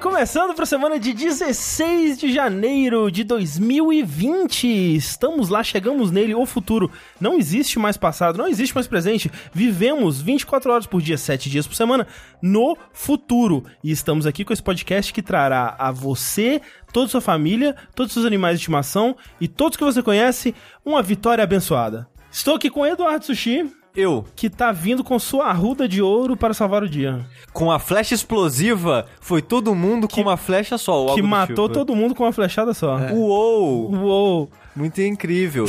Começando para a semana de 16 de janeiro de 2020. Estamos lá, chegamos nele, o futuro. Não existe mais passado, não existe mais presente. Vivemos 24 horas por dia, 7 dias por semana no futuro. E estamos aqui com esse podcast que trará a você, toda a sua família, todos os seus animais de estimação e todos que você conhece uma vitória abençoada. Estou aqui com Eduardo Sushi. Eu. Que tá vindo com sua arruda de ouro para salvar o dia. Com a flecha explosiva, foi todo mundo com uma flecha só. Que matou tipo. todo mundo com uma flechada só. É. Uou! Uou! Muito incrível.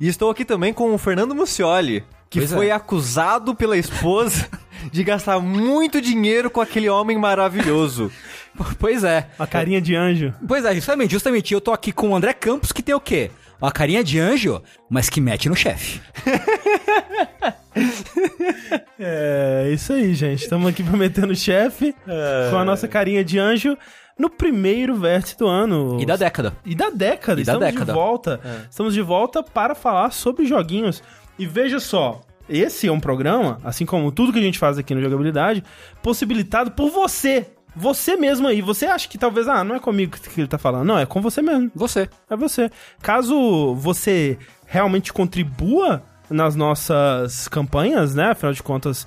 e estou aqui também com o Fernando Mucioli, que pois foi é. acusado pela esposa de gastar muito dinheiro com aquele homem maravilhoso. Pois é. A carinha de anjo. Pois é, justamente, justamente. Eu tô aqui com o André Campos, que tem o quê? Uma carinha de anjo, mas que mete no chefe. é, isso aí, gente. Estamos aqui pra meter no chefe é... com a nossa carinha de anjo no primeiro vértice do ano. E da década. E da década. E Estamos da década. de volta. É. Estamos de volta para falar sobre joguinhos. E veja só, esse é um programa, assim como tudo que a gente faz aqui no Jogabilidade, possibilitado por você, você mesmo aí, você acha que talvez, ah, não é comigo que ele tá falando. Não, é com você mesmo. Você. É você. Caso você realmente contribua nas nossas campanhas, né? Afinal de contas,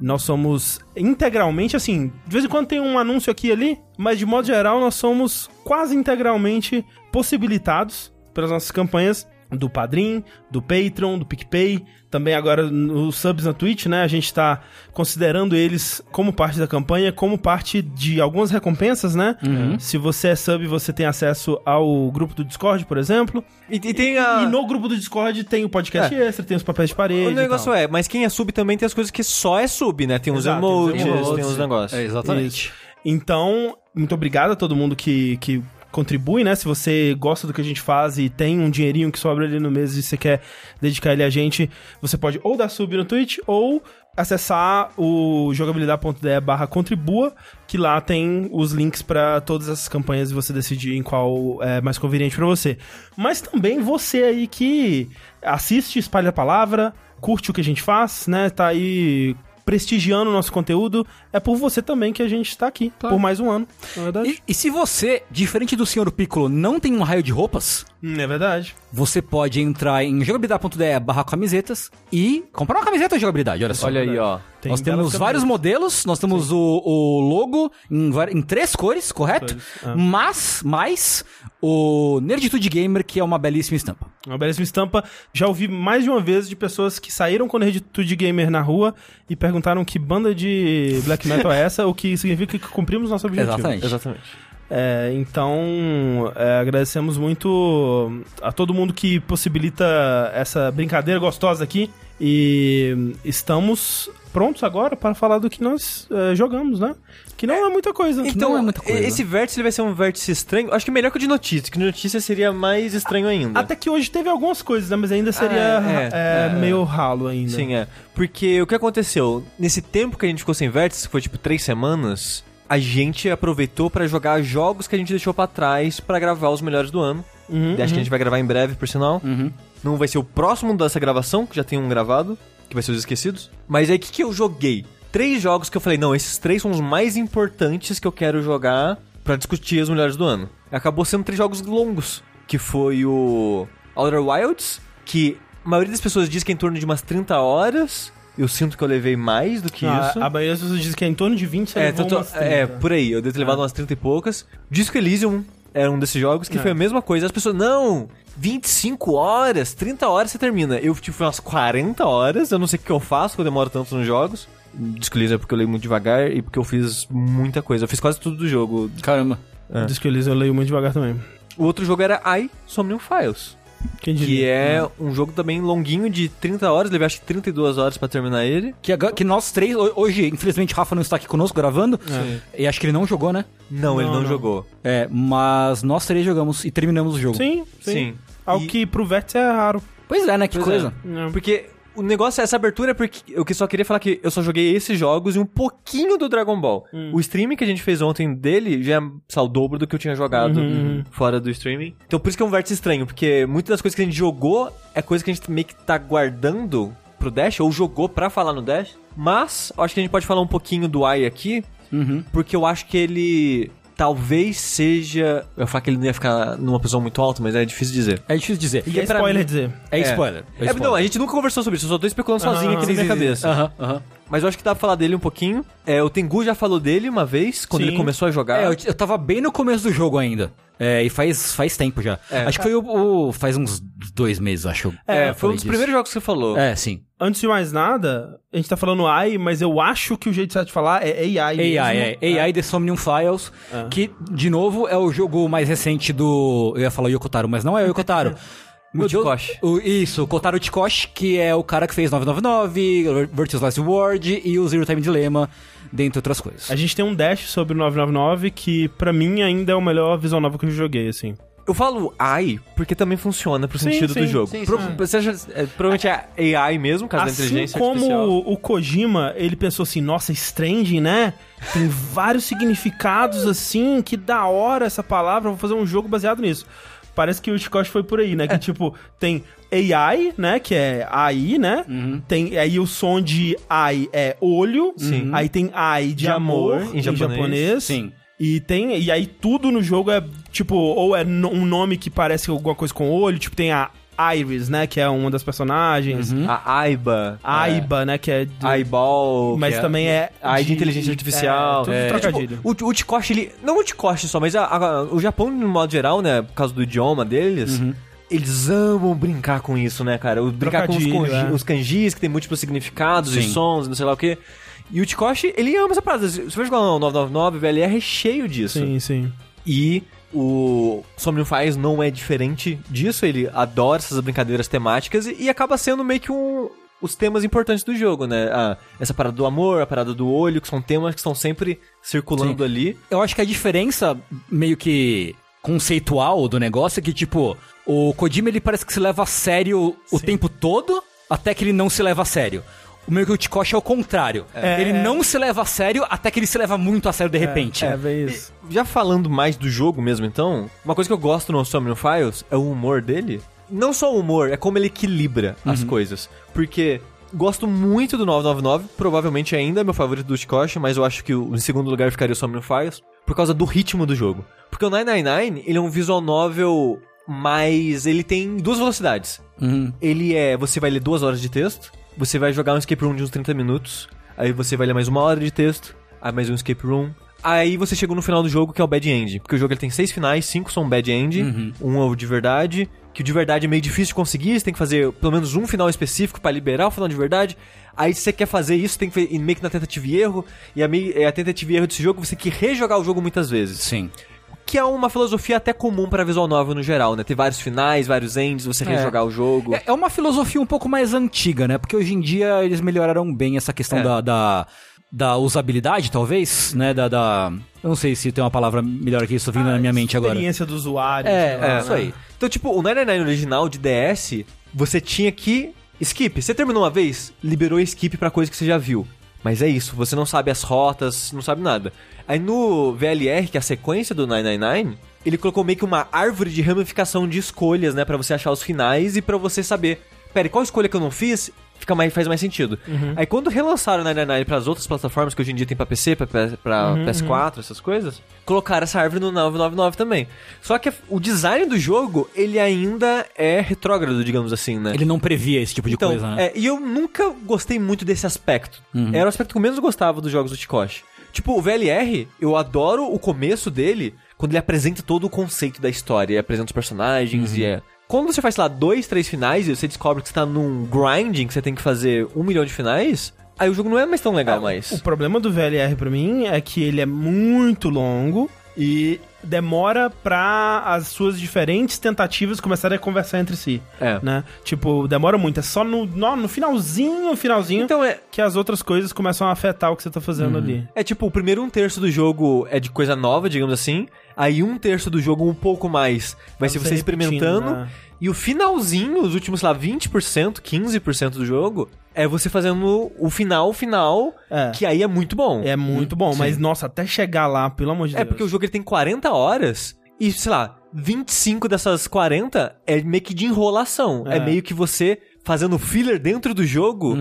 nós somos integralmente, assim, de vez em quando tem um anúncio aqui e ali, mas de modo geral nós somos quase integralmente possibilitados pelas nossas campanhas do Padrim, do Patreon, do PicPay, também agora os subs na Twitch, né? A gente tá considerando eles como parte da campanha, como parte de algumas recompensas, né? Uhum. Se você é sub, você tem acesso ao grupo do Discord, por exemplo. E, e tem a... e no grupo do Discord tem o podcast é. extra, tem os papéis de parede. O negócio é, mas quem é sub também tem as coisas que só é sub, né? Tem os Exato, emotes, tem os, tem os negócios. É, exatamente. Isso. Então, muito obrigado a todo mundo que, que contribui, né? Se você gosta do que a gente faz e tem um dinheirinho que sobra ali no mês e você quer dedicar ele a gente, você pode ou dar sub no Twitch ou acessar o jogabilidade.de barra contribua, que lá tem os links para todas essas campanhas e você decidir em qual é mais conveniente para você. Mas também você aí que assiste, espalha a palavra, curte o que a gente faz, né? Tá aí prestigiando o nosso conteúdo, é por você também que a gente está aqui, por mais um ano, na verdade. E, e, se você, diferente do Senhor Piccolo, não tem um raio de roupas... É verdade. Você pode entrar em jogabilidade.de barra camisetas e comprar uma camiseta de jogabilidade, olha só. Olha aí, ó. Tem nós temos vários modelos, nós temos o, o, logo em, em, três cores, correto? Ah. Mas, mais o Nerditude Gamer, que é uma belíssima estampa. Uma belíssima estampa. Já ouvi mais de uma vez de pessoas que saíram com Nerditude Gamer na rua e perguntaram que banda de black metal é essa, o que significa que cumprimos nosso objetivo. Exatamente. Exatamente. É, então, é, agradecemos muito a todo mundo que possibilita essa brincadeira gostosa aqui. E estamos prontos agora para falar do que nós é, jogamos, né? Que não é, é muita coisa. Então, não é muita coisa. esse vértice vai ser um vértice estranho. Acho que melhor que o de notícia, que de notícia seria mais estranho ainda. Até que hoje teve algumas coisas, né? Mas ainda seria ah, é, é, é, meio ralo ainda. Sim, é. Porque o que aconteceu? Nesse tempo que a gente ficou sem vértice, que foi tipo três semanas, a gente aproveitou para jogar jogos que a gente deixou para trás para gravar os melhores do ano. Uhum, Acho uhum. que a gente vai gravar em breve, por sinal. Uhum. Não vai ser o próximo dessa gravação, que já tem um gravado, que vai ser os esquecidos. Mas aí o que, que eu joguei? Três jogos que eu falei, não, esses três são os mais importantes que eu quero jogar para discutir as melhores do ano. Acabou sendo três jogos longos, que foi o Outer Wilds, que a maioria das pessoas diz que é em torno de umas 30 horas. Eu sinto que eu levei mais do que ah, isso. A maioria das pessoas diz que é em torno de 20, é, tô, é, por aí. Eu devo ter levado ah. umas 30 e poucas. Disco Elysium era um desses jogos que é. foi a mesma coisa. As pessoas, não, 25 horas, 30 horas você termina. Eu tive tipo, umas 40 horas, eu não sei o que eu faço, que eu demoro tanto nos jogos. Disco porque eu leio muito devagar e porque eu fiz muita coisa. Eu fiz quase tudo do jogo. Caramba. É. Disco eu leio muito devagar também. O outro jogo era I, Somnium Files. Quem diria? Que é um jogo também longuinho de 30 horas, levei acho que 32 horas para terminar ele. Que, que nós três, hoje, infelizmente, Rafa não está aqui conosco gravando. É. E acho que ele não jogou, né? Não, não ele não, não, jogou. É, mas nós três jogamos e terminamos o jogo. Sim, sim. sim. Algo e... que pro Vértice é raro. Pois é, né? Que pois coisa. É. Porque o negócio é essa abertura, porque eu que só queria falar que eu só joguei esses jogos e um pouquinho do Dragon Ball. Hum. O streaming que a gente fez ontem dele já é o dobro do que eu tinha jogado uhum, uhum. fora do streaming. Então por isso que é um vértice estranho, porque muitas das coisas que a gente jogou é coisa que a gente meio que tá guardando pro Dash, ou jogou pra falar no Dash. Mas, acho que a gente pode falar um pouquinho do AI aqui, Uhum. porque eu acho que ele talvez seja. Eu falo que ele não ia ficar numa posição muito alta, mas é difícil dizer. É difícil dizer. E é pra spoiler mim- dizer. É spoiler. É, não, a gente nunca conversou sobre isso, eu só tô especulando sozinho aqui na minha cabeça. Aham, aham. Mas eu acho que dá pra falar dele um pouquinho. É, o Tengu já falou dele uma vez, quando Sim. ele começou a jogar. É, eu, eu tava bem no começo do jogo ainda. É, e faz, faz tempo já. É. acho que foi o, o- Faz uns dois meses, acho. É, eu foi um dos disso. primeiros jogos que você falou. É, sim. Antes de mais nada, a gente tá falando AI, mas eu acho que o jeito certo de falar é AI AI, mesmo. é. AI The Somnium Files, que, de novo, é o jogo mais recente do... Eu ia falar Yokotaro, mas não é o Yokotaro. Deus, Uchikoshi. o- Isso, o Kotaro Uchikoshi, que é o cara que fez 999, Virtuous Last Word e o Zero Time Dilemma, dentre outras coisas. A gente tem um dash sobre o 999 que, pra mim, ainda é o melhor visual novel que eu joguei, assim. Eu falo AI porque também funciona pro Sim, sentido sim, do jogo. sim, Pro- sim. você acha- é, provavelmente é AI mesmo, caso da Assim inteligência como artificial. o Kojima, ele pensou assim, nossa, Stranding, né? Tem vários significados, assim, que da hora essa palavra, vou fazer um jogo baseado nisso. Parece que o Chicote foi por aí, né? Que, tipo, tem AI, né? Que é AI, né? Tem aí o som de AI é olho. Sim. Aí tem AI de, De amor, amor, em em japonês. japonês. Sim. E tem e aí tudo no jogo é tipo ou é um nome que parece alguma coisa com olho, tipo tem a Iris, né, que é uma das personagens. A AIBA. A é, Aiba, né, que é do- Eyeball. mas é- também é AI de inteligência artificial. É, tudo É, trocadilho. tipo, o, o Tikoshi, ele. Não o Tikoshi só, mas a- a- o Japão, no modo geral, né? Por causa do idioma deles. Eles amam brincar com isso, né, cara? O Brincar com os, Trocadilho, conji- é. os kanjis, que tem múltiplos significados e Sim. sons, não sei lá o quê. E o Tikoshi, ele ama essa parada. Se você vai jogar no 999, velho, ele é cheio disso. Sim, sim. E o Somnium Files não é diferente disso, ele adora essas brincadeiras temáticas e, e acaba sendo meio que um, os temas importantes do jogo, né? Ah, essa parada do amor, a parada do olho, que são temas que estão sempre circulando ali. Eu acho que a diferença meio que conceitual do negócio é que, tipo, o Kojima ele parece que se leva a sério o tempo todo, até que ele não se leva a sério. O meio que o Tikoshi é o contrário. É. Ele não se leva a sério até que ele se leva muito a sério de repente. É, é isso. Já falando mais do jogo mesmo, então, uma coisa que eu gosto no Somnium Files é o humor dele. Não só o humor, é como ele equilibra as coisas. Porque gosto muito do 999, provavelmente ainda é meu favorito do Tikoshi, mas eu acho que o- em segundo lugar ficaria o Somnium Files, por causa do ritmo do jogo. Porque o 999, ele é um visual novel, mas ele tem duas velocidades. Uhum. Ele é, você vai ler duas horas de texto, você vai jogar um escape room de uns 30 minutos, aí você vai ler mais uma hora de texto, aí mais um escape room. Aí você chega no final do jogo que é o bad end, porque o jogo ele tem seis finais, cinco são bad end, um é o de verdade, que o de verdade é meio difícil de conseguir, você tem que fazer pelo menos um final específico pra liberar o final de verdade. Aí se você quer fazer isso, tem que ir meio que na tentativa e erro, e a, meio, é a tentativa e erro desse jogo, você tem que rejogar o jogo muitas vezes Sim. Que é uma filosofia até comum pra visual novel no geral, né? Ter vários finais, vários ends, você É. rejogar o jogo. É, é uma filosofia um pouco mais antiga, né? Porque hoje em dia eles melhoraram bem essa questão É. da, da, da usabilidade, talvez, né? Da, da... Eu não sei se tem uma palavra melhor que isso vindo na minha mente agora. Experiência do usuário. É, sei lá, é, isso aí. Então, tipo, o 99 original de DS, você tinha que skip. Você terminou uma vez, liberou skip pra coisa que você já viu. Mas é isso, você não sabe as rotas, não sabe nada. Aí no VLR, que é a sequência do 999, ele colocou meio que uma árvore de ramificação de escolhas, né, Pra você achar os finais e pra você saber, pera, qual escolha que eu não fiz? Fica mais, faz mais sentido. Aí quando relançaram o 999 pras outras plataformas que hoje em dia tem pra PC, pra, P- pra PS4, essas coisas, colocaram essa árvore no 999 também. Só que o design do jogo, ele ainda é retrógrado, digamos assim, né? Ele não previa esse tipo de Então, coisa, né? é, e eu nunca gostei muito desse aspecto. Era o aspecto que eu menos gostava dos jogos do Tikoshi. Tipo, o VLR, eu adoro o começo dele, quando ele apresenta todo o conceito da história, ele apresenta os personagens e é... Quando você faz, sei lá, dois, três finais e você descobre que você tá num grinding, que você tem que fazer um milhão de finais, aí o jogo não é mais tão legal mais. O problema do VLR pra mim é que ele é muito longo e demora pra as suas diferentes tentativas começarem a conversar entre si. É. Né? Tipo, demora muito. É só no, no, no finalzinho, finalzinho, Então é, que as outras coisas começam a afetar o que você tá fazendo ali. É tipo, o primeiro um terço do jogo é de coisa nova, digamos assim. Aí um terço do jogo, um pouco mais, vai ser você experimentando. né? E o finalzinho, os últimos, sei lá, 20%, 15% do jogo, é você fazendo o final, final, É. que aí é muito bom. É muito bom, Sim. mas nossa, até chegar lá, pelo amor de É Deus. porque o jogo ele tem 40 horas e, sei lá, 25 dessas 40 é meio que de enrolação. É, É. meio que você fazendo filler dentro do jogo.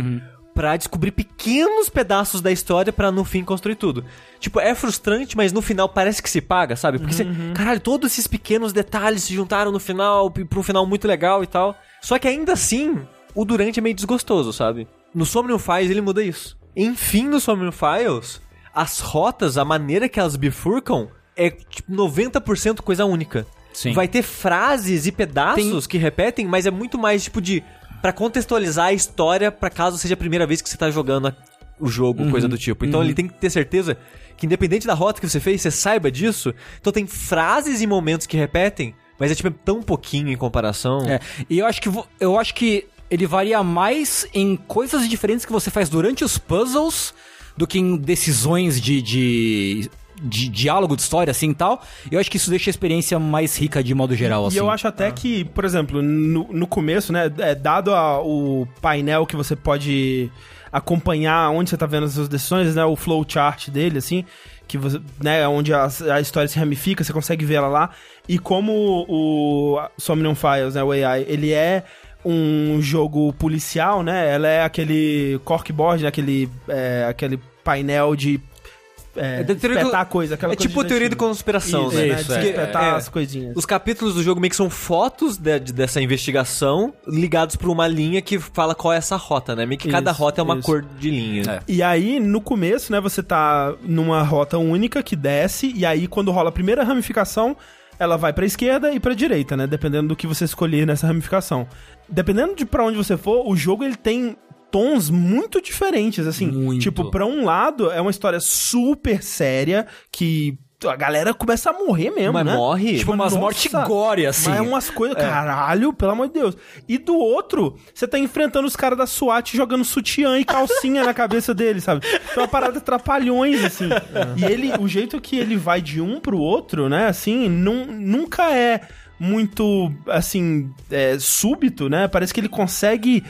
pra descobrir pequenos pedaços da história pra no fim construir tudo. Tipo, é frustrante, mas no final parece que se paga, sabe? Porque Uhum. você, caralho, todos esses pequenos detalhes se juntaram no final pra um final muito legal e tal. Só que ainda assim, o Durante é meio desgostoso, sabe? No Somnium Files ele muda isso. Enfim, no Somnium Files, as rotas, a maneira que elas bifurcam é tipo 90% coisa única. Sim. Vai ter frases e pedaços que repetem, mas é muito mais tipo de Pra contextualizar a história pra caso seja a primeira vez que você tá jogando a- o jogo, coisa do tipo. Então ele tem que ter certeza que independente da rota que você fez, você saiba disso. Então tem frases e momentos que repetem, mas é tipo tão pouquinho em comparação. É, e eu acho que eu acho que ele varia mais em coisas diferentes que você faz durante os puzzles do que em decisões de, de, de diálogo de história assim e tal. Eu acho que isso deixa a experiência mais rica de modo geral assim. E eu acho até que, por exemplo, no, no começo, né, é, dado a- o painel que você pode acompanhar onde você tá vendo as suas decisões, né, o flowchart dele, assim, que você, né, onde a, a história se ramifica, você consegue ver ela lá. E como o Somnium Files, né, o AI, ele é um jogo policial, né, ela é aquele corkboard, né, aquele, é, aquele painel de é, É espetar do- coisa, aquela é coisa tipo de teoria de conspiração, Isso, né? né, Isso, de é. espetar É, as coisinhas. Os capítulos do jogo meio que são fotos de- de- dessa investigação ligados por uma linha que fala qual é essa rota, né? Meio que cada Isso, rota é uma isso. cor de linha. É. E aí, no começo, né, você tá numa rota única que desce, e aí quando rola a primeira ramificação, ela vai pra esquerda e pra direita, né, dependendo do que você escolher nessa ramificação. Dependendo de pra onde você for, o jogo ele tem tons muito diferentes, assim. Muito. Tipo, pra um lado é uma história super séria que a galera começa a morrer mesmo, Mas né? morre? Tipo, umas mortes gore, assim. Mas é umas coisas, caralho, pelo amor de Deus. E do outro, você tá enfrentando os caras da SWAT jogando sutiã e calcinha na cabeça dele, sabe? Então é uma parada trapalhões, assim. E ele, o jeito que ele vai de um pro outro, né, assim, nun- nunca é muito, assim, é, súbito, né? Parece que ele consegue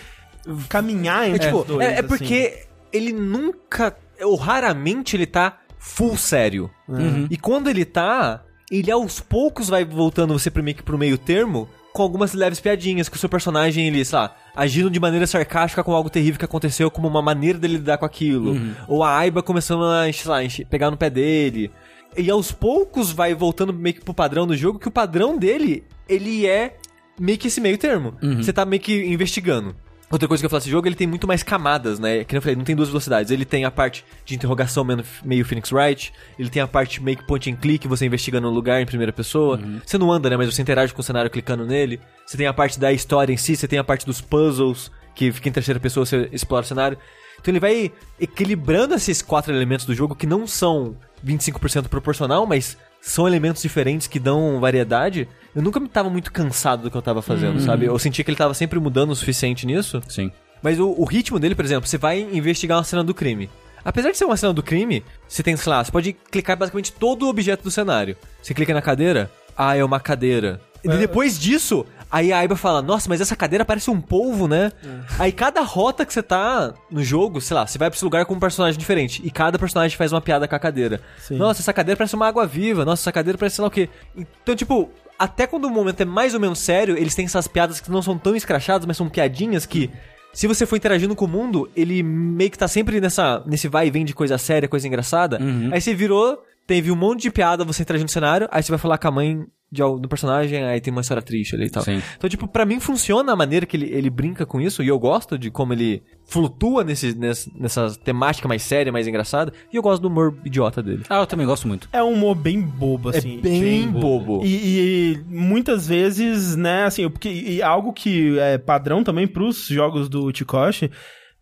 caminhar É, entre tipo, os dois, é, é assim. porque ele nunca, ou raramente ele tá full sério. Uhum. E quando ele tá, ele aos poucos vai voltando você pro meio, que pro meio termo com algumas leves piadinhas, que o seu personagem, ele, sei lá, agindo de maneira sarcástica com algo terrível que aconteceu, como uma maneira dele lidar com aquilo. Ou a Aiba começando a, sei lá, enche- pegar no pé dele. E aos poucos vai voltando meio que pro padrão do jogo, que o padrão dele, ele é meio que esse meio termo. Você tá meio que investigando. Outra coisa que eu falo desse jogo, ele tem muito mais camadas, né? Que eu falei, não tem duas velocidades. Ele tem a parte de interrogação meio- Phoenix Wright, ele tem a parte meio que point and click, você investigando no lugar em primeira pessoa. Você não anda, né? Mas você interage com o cenário clicando nele. Você tem a parte da história em si, você tem a parte dos puzzles, que fica em terceira pessoa, você explora o cenário. Então ele vai equilibrando esses quatro elementos do jogo que não são 25% proporcional, mas são elementos diferentes que dão variedade. Eu nunca me tava muito cansado do que eu tava fazendo, sabe? Eu sentia que ele tava sempre mudando o suficiente nisso. Sim. Mas o, o ritmo dele, por exemplo, você vai investigar uma cena do crime. Apesar de ser uma cena do crime, você tem, sei lá, você pode clicar em basicamente todo o objeto do cenário. Você clica na cadeira, ah, é uma cadeira. E depois disso, aí a Aiba fala, nossa, mas essa cadeira parece um polvo, né? Aí cada rota que você tá no jogo, sei lá, você vai pra esse lugar com um personagem diferente. E cada personagem faz uma piada com a cadeira. Sim. Nossa, essa cadeira parece uma água viva. Nossa, essa cadeira parece sei lá o quê. Então, tipo, até quando o momento é mais ou menos sério, eles têm essas piadas que não são tão escrachadas, mas são piadinhas que. Se você for interagindo com o mundo, ele meio que tá sempre nessa, nesse vai e vem de coisa séria, coisa engraçada. Aí você virou, teve um monte de piada, você interagindo no cenário, aí você vai falar com a mãe de, do personagem, aí tem uma história triste ali e tal. Sim. Então, tipo, pra mim funciona a maneira que ele, ele brinca com isso, e eu gosto de como ele flutua nesse, nessa, nessa temática mais séria, mais engraçada, e eu gosto do humor idiota dele. Ah, eu também gosto muito. É um humor bem bobo, assim. é bem bobo. E, e muitas vezes, né, assim, porque e algo que é padrão também pros jogos do Tikoshi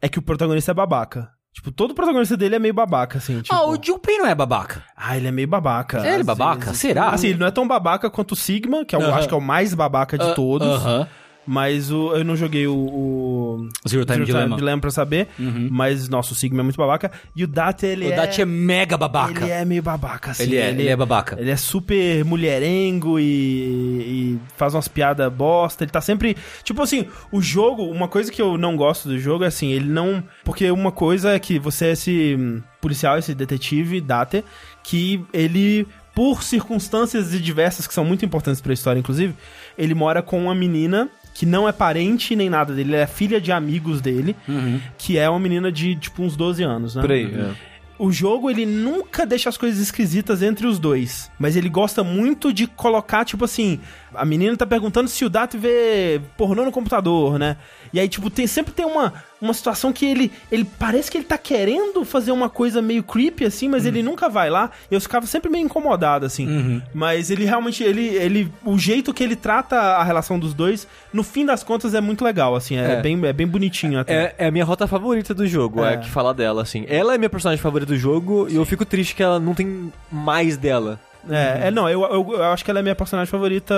é que o protagonista é babaca. Tipo, todo protagonista dele é meio babaca, assim. Tipo, Ah, o Junpei não é babaca. ah, ele é meio babaca. É ele às babaca? vezes. Será? Assim, ele não é tão babaca quanto o Sigma, que é o, Aham. acho que é o mais babaca de Ah, todos. Aham. Mas o, eu não joguei o, o Zero Time Dilemma. pra saber. Mas, nossa, o Sigma é muito babaca. E o Data, ele O é... Dati é mega babaca. Ele é meio babaca, assim. Ele é, ele é babaca. Ele é super mulherengo e, e faz umas piadas bosta. Ele tá sempre. Tipo assim, o jogo, uma coisa que eu não gosto do jogo é assim, ele não. Porque uma coisa é que você é esse hum, policial, esse detetive, Date, que ele. Por circunstâncias diversas que são muito importantes pra história, inclusive, ele mora com uma menina que não é parente nem nada dele, é filha de amigos dele, Uhum. que é uma menina de, tipo, uns 12 anos, né? Por aí, é. O jogo, ele nunca deixa as coisas esquisitas entre os dois. Mas ele gosta muito de colocar, tipo assim... A menina tá perguntando se o Dato vê pornô no computador, né? E aí, tipo, tem, sempre tem uma, uma situação que ele, ele... Parece que ele tá querendo fazer uma coisa meio creepy, assim, mas ele nunca vai lá. E eu ficava sempre meio incomodado, assim. Mas ele realmente... Ele, ele, o jeito que ele trata a relação dos dois, no fim das contas, é muito legal, assim. É, É. Bem, é bem bonitinho até. É, é a minha rota favorita do jogo, é, É. que falar dela, assim. Ela é minha personagem favorita do jogo e eu fico triste que ela não tem mais dela. É, é, não, eu, eu, eu acho que ela é minha personagem favorita,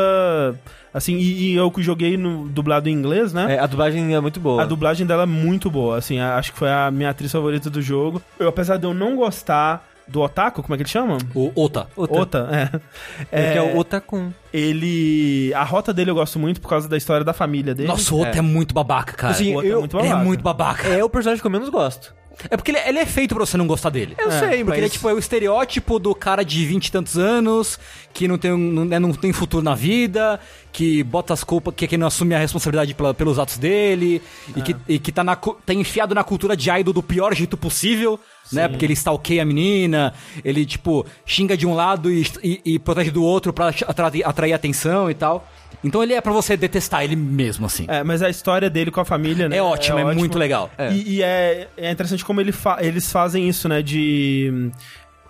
assim, e, e eu que joguei no dublado em inglês, né? É, a dublagem é muito boa. A dublagem dela é muito boa, assim, a- acho que foi a minha atriz favorita do jogo. Eu, apesar de eu não gostar do Otaku, como é que ele chama? O Ota. Ota. Ota, é. É, que é o Otakun. Ele... A rota dele eu gosto muito por causa da história da família dele. Nossa, o Ota é. É. muito babaca, cara. Assim, O Ota é eu- muito ele é babaca. muito babaca. É o personagem que eu menos gosto. É porque ele, ele é feito pra você não gostar dele. Eu É, sei, Porque mas... ele é, tipo, é o estereótipo do cara de vinte e tantos anos, que não tem, não, né, não tem futuro na vida, que bota as culpas, que, que não assume a responsabilidade pela- pelos atos dele, e, que, e que tá, na, tá enfiado na cultura de idol do pior jeito possível, né? Porque ele stalkeia a menina, ele, tipo, xinga de um lado e, e- e protege do outro pra atrair, atrair atenção e tal. Então ele é pra você detestar ele mesmo, assim. É, mas a história dele com a família, né? É ótimo, é, muito legal. E, e é, é interessante como ele fa- eles fazem isso, né? De.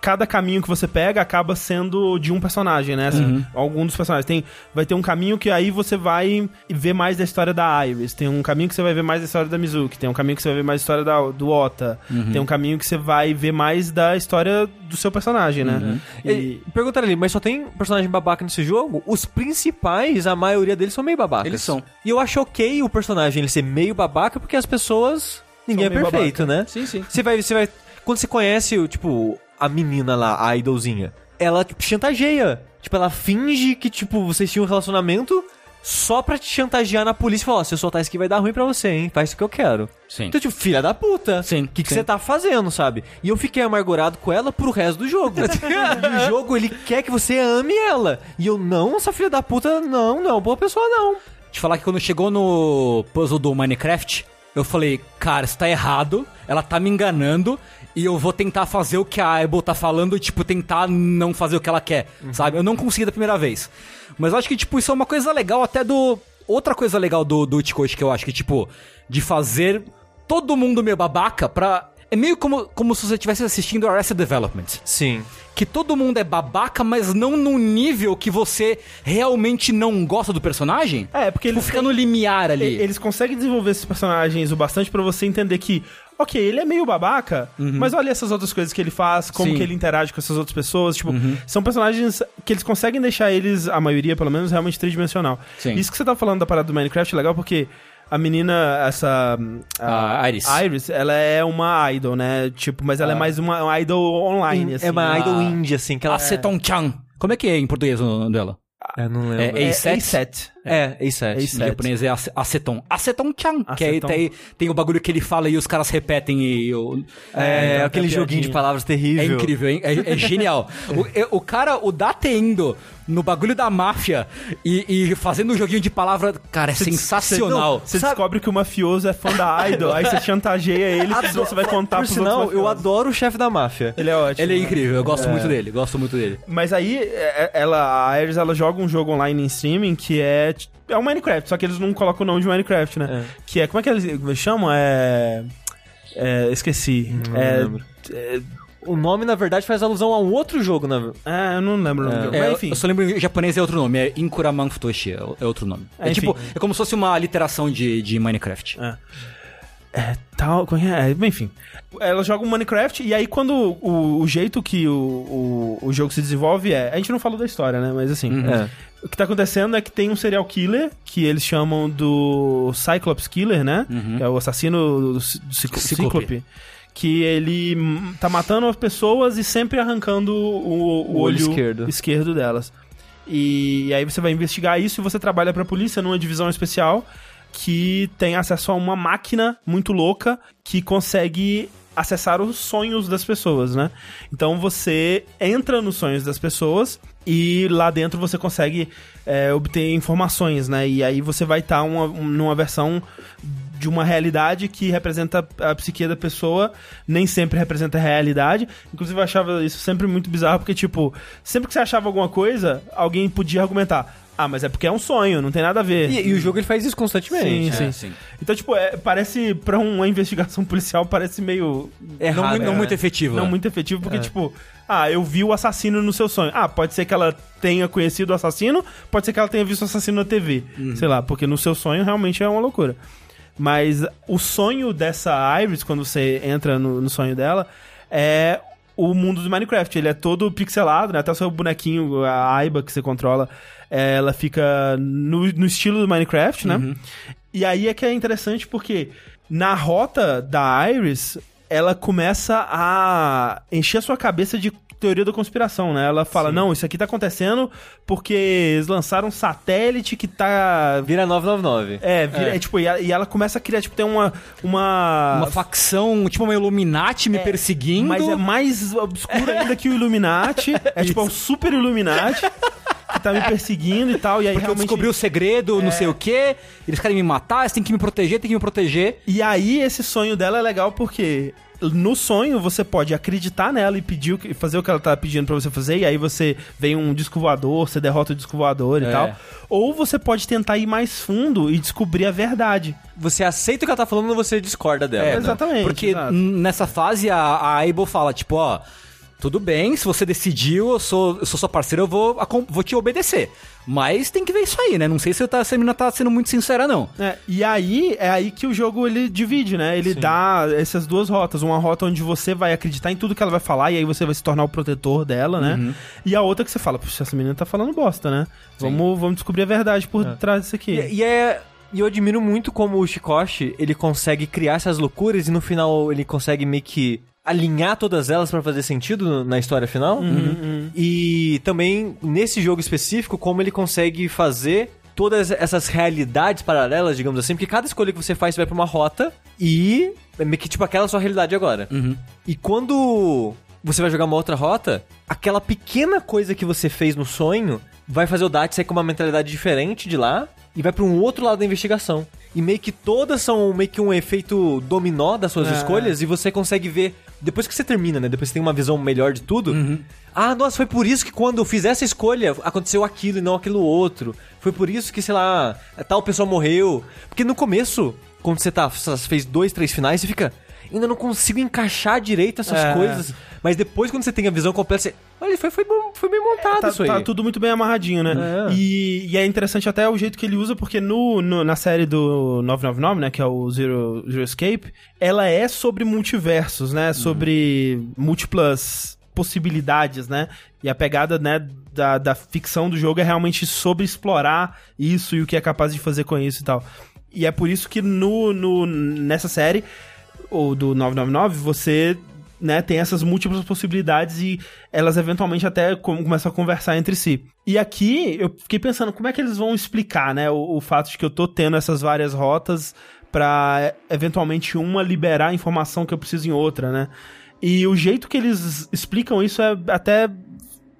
Cada caminho que você pega acaba sendo de um personagem, né? Assim, Uhum. Algum dos personagens. Tem, vai ter um caminho que aí você vai ver mais da história da Iris. Tem um caminho que você vai ver mais da história da Mizuki. Tem um caminho que você vai ver mais da história da, do Ota. Uhum. Tem um caminho que você vai ver mais da história do seu personagem, né? Uhum. E, E, perguntaram ali, mas só tem personagem babaca nesse jogo? Os principais, a maioria deles são meio babacas. Eles são. E eu acho ok o personagem ele ser meio babaca, porque as pessoas... Ninguém é São perfeito, né? Sim, sim. Você vai, você vai... Quando você conhece, o, tipo, a menina lá, a idolzinha, ela, tipo, chantageia. Tipo, ela finge que, tipo, vocês tinham um relacionamento só pra te chantagear na polícia e falar, ó, se eu soltar isso aqui vai dar ruim pra você, hein? Faz o que eu quero. Sim. Então, tipo, filha da puta. Sim, O que, que você tá fazendo, sabe? E eu fiquei amargurado com ela pro resto do jogo. e o jogo, ele quer que você ame ela. E eu, não, essa filha da puta, não, não, boa pessoa não. Te falar que quando chegou no puzzle do Minecraft, eu falei, cara, isso tá errado, ela tá me enganando, e eu vou tentar fazer o que a Aibo tá falando, tipo, tentar não fazer o que ela quer, sabe? Eu não consegui da primeira vez. Mas eu acho que, tipo, isso é uma coisa legal até do... Outra coisa legal do, do Utikoshi que eu acho que, tipo, de fazer todo mundo meio babaca pra... É meio como, como se você estivesse assistindo Arrested Development Sim. que todo mundo é babaca, mas não num nível que você realmente não gosta do personagem. É, porque tipo, eles fica no limiar ali. E- Eles conseguem desenvolver esses personagens o bastante pra você entender que, ok, ele é meio babaca, mas olha essas outras coisas que ele faz, como Uhum. Sim. Uhum. que ele interage com essas outras pessoas. Tipo, são personagens que eles conseguem deixar eles, a maioria pelo menos, realmente tridimensional. Sim. Isso que você tá falando da parada do Minecraft é legal porque. A menina, essa. A Iris. Iris, ela é uma idol, né? Tipo, mas ela é mais uma, uma idol online, assim. é uma a- idol indie, assim, que ela... Aceton-chan. Como é que é em português o nome dela? Eu não É, lembro. é É A7? A7. É, A7. A7. Em japonês é ace- aceton. Aceton-chan. Que aí tem, tem o bagulho que ele fala e os caras repetem e... o- É, então, aquele joguinho de palavras terrível. É incrível, hein? É, é genial. o, é- o cara, o Date indo no bagulho da máfia e, e fazendo um joguinho de palavra, cara, é sensacional. Você descobre que o mafioso é fã da idol, aí você chantageia ele e você vai contar Por pros sinal, outros eu adoro o chefe da máfia. Ele é ótimo. Ele é incrível, eu gosto muito dele, gosto muito dele. Mas aí, é- ela, a Iris, ela joga um jogo online em streaming que é... É o Minecraft, só que eles não colocam o nome de Minecraft, né? Que é... Como é que eles chamam? É... é esqueci. Não é, lembro. é, O nome, na verdade, faz alusão a um outro jogo, na é, eu não lembro o nome jogo. É, Mas enfim. Eu só lembro em japonês é outro nome, é Inkuraman Futoshi, é, é outro nome. É, É, tipo, é como se fosse uma literação de, de Minecraft. É. É, tal, como é? é? Enfim. Ela joga um Minecraft e aí quando o, o jeito que o, o, o jogo se desenvolve é... A gente não falou da história, né? Mas assim... É. O que tá acontecendo é que tem um serial killer, que eles chamam do Cyclops Killer, né? Que é o assassino do, Cí- do Ciclo- Cíclope. Cíclope. Que ele tá matando as pessoas e sempre arrancando o, o O olho olho, esquerdo. esquerdo delas. E, aí você vai investigar isso e você trabalha pra polícia numa divisão especial que tem acesso a uma máquina muito louca que consegue acessar os sonhos das pessoas, né? Então você entra nos sonhos das pessoas e lá dentro você consegue é, obter informações, né? E aí você vai estar tá uma, numa versão de uma realidade que representa a psique da pessoa, nem sempre representa a realidade. Inclusive, eu achava isso sempre muito bizarro, porque, tipo, sempre que você achava alguma coisa, alguém podia argumentar. Ah, mas é porque é um sonho, não tem nada a ver. E, e o jogo ele faz isso constantemente. Sim, é, sim. sim. Então, tipo, é, parece, pra uma investigação policial, parece meio. Errado, não, não é, muito efetivo. Não é. muito efetivo, porque, é. tipo, ah, eu vi o assassino no seu sonho. Ah, pode ser que ela tenha conhecido o assassino, pode ser que ela tenha visto o assassino na TV. Uhum. Sei lá, porque no seu sonho realmente é uma loucura. Mas o sonho dessa Iris, quando você entra no, no sonho dela, é o mundo do Minecraft. Ele é todo pixelado, né? Até o seu bonequinho, a Aiba que você controla, ela fica no, no estilo do Minecraft, né? Uhum. E aí é que é interessante porque na rota da Iris, ela começa a encher a sua cabeça de teoria da conspiração, né? Ela fala, Sim. não, isso aqui tá acontecendo porque eles lançaram um satélite que tá... Vira 999. É, vira, é. é tipo, e ela, e ela, começa a criar, tipo, tem uma... Uma, uma facção, tipo uma Illuminati me é, perseguindo. Mas é mais obscura ainda que o Illuminati. É tipo, é um super Illuminati. que tá me perseguindo e tal. E aí Porque realmente... eu descobri o segredo, é... não sei o quê. Eles querem me matar, eles têm que me proteger, tem que me proteger. E aí esse sonho dela é legal porque no sonho você pode acreditar nela e pedir fazer o que ela tá pedindo para você fazer, e aí você vem um disco voador, você derrota o disco voador e é. tal. Ou você pode tentar ir mais fundo e descobrir a verdade. Você aceita o que ela tá falando ou você discorda dela. É, né? Exatamente. Porque exato. nessa fase a, a Aibo fala, tipo, ó tudo bem, se você decidiu, eu sou, eu sou sua parceira, eu vou, vou te obedecer. Mas tem que ver isso aí, né? Não sei se tá, a menina tá sendo muito sincera, não. É, e aí, é aí que o jogo ele divide, né? Ele Sim. dá essas duas rotas. Uma rota onde você vai acreditar em tudo que ela vai falar, e aí você vai se tornar o protetor dela, né? Uhum. E a outra que você fala, puxa, essa menina tá falando bosta, né? Vamos, vamos descobrir a verdade por é. trás disso aqui. E, e é. E eu admiro muito como o Shikoshi, ele consegue criar essas loucuras e no final ele consegue meio que alinhar todas elas para fazer sentido na história final. Uhum, uhum. E também, nesse jogo específico, como ele consegue fazer todas essas realidades paralelas, digamos assim, porque cada escolha que você faz você vai pra uma rota e é meio que tipo aquela sua realidade agora. Uhum. E quando você vai jogar uma outra rota, aquela pequena coisa que você fez no sonho vai fazer o Dart sair com uma mentalidade diferente de lá e vai para um outro lado da investigação. E meio que todas são meio que um efeito dominó das suas é. escolhas e você consegue ver depois que você termina, né? Depois você tem uma visão melhor de tudo. Uhum. Ah, nossa, foi por isso que quando eu fiz essa escolha, aconteceu aquilo e não aquilo outro. Foi por isso que, sei lá, tal pessoa morreu. Porque no começo, quando você tá, você fez dois, três finais, você fica ainda não consigo encaixar direito essas é. coisas. Mas depois, quando você tem a visão completa, você. Olha, foi, foi, foi bem montado é, tá, isso aí. Tá tudo muito bem amarradinho, né? É. E, e, é interessante até o jeito que ele usa, porque no, no, na série do 999, né, que é o Zero, Zero Escape, ela é sobre multiversos, né? Sobre uhum. múltiplas possibilidades, né? E a pegada, né, da, da ficção do jogo é realmente sobre explorar isso e o que é capaz de fazer com isso e tal. E é por isso que no, no, nessa série ou do 999, você né, tem essas múltiplas possibilidades e elas eventualmente até começam a conversar entre si. E aqui eu fiquei pensando como é que eles vão explicar, né, o, o fato de que eu tô tendo essas várias rotas para eventualmente uma liberar a informação que eu preciso em outra, né? E o jeito que eles explicam isso é até,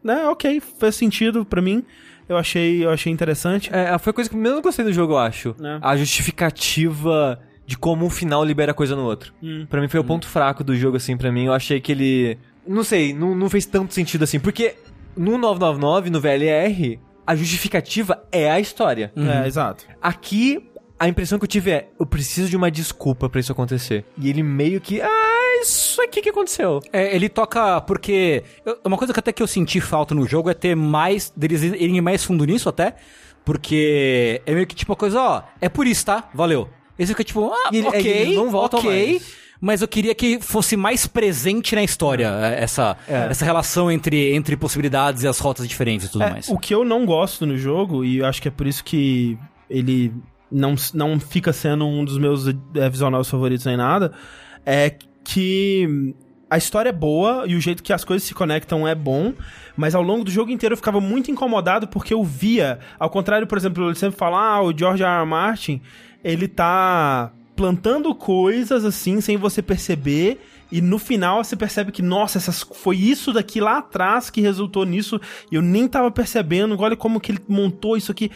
né, ok, faz sentido para mim. Eu achei, eu achei interessante. É, foi a coisa que eu menos gostei do jogo, eu acho. É. A justificativa de como um final libera coisa no outro. Hum. Para mim foi hum. o ponto fraco do jogo, assim, para mim. Eu achei que ele. Não sei, não, não fez tanto sentido assim. Porque no 999, no VLR, a justificativa é a história. Uhum. É, exato. Aqui, a impressão que eu tive é: eu preciso de uma desculpa para isso acontecer. E ele meio que. Ah, isso aqui que aconteceu. É, ele toca. Porque. Uma coisa que até que eu senti falta no jogo é ter mais. deles irem mais fundo nisso até. Porque é meio que tipo a coisa, ó, é por isso, tá? Valeu. E você fica tipo, ah, e, ok, não volta ok. Mais. Mas eu queria que fosse mais presente na história é, essa, é. essa relação entre, entre possibilidades e as rotas diferentes e tudo é, mais. O que eu não gosto no jogo, e eu acho que é por isso que ele não, não fica sendo um dos meus é, visual favoritos nem nada, é que a história é boa e o jeito que as coisas se conectam é bom, mas ao longo do jogo inteiro eu ficava muito incomodado porque eu via, ao contrário, por exemplo, ele sempre fala, ah, o George R. R. Martin, ele tá plantando coisas assim, sem você perceber. E no final você percebe que, nossa, essas, foi isso daqui lá atrás que resultou nisso. E eu nem tava percebendo. Olha como que ele montou isso aqui.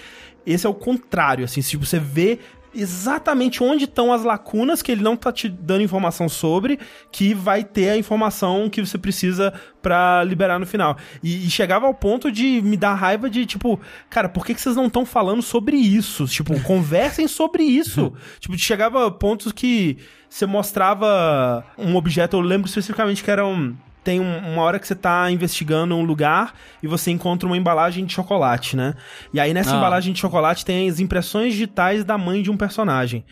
Esse é o contrário, assim. Tipo, você vê exatamente onde estão as lacunas que ele não tá te dando informação sobre, que vai ter a informação que você precisa para liberar no final. E, e, chegava ao ponto de me dar raiva de, tipo, cara, por que, que vocês não estão falando sobre isso? Tipo, conversem sobre isso. tipo, chegava a pontos que você mostrava um objeto, eu lembro especificamente que era um tem uma hora que você tá investigando um lugar e você encontra uma embalagem de chocolate, né? E aí nessa ah. embalagem de chocolate tem as impressões digitais da mãe de um personagem.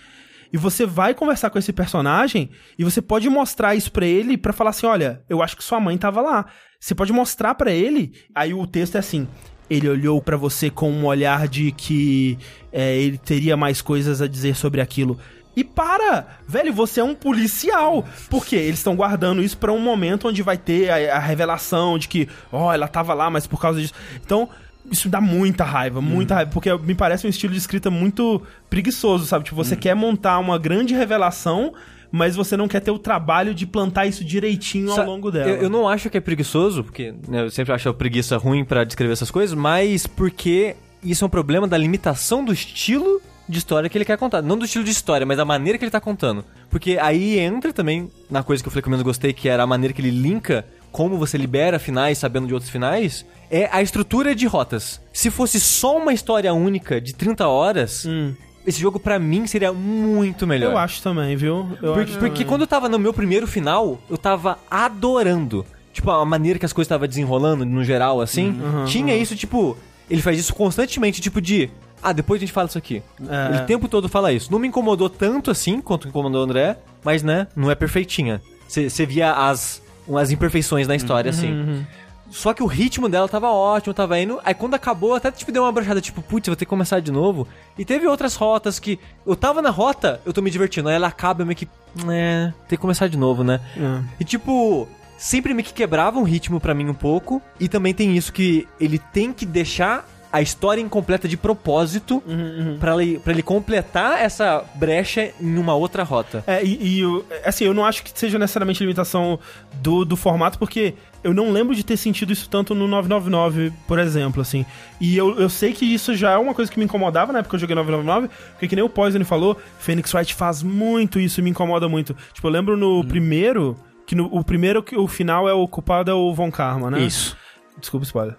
E você vai conversar com esse personagem e você pode mostrar isso para ele para falar assim, olha, eu acho que sua mãe tava lá. Você pode mostrar para ele, aí o texto é assim: ele olhou para você com um olhar de que é, ele teria mais coisas a dizer sobre aquilo. E para! Velho, você é um policial. Por quê? Eles estão guardando isso para um momento onde vai ter a, a revelação de que, ó, oh, ela tava lá, mas por causa disso. Então, isso dá muita raiva, muita hum. raiva, porque me parece um estilo de escrita muito preguiçoso, sabe? Tipo, você hum. quer montar uma grande revelação, mas você não quer ter o trabalho de plantar isso direitinho ao longo dela. Eu, eu, não acho que é preguiçoso, porque né, eu sempre acho a preguiça ruim para descrever essas coisas, mas porque isso é um problema da limitação do estilo de história que ele quer contar. Não do estilo de história, mas da maneira que ele tá contando. Porque aí entra também na coisa que eu falei que eu menos gostei, que era a maneira que ele linka como você libera finais sabendo de outros finais, é a estrutura de rotas. Se fosse só uma história única de 30 horas, hum. esse jogo para mim seria muito melhor. Eu acho também, viu? Eu porque, porque também. quando eu tava no meu primeiro final, eu tava adorando. Tipo, a maneira que as coisas estavam desenrolando, no geral, assim. Uhum, tinha uhum. isso, tipo... Ele faz isso constantemente, tipo de ah, depois a gente fala isso aqui. É. Ele o tempo todo fala isso. Não me incomodou tanto assim quanto incomodou o André, mas né, não é perfeitinha. Você via as, as imperfeições na história, uhum, assim. Uhum. Só que o ritmo dela tava ótimo, tava indo. Aí quando acabou, até tipo deu uma brochada, tipo, putz, vou ter que começar de novo. E teve outras rotas que. Eu tava na rota, eu tô me divertindo. Aí ela acaba meio que. É, tem que começar de novo, né? É. E tipo. Sempre meio que quebrava um ritmo para mim um pouco. E também tem isso que ele tem que deixar a história incompleta de propósito uhum, uhum. para ele, pra ele completar essa brecha em uma outra rota. É, e, e, assim, eu não acho que seja necessariamente limitação do, do formato, porque eu não lembro de ter sentido isso tanto no 999, por exemplo, assim. E eu, eu sei que isso já é uma coisa que me incomodava na época que eu joguei 999, porque que nem o Poison falou, Phoenix Wright faz muito isso e me incomoda muito. Tipo, eu lembro no hum. primeiro, que no, o primeiro, que o final é o culpado é o Von Karma, né? Isso. Desculpa, spoiler.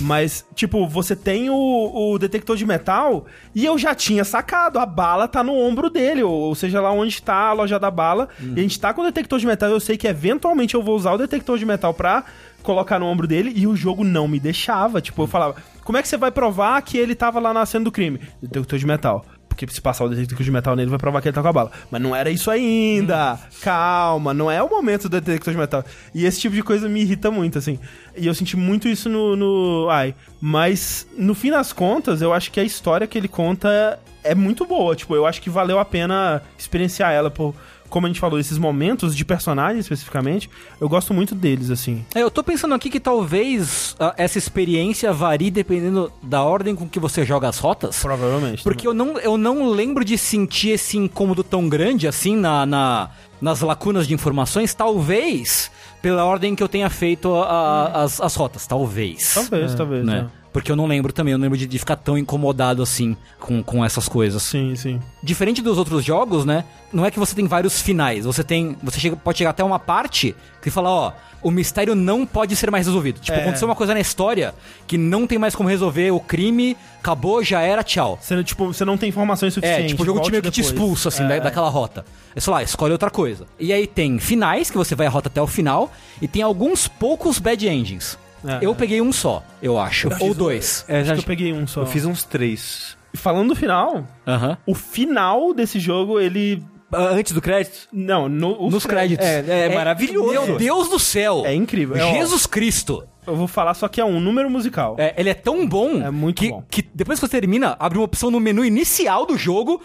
Mas, tipo, você tem o, o detector de metal e eu já tinha sacado. A bala tá no ombro dele, ou, ou seja, lá onde tá a loja da bala. Uhum. E a gente tá com o detector de metal. Eu sei que eventualmente eu vou usar o detector de metal pra colocar no ombro dele e o jogo não me deixava. Tipo, eu falava, como é que você vai provar que ele tava lá na cena do crime? Detector de metal. Porque se passar o detector de metal nele, vai provar que ele tá com a bala. Mas não era isso ainda. Calma, não é o momento do detector de metal. E esse tipo de coisa me irrita muito, assim. E eu senti muito isso no, no Ai. Mas, no fim das contas, eu acho que a história que ele conta é muito boa. Tipo, eu acho que valeu a pena experienciar ela por como a gente falou, esses momentos de personagens especificamente, eu gosto muito deles, assim. É, eu tô pensando aqui que talvez uh, essa experiência varie dependendo da ordem com que você joga as rotas. Provavelmente. Porque eu não, eu não lembro de sentir esse incômodo tão grande assim na, na nas lacunas de informações, talvez pela ordem que eu tenha feito a, a, as, as rotas, talvez. Talvez, é, talvez. Né? É. Porque eu não lembro também, eu não lembro de, de, ficar tão incomodado assim com, com essas coisas. Sim, sim. Diferente dos outros jogos, né? Não é que você tem vários finais. Você tem. Você chega, pode chegar até uma parte que fala, ó, o mistério não pode ser mais resolvido. Tipo, é. aconteceu uma coisa na história que não tem mais como resolver o crime, acabou, já era, tchau. Você, tipo, você não tem informações suficientes. É, tipo, o jogo te meio que te expulsa, assim, é. da, daquela rota. É só lá, escolhe outra coisa. E aí tem finais, que você vai a rota até o final, e tem alguns poucos bad endings. É, eu peguei um só, eu acho. Eu ou dois. Um, é, acho que eu peguei um só. Eu fiz uns três. E falando do final, uh -huh. o final desse jogo, ele Antes do crédito? Não, no, nos créditos. créditos. É, é, é, maravilhoso. Meu Deus do céu. É incrível. É, Jesus Cristo. Eu vou falar só que é um número musical. É, ele é tão bom. É muito que, bom. Que depois que você termina, abre uma opção no menu inicial do jogo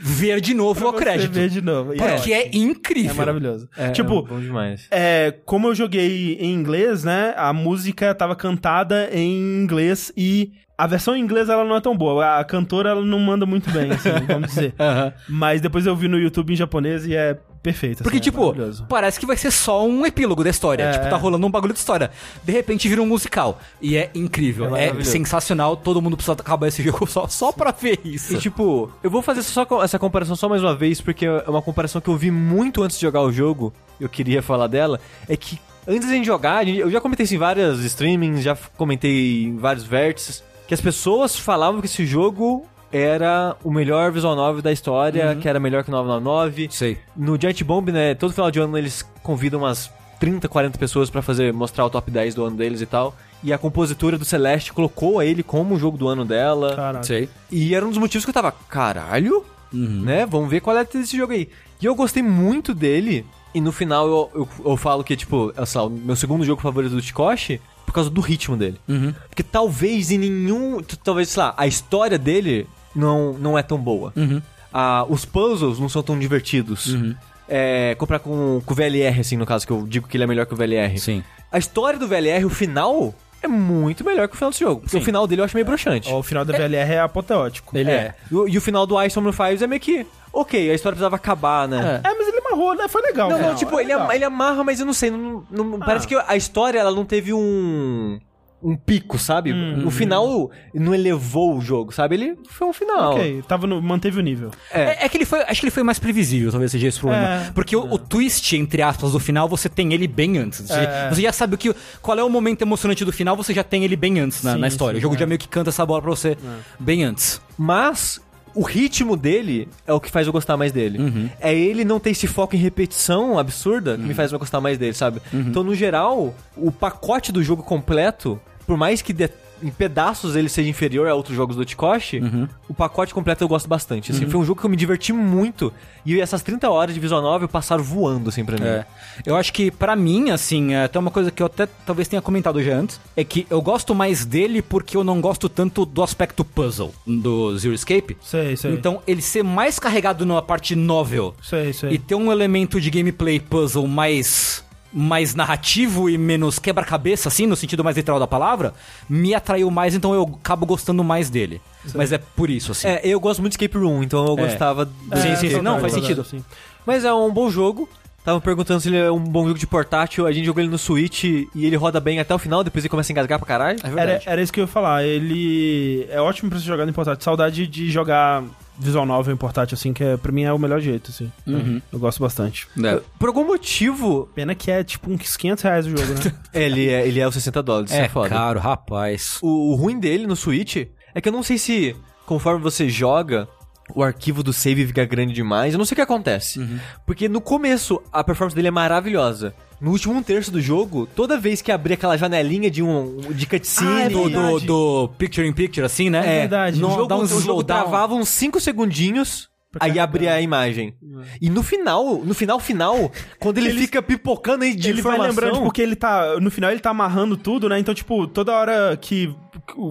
ver de novo o crédito. Ver de novo. Porque é, é, incrível. É maravilhoso. É, tipo, é bom demais. É, como eu joguei em inglês, né? A música tava cantada em inglês e A versão em inglês ela não é tão boa. A cantora ela não manda muito bem, assim, vamos dizer. Aham. Mas depois eu vi no YouTube em japonês e é perfeito. Porque, assim, é tipo, maravilhoso. parece que vai ser só um epílogo da história. É, tipo, tá é. rolando um bagulho de história. De repente vira um musical. E é incrível. É É, sensacional. Todo mundo precisa acabar esse jogo só, só pra ver isso. E tipo, eu vou fazer só essa comparação só mais uma vez, porque é uma comparação que eu vi muito antes de jogar o jogo, eu queria falar dela, é que antes de a gente jogar, eu já comentei isso em várias streamings, já comentei em vários vértices, que as pessoas falavam que esse jogo era o melhor visual novel da história, que era melhor que o 999. Sei. No Giant Bomb, né, todo final de ano eles convidam umas 30, 40 pessoas pra fazer mostrar o top 10 do ano deles e tal. E a compositora do Celeste colocou ele como o jogo do ano dela. Caralho. Sei. E era um dos motivos que eu tava, caralho, né? Vamos ver qual é desse jogo aí. E eu gostei muito dele. E no final eu, eu, eu falo que, tipo, é, sei lá, o meu segundo jogo favorito do Tikoshi por causa do ritmo dele. Uhum. Porque talvez em nenhum. Talvez, sei lá, a história dele não, não é tão boa. Uhum. Ah, os puzzles não são tão divertidos. É, comprar com, com o VLR, assim, no caso, que eu digo que ele é melhor que o VLR. Sim. A história do VLR, o final, é muito melhor que o final desse jogo. Porque Sim. o final dele eu acho meio broxante. O final da VLR é apoteótico. Ele é. E, o- e o final do Ice Summer Files é meio que. Ok, a história precisava acabar, né? É. É, mas ele amarrou, né? Foi legal. Não, não, tipo, é ele, legal. am- ele amarra, mas eu não sei. Não, não- Ah. Parece que a história ela não teve um. Um pico, sabe? Hum. O final não elevou o jogo, sabe? Ele foi um final. Ok, tava no, manteve o nível. É. é que ele foi. Acho que ele foi mais previsível, talvez seja esse o problema. É. Porque o, o twist, entre aspas, do final, você tem ele bem antes. Você, É. você já sabe o que. Qual é o momento emocionante do final, você já tem ele bem antes na, Sim, na história. sim, o jogo é. já meio que canta essa bola pra você bem antes. Mas o ritmo dele é o que faz eu gostar mais dele. Uhum. É ele não ter esse foco em repetição absurda que me faz eu gostar mais dele, sabe? Uhum. Então, no geral, o pacote do jogo completo, por mais que de- em pedaços ele seja inferior a outros jogos do Tikoshi, Uhum. o pacote completo eu gosto bastante. Assim, Foi um jogo que eu me diverti muito. E essas 30 horas de visual novel passaram voando, assim, pra mim. É. Eu acho que, pra mim, assim, é até uma coisa que eu até talvez tenha comentado já antes, é que eu gosto mais dele porque eu não gosto tanto do aspecto puzzle do Zero Escape. Sei, sei. Então, ele ser mais carregado na parte novel sei, sei. e ter um elemento de gameplay puzzle mais mais narrativo e menos quebra-cabeça, assim, no sentido mais literal da palavra, me atraiu mais, então eu acabo gostando mais dele. Mas é por isso, assim. É, eu gosto muito de Escape Room, então eu É. gostava do Sim, sim, sim. Não, faz sentido. Sim. Mas é um bom jogo. Tava perguntando se ele é um bom jogo de portátil. A gente jogou ele no Switch e ele roda bem até o final, depois ele começa a engasgar pra caralho. É Era, verdade. era isso que eu ia falar. Ele é ótimo pra você jogar no portátil. Saudade de jogar visual novel em portátil, assim, que é, pra mim é o melhor jeito, assim. Uhum. Eu gosto bastante. É. Por algum motivo, Pena que é tipo uns 500 reais o jogo, né? ele é, ele é os 60 dólares. Isso é, É foda. caro, rapaz. O, o ruim dele no Switch é que eu não sei se, conforme você joga, o arquivo do save fica grande demais. Eu não sei o que acontece. Porque no começo, a performance dele é maravilhosa. No último um terço do jogo, toda vez que abria aquela janelinha de um de cutscene... Ah, é Do, do, verdade. do picture in picture, assim, né? É verdade. Não, o jogo, dá um o jogo travava uns 5 segundinhos, aí abria a imagem. E no final, no final final, quando ele, Ele- fica pipocando aí de ele vai informação... lembrando, porque ele tá. No final ele tá amarrando tudo, né? Então, tipo, toda hora que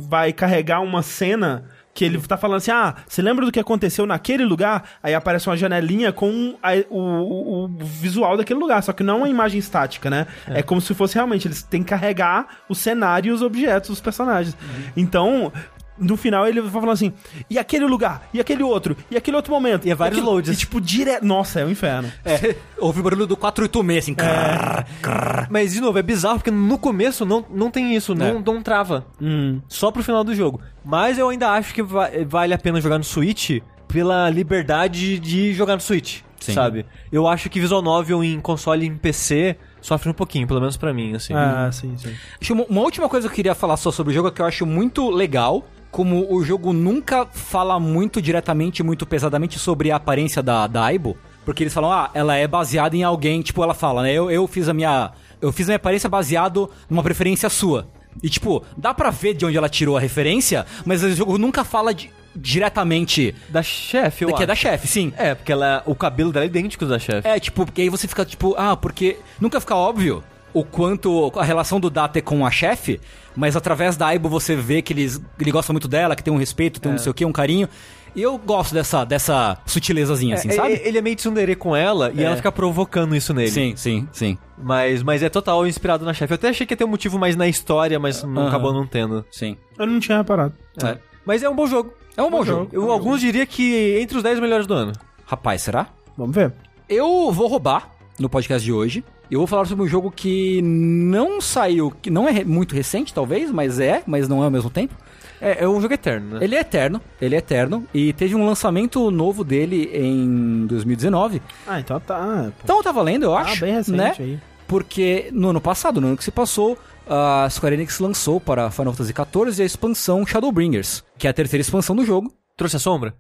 vai carregar uma cena. Que ele tá falando assim, ah, você lembra do que aconteceu naquele lugar? Aí aparece uma janelinha com a- o, o- o visual daquele lugar, só que não é uma imagem estática, né? É, como se fosse realmente, eles têm que carregar o cenário e os objetos dos personagens. Então, no final ele vai falando assim, e aquele lugar, e aquele outro, e aquele outro momento. E é vários aquele- loads. E tipo, direto. Nossa, é um inferno. É, ouvi o barulho do 486, assim. crrr, crrr. Mas, de novo, é bizarro, porque no começo não, não tem isso, não, É. não trava. Hum. Só pro final do jogo. Mas eu ainda acho que va- vale a pena jogar no Switch pela liberdade de jogar no Switch, Sim. sabe? Eu acho que Visual Novel em console e em PC sofre um pouquinho, pelo menos pra mim, assim. Ah, sim, sim. Uma, uma última coisa que eu queria falar só sobre o jogo é que eu acho muito legal. Como o jogo nunca fala muito diretamente, muito pesadamente sobre a aparência da, da Aibo. Porque eles falam, ah, ela é baseada em alguém. Tipo, ela fala, né? Eu, eu fiz a minha. Eu fiz a minha aparência baseado numa preferência sua. E, tipo, dá pra ver de onde ela tirou a referência, mas o jogo nunca fala di- diretamente Da chefe, eu que é da acho. chefe, sim. É, porque ela, o cabelo dela é idêntico da chefe. É, tipo, porque aí você fica tipo, ah, porque nunca fica óbvio. O quanto a relação do Data com a chefe, mas através da Aibo você vê que eles, ele gosta muito dela, que tem um respeito, tem um não sei o que, um carinho. E eu gosto dessa, dessa sutilezazinha, assim, é, sabe? Ele é meio tsundere com ela e É. ela fica provocando isso nele. Sim, sim, sim. Mas, mas é total inspirado na chefe. Eu até achei que ia ter um motivo mais na história, mas não Aham. acabou não tendo. Sim. Eu não tinha reparado. É. Mas é um bom jogo. É um bom jogo. Eu, alguns diria que entre os 10 melhores do ano. Rapaz, será? Vamos ver. Eu vou roubar no podcast de hoje. Eu vou falar sobre um jogo que não saiu, que não é muito recente, talvez, mas é, mas não é ao mesmo tempo. É, é um jogo eterno, né? Ele é eterno, ele é eterno, e teve um lançamento novo dele em 2019. Ah, então tá. Pô. Então tá valendo, eu Tá acho. bem recente né? aí. Porque no ano passado, no ano que se passou, a Square Enix lançou para Final Fantasy XIV a expansão Shadowbringers, que é a terceira expansão do jogo. Trouxe a sombra?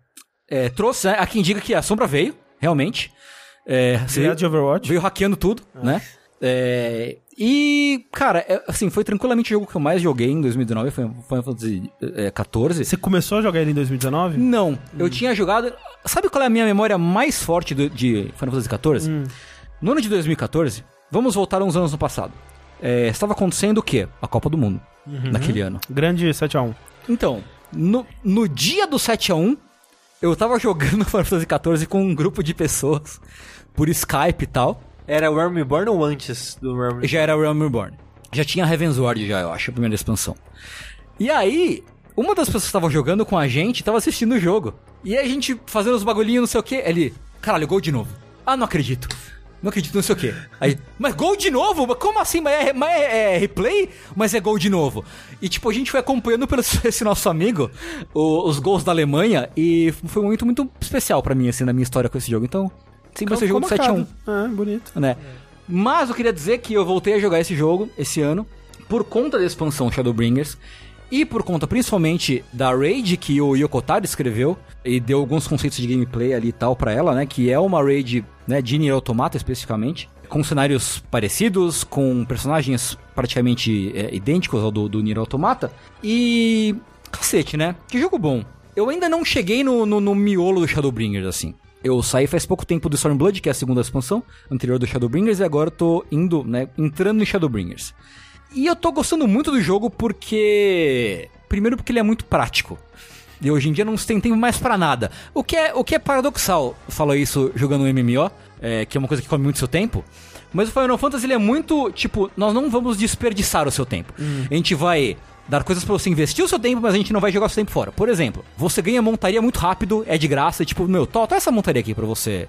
É, trouxe, né? Há quem diga que a sombra veio, realmente. É, veio, de Overwatch. veio hackeando tudo, né? É, e, cara, é, assim, foi tranquilamente o jogo que eu mais joguei em 2019, foi Final Fantasy é, 14. Você começou a jogar ele em 2019? Não, eu tinha jogado. Sabe qual é a minha memória mais forte do- de Final Fantasy XIV? No ano de 2014, vamos voltar uns anos no passado. É, estava acontecendo o quê? A Copa do Mundo, naquele ano. Grande 7x1. Então, no, no dia do 7x1, eu tava jogando Final Fantasy XIV com um grupo de pessoas por Skype e tal. Era o Realm Reborn ou antes do Realm Já era Realm Reborn. Já tinha Heavensward já, eu acho, a primeira expansão. E aí, uma das pessoas que estavam jogando com a gente tava assistindo o jogo. E aí a gente fazendo os bagulhinhos, não sei o que. Ele, caralho, gol de novo. Ah, não acredito. Não acredito, não sei o que. Aí, mas gol de novo? Mas como assim? Mas é, mas é- é replay? Mas é gol de novo. E tipo, a gente foi acompanhando pelo esse nosso amigo o- os gols da Alemanha. E foi muito, muito especial pra mim, assim, na minha história com esse jogo. Então, sim, vai ser jogo de 7x1 É, bonito. né? Mas eu queria dizer que eu voltei a jogar esse jogo esse ano por conta da expansão Shadowbringers e por conta principalmente da raid que o Yokotaro escreveu e deu alguns conceitos de gameplay ali e tal pra ela, né? Que é uma raid né, de Nier Automata especificamente, com cenários parecidos, com personagens praticamente é, idênticos ao do, do Nier Automata e cacete, né? Que jogo bom. Eu ainda não cheguei no, no, no miolo do Shadowbringers, assim. Eu saí faz pouco tempo do Stormblood, que é a segunda expansão, anterior do Shadowbringers, e agora eu tô indo, né, entrando em Shadowbringers. E eu tô gostando muito do jogo porque... Primeiro porque ele é muito prático. E hoje em dia não se tem tempo mais pra nada. O que é, o que é paradoxal, falar isso jogando um MMO, é, que é uma coisa que come muito seu tempo. Mas o Final Fantasy ele é muito, tipo, nós não vamos desperdiçar o seu tempo. A gente vai dar coisas pra você investir o seu tempo, mas a gente não vai jogar o seu tempo fora. Por exemplo, você ganha montaria muito rápido, é de graça, e tipo, meu, to, to essa montaria aqui pra você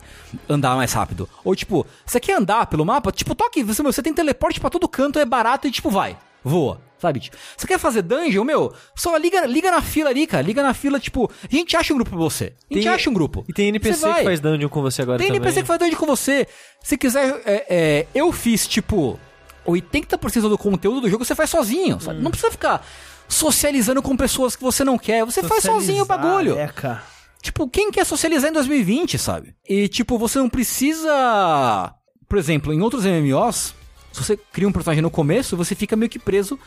andar mais rápido. Ou tipo, você quer andar pelo mapa? Tipo, toque, você, meu, você tem teleporte pra todo canto, é barato e tipo, vai, voa. Sabe? Tipo, Você quer fazer dungeon, meu? Só liga, liga na fila ali, cara. Liga na fila, tipo, a gente acha um grupo pra você. A gente Tem- acha um grupo. E tem NPC que faz dungeon com você agora Tem também. NPC que faz dungeon com você. Se quiser, é, é, eu fiz, tipo, 80% do conteúdo do jogo você faz sozinho, sabe? Hum. Não precisa ficar socializando com pessoas que você não quer. Você faz sozinho o bagulho. É, cara. Tipo, quem quer socializar em 2020, sabe? E, tipo, você não precisa. Por exemplo, em outros MMOs, se você cria um personagem no começo, você fica meio que preso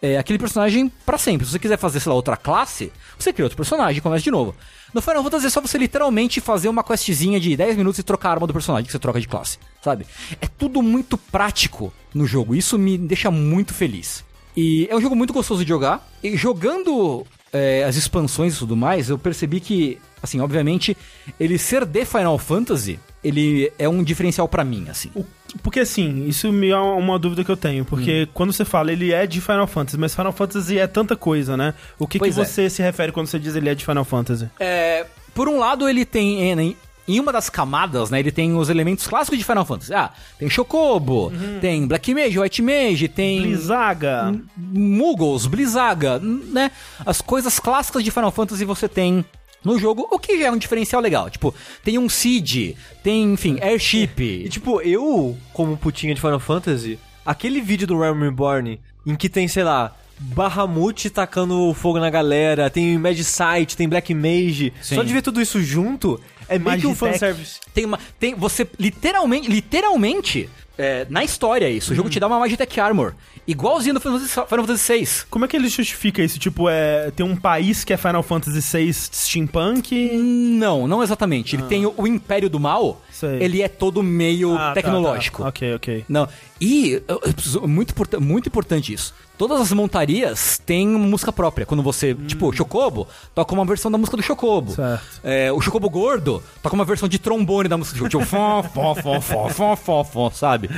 é, aquele personagem pra sempre. Se você quiser fazer, sei lá, outra classe, você cria outro personagem e começa de novo. No Final Fantasy é só você literalmente fazer uma questzinha de 10 minutos e trocar a arma do personagem que você troca de classe, sabe? É tudo muito prático no jogo. Isso me deixa muito feliz. E é um jogo muito gostoso de jogar. E jogando é, as expansões e tudo mais, eu percebi que, assim, obviamente, ele ser de Final Fantasy, ele é um diferencial pra mim, assim. O- Porque assim, isso me é uma dúvida que eu tenho. Porque Hum. quando você fala ele é de Final Fantasy, mas Final Fantasy é tanta coisa, né? O que, que é. você se refere quando você diz ele é de Final Fantasy? É, por um lado, ele tem. Em, uma das camadas, né? Ele tem os elementos clássicos de Final Fantasy. Ah, tem Chocobo, tem Black Mage, White Mage, tem. Blizaga. Muggles, Blizzaga, né? As coisas clássicas de Final Fantasy você tem no jogo, o que já é um diferencial legal. Tipo, tem um Seed, tem, enfim, Airship. E tipo, eu, como putinha de Final Fantasy, aquele vídeo do Realm Reborn, em que tem, sei lá, Bahamut tacando fogo na galera, tem Mad Sight, tem Black Mage, Sim. só de ver tudo isso junto, é meio que um fanservice. Tem uma. Tem, você literalmente, literalmente É, na história isso. O jogo te dá uma Magitech Armor. Igualzinho do Final Fantasy VI. Como é que ele justifica isso? Tipo, é, tem um país que é Final Fantasy VI steampunk? Não, não exatamente. Ele tem o, o Império do Mal. Sei. Ele é todo meio Ah, tá, tecnológico. tá. Ok, ok. Não. E eu- eu muito, muito importante isso. Todas as montarias têm música própria. Quando você. Tipo, Chocobo toca uma versão da música do Chocobo. É, o Chocobo Gordo toca uma versão de trombone da música do Chocobo. Tipo, fó, fó, fó, fó, fó, fó, fó, sabe?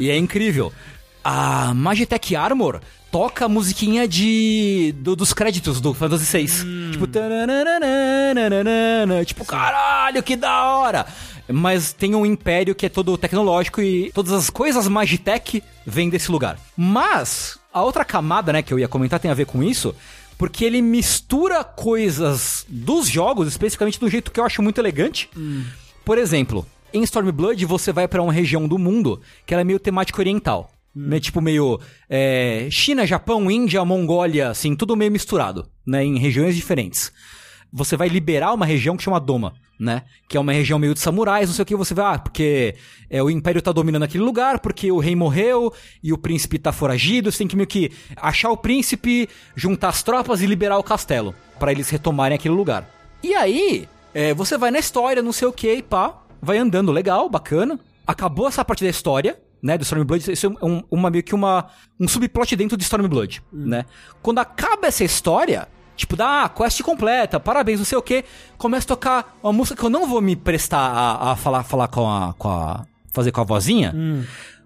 E é incrível. A Magitech Armor toca a musiquinha de. do- dos créditos do Fantasy VI. Tipo. tananana, Tipo, caralho, que da hora! Mas tem um império que é todo tecnológico e todas as coisas Magitech vêm desse lugar. Mas, a outra camada, né, que eu ia comentar tem a ver com isso, porque ele mistura coisas dos jogos, especificamente de um jeito que eu acho muito elegante. Por exemplo, em Stormblood você vai pra uma região do mundo que ela é meio temática oriental. Né, tipo meio é, China, Japão, Índia, Mongólia, assim, tudo meio misturado, né, em regiões diferentes. Você vai liberar uma região que chama Doma, né? Que é uma região meio de samurais, não sei o que, você vai, ah, porque é, o Império tá dominando aquele lugar, porque o rei morreu e o príncipe tá foragido, você tem que meio que achar o príncipe, juntar as tropas e liberar o castelo, pra eles retomarem aquele lugar. E aí, é, você vai na história, não sei o que, e pá, vai andando legal, bacana. Acabou essa parte da história, né, do Stormblood, isso é um, uma, meio que uma, um subplot dentro de Stormblood, né? Quando acaba essa história, tipo, dá ah, quest completa, parabéns, não sei o que, começa a tocar uma música que eu não vou me prestar a, a falar, falar com a, com a, fazer com a vozinha,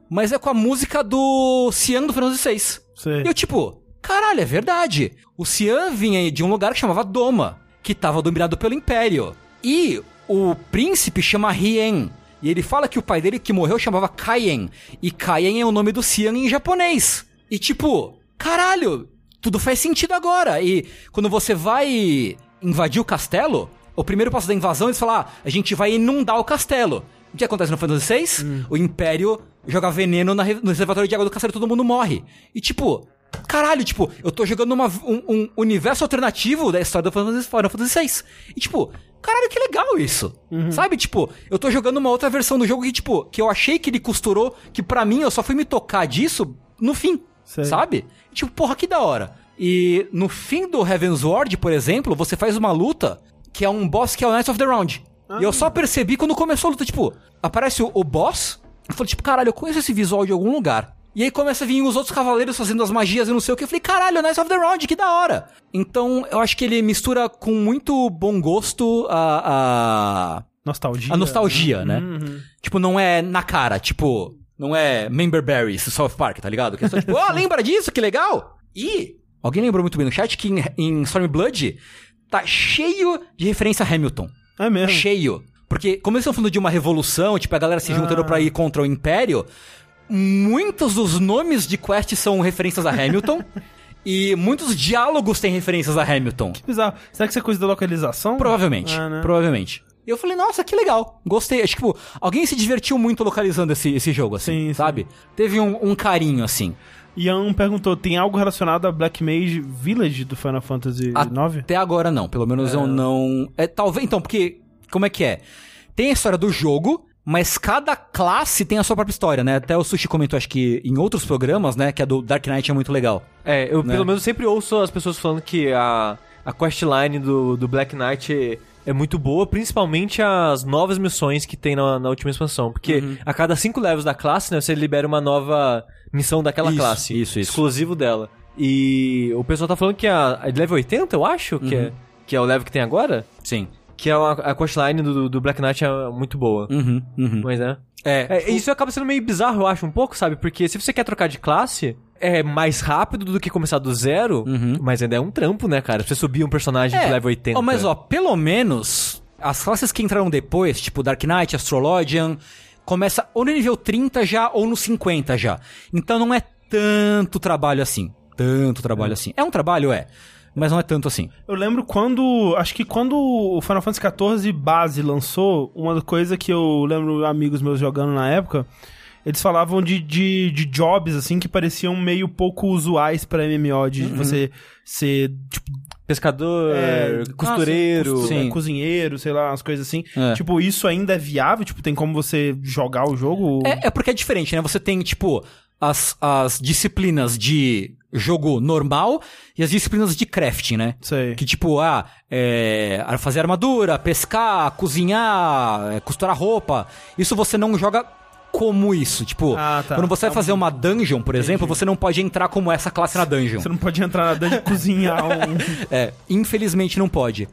mas é com a música do Cian do Final Fantasy VI. Sei. E eu, tipo, caralho, é verdade. O Cian vinha de um lugar que chamava Doma, que tava dominado pelo Império. E o príncipe chama Hien. E ele fala que o pai dele que morreu chamava Kaien. E Kaien é o nome do Cian em japonês. E tipo, caralho, tudo faz sentido agora. E quando você vai invadir o castelo, o primeiro passo da invasão eles falam: ah, a gente vai inundar o castelo. O que acontece no Final Fantasy VI? O Império joga veneno na no reservatório de água do castelo e todo mundo morre. E tipo, caralho, tipo, eu tô jogando uma- um, um universo alternativo da história do Final Fantasy, VI. E tipo, caralho, que legal isso. Sabe, tipo, eu tô jogando uma outra versão do jogo que, tipo, que eu achei que ele costurou, que pra mim eu só fui me tocar disso no fim. Sei. Sabe? Tipo, porra, que da hora. E no fim do Heaven's Ward, por exemplo, você faz uma luta que é um boss que é o Knights of the Round. E eu só percebi quando começou a luta, tipo, aparece o, o boss, eu falei, tipo, caralho, eu conheço esse visual de algum lugar. E aí começa a vir os outros cavaleiros fazendo as magias e não sei o que. Eu falei, caralho, Knights of the Round, que da hora. Então, eu acho que ele mistura com muito bom gosto a, a, Nostalgia. a nostalgia, né? Uhum. Tipo, não é na cara, tipo, não é Member Berries, South Park, tá ligado? Que é só tipo, ó, lembra disso? Que legal! E alguém lembrou muito bem no chat que em, em Stormblood tá cheio de referência a Hamilton. É mesmo. Cheio. Porque, como eles estão falando de uma revolução, tipo, a galera se juntando Ah. pra ir contra o Império, muitos dos nomes de quest são referências a Hamilton. e muitos diálogos têm referências a Hamilton. Bizarro. Será que isso é coisa da localização? Provavelmente. Ah, né? Provavelmente. E eu falei, nossa, que legal. Gostei. Acho que, tipo, alguém se divertiu muito localizando esse, esse jogo, assim, Sim, sim. sabe? Teve um, um carinho, assim. Ian perguntou, tem algo relacionado a Black Mage Village do Final Fantasy IX? Até agora não. Pelo menos eu não... É, talvez, então, porque... Como é que é? Tem a história do jogo, mas cada classe tem a sua própria história, né? Até o Sushi comentou, acho que em outros programas, né? Que a do Dark Knight é muito legal. É, eu Né? pelo menos sempre ouço as pessoas falando que a, a questline do, do Black Knight é, é muito boa, principalmente as novas missões que tem na, na última expansão. Porque Uhum. a cada cinco levels da classe, né, você libera uma nova missão daquela Isso, classe. isso, isso. Exclusivo dela. E o pessoal tá falando que a, a de level 80, eu acho, que, Uhum. é, que é o level que tem agora, Sim. Que é uma, a questline do, do Black Knight é muito boa. Uhum, uhum. Mas é. É, É, isso acaba sendo meio bizarro, eu acho, um pouco, sabe? Porque se você quer trocar de classe, é mais rápido do que começar do zero, mas ainda é um trampo, né, cara? Você subir um personagem de level 80. Ó, mas ó, pelo menos as classes que entraram depois, tipo Dark Knight, Astrologian, começa ou no nível 30 já ou no 50 já. Então não é tanto trabalho assim. Tanto trabalho assim. É um trabalho, é. Mas não é tanto assim. Eu lembro quando. Acho que quando o Final Fantasy XIV base lançou, uma coisa que eu lembro amigos meus jogando na época. Eles falavam de, de, de jobs, assim, que pareciam meio pouco usuais pra MMO, de você ser, tipo, pescador, É, costureiro. costu- Sim. é, cozinheiro, sei lá, umas coisas assim. É. Tipo, isso ainda é viável? Tipo, tem como você jogar o jogo? É, é porque é diferente, né? Você tem, tipo, as, as disciplinas de jogo normal e as disciplinas de crafting, né? Sei. Que tipo, ah, é, fazer armadura, pescar, cozinhar, é, costurar roupa. Isso você não joga como isso. Tipo, Ah, tá. quando você vai É fazer uma dungeon, por exemplo, você não pode entrar como essa classe na dungeon. Você não pode entrar na dungeon e cozinhar um... É, infelizmente não pode.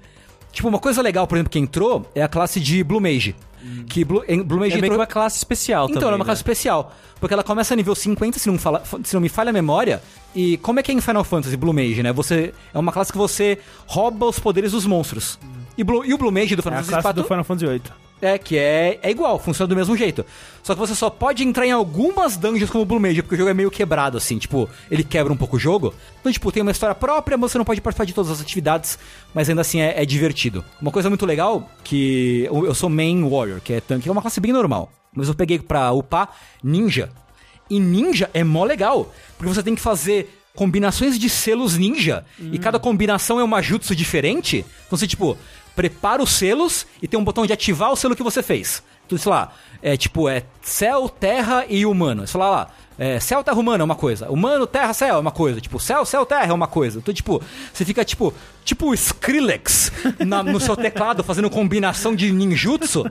Tipo, uma coisa legal, por exemplo, que entrou é a classe de Blue Mage. Que Blue, Blue Mage É entrou... uma classe especial Então, também. ela é uma né? classe especial. Porque ela começa a nível 50, se não, fala, se não me falha a memória. E como é que é em Final Fantasy Blue Mage, né? Você, é uma classe que você rouba os poderes dos monstros. E, Blue- e o Blue Mage do É Final a Fantasy classe do IV Final Fantasy VIII. É que é, é igual, funciona do mesmo jeito. Só que você só pode entrar em algumas dungeons como o Blue Mage, porque o jogo é meio quebrado, assim, tipo, ele quebra um pouco o jogo. Então, tipo, tem uma história própria, mas você não pode participar de todas as atividades, mas ainda assim é, é divertido. Uma coisa muito legal, que eu, eu sou main warrior, que é tanque, é uma classe bem normal. Mas eu peguei pra upar ninja. E ninja é mó legal, porque você tem que fazer combinações de selos ninja, e cada combinação é uma jutsu diferente. Então você, tipo, prepara os selos e tem um botão de ativar o selo que você fez. Então, sei lá, é tipo, é céu, terra e humano. Você fala lá, é, céu, terra, humano é uma coisa. Humano, terra, céu é uma coisa. Tipo, céu, céu, terra é uma coisa. Então, tipo, você fica tipo, tipo Skrillex na- no seu teclado fazendo combinação de ninjutsu.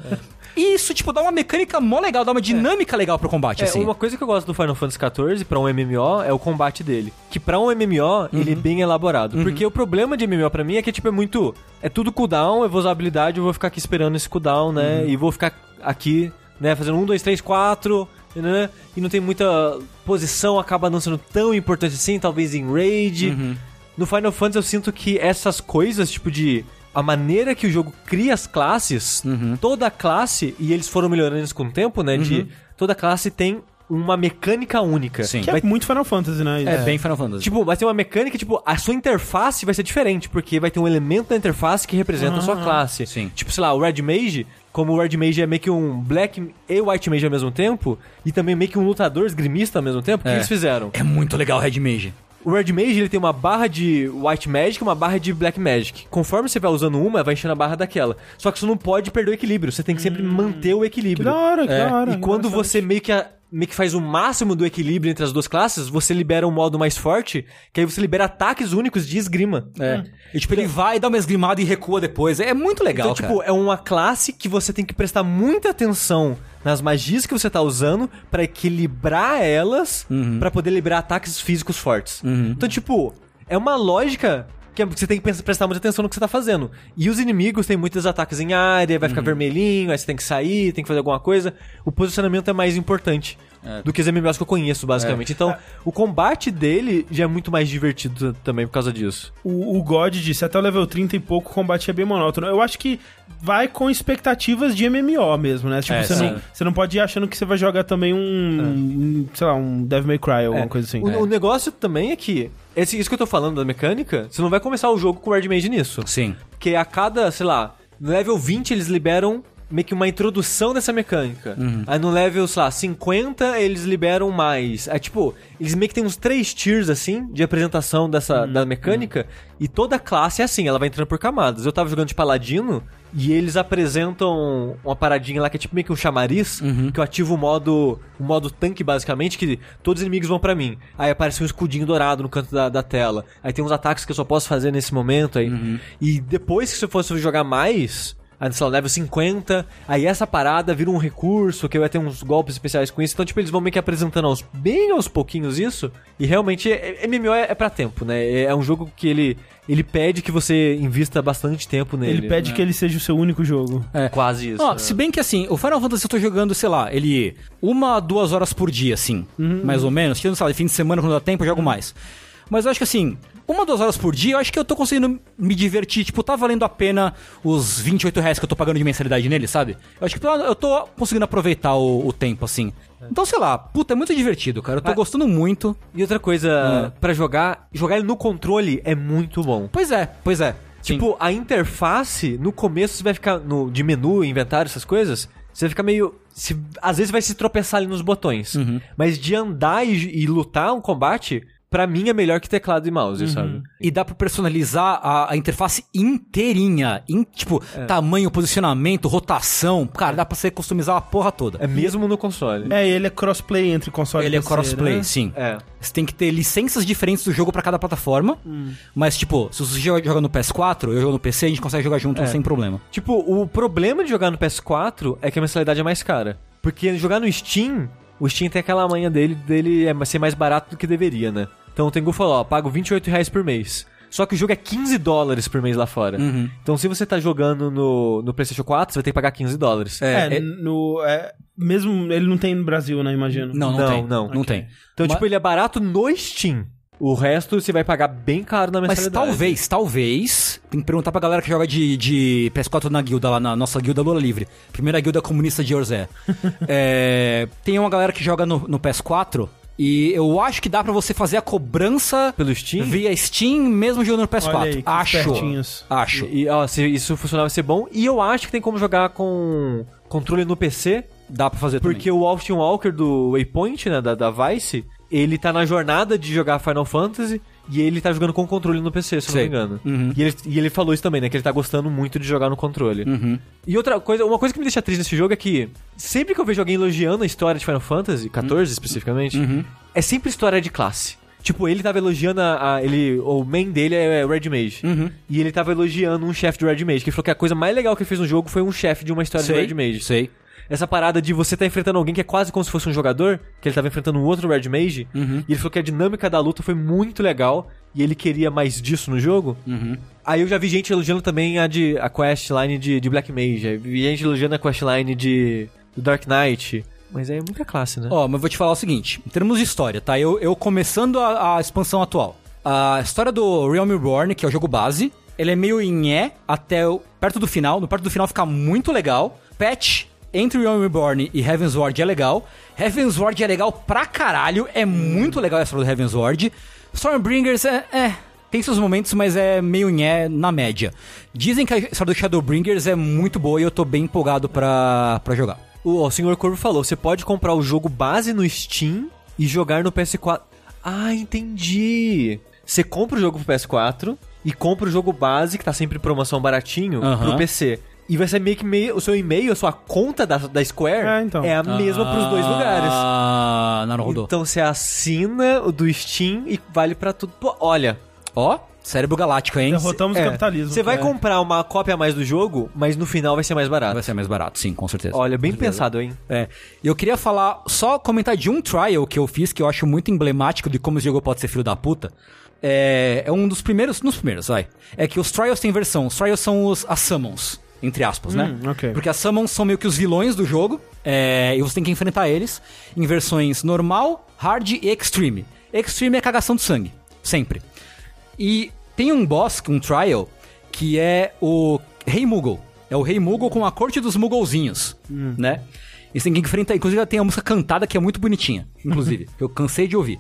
E isso, tipo, dá uma mecânica mó legal, dá uma dinâmica legal pro combate, É, assim. uma coisa que eu gosto do Final Fantasy XIV pra um MMO é o combate dele. Que pra um MMO, ele é bem elaborado. Porque o problema de MMO pra mim é que, tipo, é muito... É tudo cooldown, eu vou usar habilidade, eu vou ficar aqui esperando esse cooldown, né? E vou ficar aqui, né, fazendo um, dois, três, quatro... Né? E não tem muita posição, acaba não sendo tão importante assim, talvez em raid. No Final Fantasy eu sinto que essas coisas, tipo de a maneira que o jogo cria as classes, toda classe, e eles foram melhorando isso com o tempo, né? De toda classe tem uma mecânica única. Sim. Que Vai é muito Final Fantasy, né? É, bem Final Fantasy. Tipo, vai ter uma mecânica, tipo, a sua interface vai ser diferente, porque vai ter um elemento da interface que representa a sua classe. Sim. Tipo, sei lá, o Red Mage, como o Red Mage é meio que um Black e White Mage ao mesmo tempo, e também meio que um lutador esgrimista ao mesmo tempo, o que É. eles fizeram? É muito legal o Red Mage. O Red Mage ele tem uma barra de White Magic e uma barra de Black Magic. Conforme você vai usando uma, vai enchendo a barra daquela. Só que você não pode perder o equilíbrio, você tem que sempre manter o Que equilíbrio. da hora, que É, da hora. E quando você meio que, a- meio que faz o máximo do equilíbrio entre as duas classes, você libera um modo mais forte, que aí você libera ataques únicos de esgrima. É. E tipo, ele vai, dá uma esgrimada e recua depois. É muito legal, Então, tipo, cara. é uma classe que você tem que prestar muita atenção nas magias que você tá usando pra equilibrar elas, pra poder liberar ataques físicos fortes. Então, tipo, é uma lógica que é- você tem que prestar muita atenção no que você tá fazendo. E os inimigos têm muitos ataques em área, vai ficar vermelhinho, aí você tem que sair, tem que fazer alguma coisa. O posicionamento é mais importante. Do que os MMOs que eu conheço, basicamente. Então, o combate dele já é muito mais divertido também por causa disso. O, o God disse, até o level 30 e pouco o combate é bem monótono. Eu acho que vai com expectativas de MMO mesmo, né? Tipo, É, você, sim. não, você não pode ir achando que você vai jogar também um, um, sei lá, um Devil May Cry ou alguma É. coisa assim. O, o negócio também é que, esse, isso que eu tô falando da mecânica, você não vai começar o jogo com o Red Mage nisso. Sim. Porque a cada, sei lá, no level 20 eles liberam meio que uma introdução dessa mecânica. Aí no level, sei lá, 50 eles liberam mais. É tipo, eles meio que tem uns três tiers assim de apresentação dessa da mecânica e toda classe é assim, ela vai entrando por camadas. Eu tava jogando de paladino e eles apresentam uma paradinha lá que é tipo meio que um chamariz, que eu ativo o modo o modo tanque basicamente, que todos os inimigos vão pra mim. Aí aparece um escudinho dourado no canto da, da tela. Aí tem uns ataques que eu só posso fazer nesse momento aí. E depois que se eu fosse jogar mais, sei lá, level 50, aí essa parada vira um recurso, que vai ter uns golpes especiais com isso. Então, tipo, eles vão meio que apresentando aos, bem aos pouquinhos isso. E realmente, é- é- MMO é, é pra tempo, né? É, é um jogo que ele, ele pede que você invista bastante tempo nele. Ele pede que ele seja o seu único jogo. É quase isso. Ó, né? se bem que assim, o Final Fantasy eu tô jogando, sei lá, ele. Uma, duas horas por dia, assim. Mais ou menos. Tirando, sei lá, de fim de semana, quando dá tempo, eu jogo mais. Mas eu acho que assim, uma, duas horas por dia, eu acho que eu tô conseguindo me divertir. Tipo, tá valendo a pena os 28 reais que eu tô pagando de mensalidade nele, sabe? Eu acho que eu tô conseguindo aproveitar o, o tempo, assim. Então, sei lá, puta, é muito divertido, cara. Eu tô Ah. gostando muito. E outra coisa, pra jogar, jogar ele no controle é muito bom. Pois é, pois é. Sim. Tipo, a interface, no começo você vai ficar no, de menu, inventário, essas coisas, você vai ficar meio. se- às vezes vai se tropeçar ali nos botões. Mas de andar e, e lutar um combate, pra mim é melhor que teclado e mouse, sabe? E dá pra personalizar a, a interface inteirinha. Em, tipo, tamanho, posicionamento, rotação. Cara, dá pra você customizar a porra toda. É mesmo no console. É, ele é crossplay entre console Ele e é PC, crossplay, né? sim. É. Você tem que ter licenças diferentes do jogo pra cada plataforma. Mas, tipo, se você joga joga no PS4, eu jogo no PC, a gente consegue jogar junto sem problema. Tipo, o problema de jogar no PS4 é que a mensalidade é mais cara. Porque jogar no Steam, o Steam tem aquela manha dele, dele é ser mais barato do que deveria, né? Então o Tengu falou, ó, pago 28 reais por mês. Só que o jogo é 15 dólares por mês lá fora. Então se você tá jogando no, no PlayStation 4, você vai ter que pagar 15 dólares. É, É, é- no. é, mesmo ele não tem no Brasil, né? Imagino. Não, não, Não, tem. não. Não tem. Então, Mas- tipo, ele é barato no Steam. O resto você vai pagar bem caro na Mas mensalidade. talvez, talvez, tem que perguntar pra galera que joga de, de PS4 na guilda, lá na nossa guilda Lula Livre. Primeira guilda comunista de Orzé. É, tem uma galera que joga no, no PS4 e eu acho que dá pra você fazer a cobrança Pelo Steam? via Steam mesmo jogando no PS4. Olha aí, que acho. espertinhos. Acho. E, ó, se isso funcionar vai ser bom. E eu acho que tem como jogar com controle no PC. Dá pra fazer Porque o Austin Walker do Waypoint, né, da, da Vice, ele tá na jornada de jogar Final Fantasy e ele tá jogando com controle no PC, se eu não me engano. Uhum. E, ele, e ele falou isso também, né, que ele tá gostando muito de jogar no controle. Uhum. E outra coisa, uma coisa que me deixa triste nesse jogo é que sempre que eu vejo alguém elogiando a história de Final Fantasy, 14 especificamente, Uhum. é sempre história de classe. Tipo, ele tava elogiando a, a- ele, o main dele é Red Mage. Uhum. E ele tava elogiando um chefe de Red Mage, que ele falou que a coisa mais legal que ele fez no jogo foi um chefe de uma história Sei, de Red Mage. sei. Essa parada de você tá enfrentando alguém que é quase como se fosse um jogador, que ele tava enfrentando um outro Red Mage, Uhum. e ele falou que a dinâmica da luta foi muito legal, e ele queria mais disso no jogo. Uhum. Aí eu já vi gente elogiando também a, de, a questline de, de Black Mage, aí vi gente elogiando a questline de do Dark Knight, mas é muita classe, né? Ó, mas vou te falar o seguinte: em termos de história, tá? Eu, eu começando a, a expansão atual. A história do Realm Reborn, que é o jogo base, ele é meio em é até o- perto do final. No perto do final fica muito legal. Patch entre Realm Reborn e Heavensward é legal. Heavensward é legal pra caralho. É muito legal a história do Heavensward. Stormbringers é. é tem seus momentos, mas é meio nhé na média. Dizem que a história do Shadowbringers é muito boa e eu tô bem empolgado pra, pra jogar. O, o Sr. Corvo falou, você pode comprar o jogo base no Steam e jogar no PS4. Ah, entendi. Você compra o jogo pro PS4 e compra o jogo base, que tá sempre em promoção baratinho, Aham. pro PC. E vai ser meio que meio, o seu e-mail, a sua conta da, da Square É, então. a mesma pros dois lugares. Ah, Naruto. Então você assina o do Steam e vale pra tudo. Pô, olha, Ó, cérebro galáctico, hein? Derrotamos é, o capitalismo. Você vai É. comprar uma cópia a mais do jogo, mas no final vai ser mais barato. Vai ser mais barato, sim, com certeza. Olha, bem certeza. pensado, hein? É. Eu queria falar, só comentar de um trial que eu fiz, que eu acho muito emblemático de como esse jogo pode ser filho da puta. É, é um dos primeiros, nos primeiros, vai. É que os trials têm versão. Os trials são os, as summons, entre aspas, né? Hum, ok. Porque as summons são meio que os vilões do jogo, é, e você tem que enfrentar eles em versões normal, hard e extreme. Extreme é cagação de sangue, sempre. E tem um boss, um trial, que é o Rei Moogle. É o Rei Moogle com a corte dos Mooglezinhos, né? E você tem que enfrentar. Inclusive, ela tem a música cantada que é muito bonitinha, inclusive. que eu cansei de ouvir.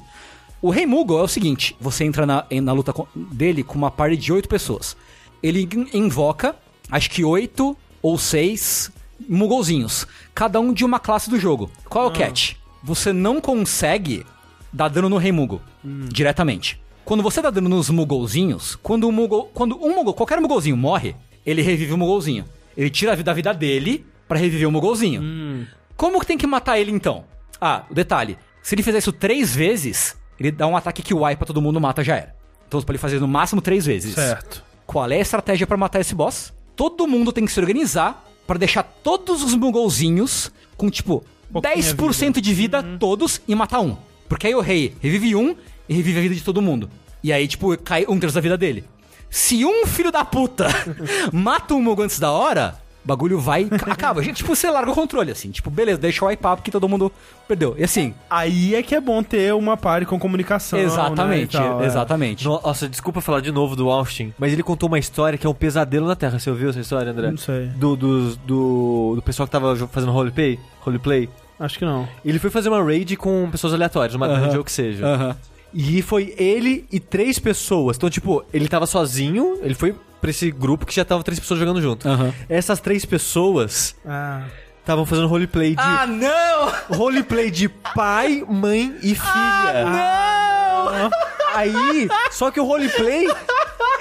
O Rei Moogle é o seguinte: você entra na, na luta dele com uma party de oito pessoas. Ele in- invoca, acho que oito ou seis Mooglezinhos, cada um de uma classe do jogo. Qual é o catch? Você não consegue dar dano no Rei Moogle diretamente. Quando você dá dano nos Mooglezinhos, quando um Moogle, quando um Moogle, qualquer Mooglezinho morre, ele revive o Mooglezinho. Ele tira a vida da vida dele pra reviver o Mooglezinho. Como que tem que matar ele então? Ah, o detalhe. Se ele fizer isso três vezes, ele dá um ataque que wipe todo mundo mata já era. Então você pode fazer no máximo três vezes. Certo. Qual é a estratégia pra matar esse boss? Todo mundo tem que se organizar pra deixar todos os Mooglezinhos com tipo Pouquinha 10% de vida todos e matar um. Porque aí o rei revive um e revive a vida de todo mundo. E aí, tipo, cai um terço da vida dele. Se um filho da puta mata um Moogle antes da hora, o bagulho vai. acaba. Gente, tipo, você larga o controle, assim. Tipo, beleza, deixa o wipear porque todo mundo perdeu. E assim. Aí é que é bom ter uma party com comunicação. exatamente, né, tal, é. exatamente. Nossa, desculpa falar de novo do Austin, mas ele contou uma história que é um pesadelo na Terra. Você ouviu essa história, André? Não sei. Do, do, do, do pessoal que tava fazendo roleplay? Roleplay? Acho que não. Ele foi fazer uma raid com pessoas aleatórias, uma Aham. dungeon ou que seja. Aham. E foi ele e três pessoas. Então, tipo, ele tava sozinho, ele foi pra esse grupo que já tava três pessoas jogando junto. Aham. Essas três pessoas Ah. estavam fazendo roleplay de. Ah, não! Roleplay de pai, mãe e filha. Não! Aí, só que o roleplay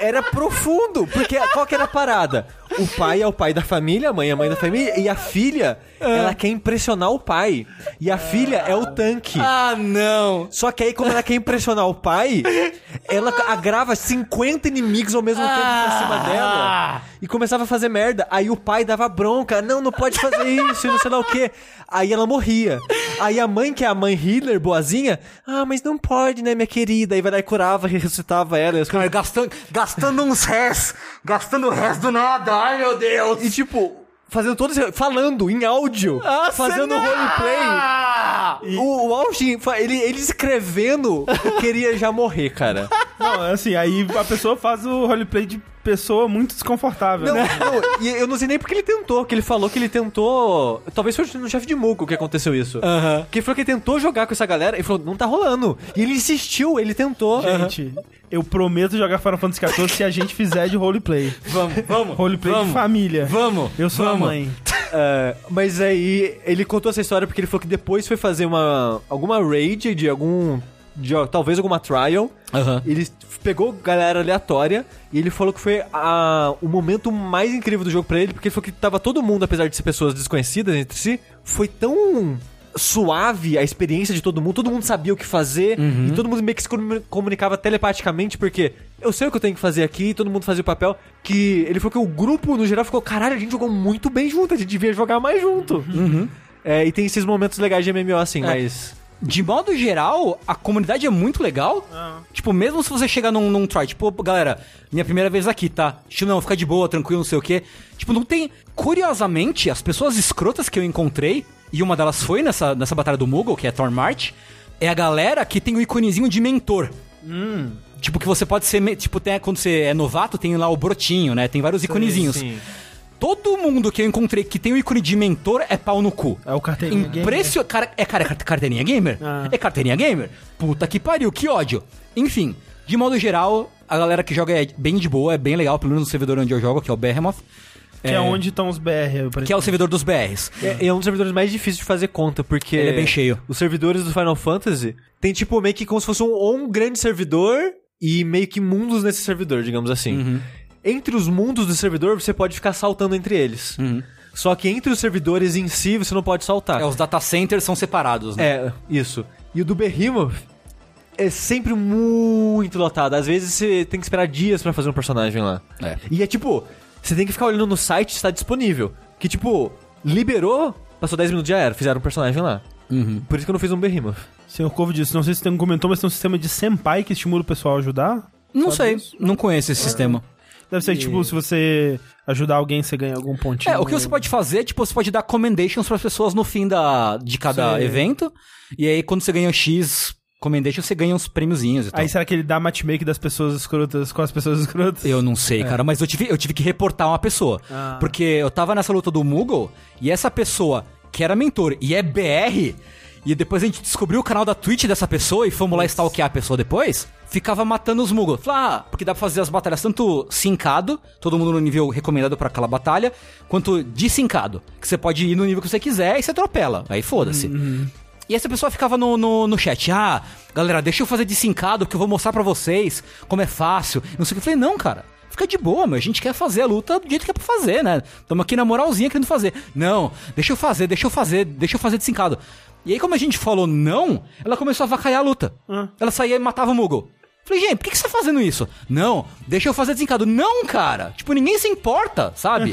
era profundo, porque qual que era a parada? O pai é o pai da família, a mãe é a mãe da família, e a filha, ela quer impressionar o pai. E a filha é o tanque. Ah, não. Só que aí, como ela quer impressionar o pai, ela agrava 50 inimigos ao mesmo tempo pra cima dela. E começava a fazer merda. Aí o pai dava bronca. Não, não pode fazer isso, e não sei lá o quê. Aí ela morria. Aí a mãe, que é a mãe healer, boazinha, ah, mas não pode, né, minha querida? Aí vai lá e curava, ressuscitava ela. E as Cara, gastando, gastando uns res, gastando o resto do nada. Ai, meu Deus. E tipo, fazendo todo esse... Falando em áudio. fazendo roleplay. O, o Austin, ele, ele escrevendo, queria já morrer, cara. Não, assim, aí a pessoa faz o roleplay de pessoa muito desconfortável. Não, né? não, e eu não sei nem porque ele tentou, que ele falou que ele tentou. Talvez foi no chefe de Muco que aconteceu isso. Aham. Que ele falou que ele tentou jogar com essa galera e falou, não tá rolando. E ele insistiu, ele tentou. Gente, eu prometo jogar Final Fantasy XIV se a gente fizer de roleplay. Vamos, vamos. Roleplay de vamos, família. Vamos. Eu sou vamos. a mãe. É, mas aí ele contou essa história porque ele falou que depois foi fazer uma alguma raid de algum de talvez alguma trial. Aham. Ele pegou galera aleatória e ele falou que foi a, o momento mais incrível do jogo pra ele, porque ele falou que tava todo mundo, apesar de ser pessoas desconhecidas entre si, foi tão suave a experiência de todo mundo, todo mundo sabia o que fazer e todo mundo meio que se comu- comunicava telepaticamente, porque eu sei o que eu tenho que fazer aqui, todo mundo fazia o papel, que ele falou que o grupo no geral ficou, caralho, a gente jogou muito bem junto, a gente devia jogar mais junto. É, e tem esses momentos legais de MMO assim, mas... De modo geral, a comunidade é muito legal. Tipo, mesmo se você chegar num, num try, tipo, galera, minha primeira vez aqui, tá? Tipo, não, fica de boa, tranquilo, não sei o quê. Tipo, não tem. Curiosamente, as pessoas escrotas que eu encontrei, e uma delas foi nessa, nessa batalha do Moogle, que é Thornmart, é a galera que tem o iconezinho de mentor. Tipo, que você pode ser. Tipo, tem, quando você é novato, tem lá o brotinho, né? Tem vários iconezinhos. sim. Todo mundo que eu encontrei que tem o ícone de mentor é pau no cu. É o carteirinha gamer. Impressionante. Cara, é cara, é carte- carteirinha gamer? Ah. É carteirinha gamer? Puta que pariu, que ódio. Enfim, de modo geral, a galera que joga é bem de boa, é bem legal, pelo menos no servidor onde eu jogo, que é o Behemoth. Que é, onde estão os BR. Que é o servidor dos BRs. É, é um dos servidores mais difíceis de fazer conta, porque... Ele é bem cheio. Os servidores do Final Fantasy tem, tipo, meio que como se fosse um, um grande servidor e meio que mundos nesse servidor, digamos assim. Uhum. Entre os mundos do servidor, você pode ficar saltando entre eles. Só que entre os servidores em si, você não pode saltar. É, os data centers são separados, né? É, isso. E o do Behemoth é sempre muito lotado. Às vezes você tem que esperar dias pra fazer um personagem lá. É. E é tipo, você tem que ficar olhando no site se está disponível. Que tipo, liberou, passou 10 minutos já era, fizeram um personagem lá. Uhum. Por isso que eu não fiz um Behemoth. Senhor Corvo disse, não sei se você comentou, mas tem um sistema de senpai que estimula o pessoal a ajudar? Não Sabe sei, isso? não conheço esse sistema. Deve ser, tipo, se você ajudar alguém, você ganha algum pontinho. É, o que você pode fazer, tipo, você pode dar commendations para pessoas no fim da, de cada Sim. evento. E aí, quando você ganha X commendation, você ganha uns prêmiozinhos e tal. Aí será que ele dá matchmake das pessoas escrotas com as pessoas escrotas? Eu não sei, cara, mas eu tive, eu tive que reportar uma pessoa. Ah. Porque eu tava nessa luta do Moogle e essa pessoa, que era mentor e é BR, e depois a gente descobriu o canal da Twitch dessa pessoa e fomos lá stalkear a pessoa depois, ficava matando os. Falei, ah, porque dá pra fazer as batalhas tanto sincado, todo mundo no nível recomendado pra aquela batalha, quanto desincado. Que você pode ir no nível que você quiser e você atropela. Aí foda-se. E essa pessoa ficava no, no, no chat, ah, galera, deixa eu fazer de sincado, porque eu vou mostrar pra vocês como é fácil. Não sei o que. Eu falei, não, cara, fica de boa, meu. A gente quer fazer a luta do jeito que é pra fazer, né? Tamo aqui na moralzinha querendo fazer. Não, deixa eu fazer, deixa eu fazer, deixa eu fazer de sincado. E aí, como a gente falou não, ela começou a vacaiar a luta. Ela saía e matava o Moogle. Falei, gente, por que, que você tá fazendo isso? Não, deixa eu fazer desencado. Não, cara! Tipo, ninguém se importa, sabe?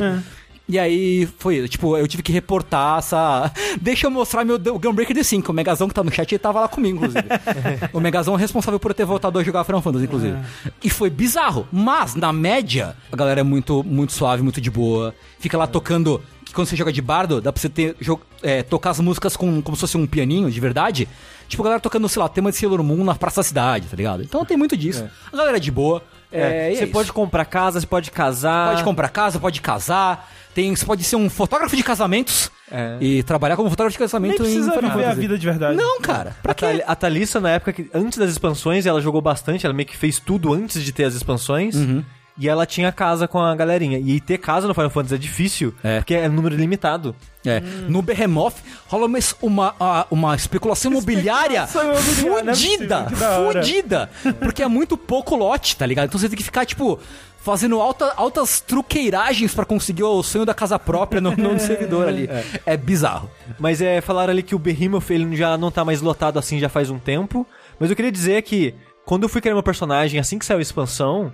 E aí foi, tipo, eu tive que reportar essa. Deixa eu mostrar meu Gunbreaker D5. O Megazão que tá no chat ele tava lá comigo, inclusive. o Megazão é responsável por eu ter voltado a jogar Final Fantasy, inclusive. E foi bizarro. Mas, na média, a galera é muito, muito suave, muito de boa. Fica lá tocando. Que quando você joga de bardo, dá pra você ter, é, tocar as músicas com, como se fosse um pianinho de verdade. Tipo, a galera tocando, sei lá, tema de Sailor Moon na Praça da Cidade, tá ligado? Então tem muito disso. A galera é de boa. É, você é pode isso. comprar casa, você pode casar. Pode comprar casa, pode casar. Tem, você pode ser um fotógrafo de casamentos É. e trabalhar como fotógrafo de Nem casamento em precisa Final viver a vida de verdade. Não, cara. Pra A, Thal- quê? a Thalissa, na época, que, antes das expansões, ela jogou bastante, ela meio que fez tudo antes de ter as expansões. Uhum. E ela tinha casa com a galerinha. E ter casa no Final Fantasy é difícil, É. porque é número limitado. É. No Behemoth rola uma, uma, uma especulação imobiliária é possível, fudida, fudida. Porque é muito pouco lote, tá ligado? Então você tem que ficar, tipo, fazendo alta, altas truqueiragens pra conseguir o sonho da casa própria no, no servidor ali. É. bizarro. Mas é, falaram ali que o Behemoth ele já não tá mais lotado assim já faz um tempo. Mas eu queria dizer que quando eu fui criar meu personagem, assim que saiu a expansão,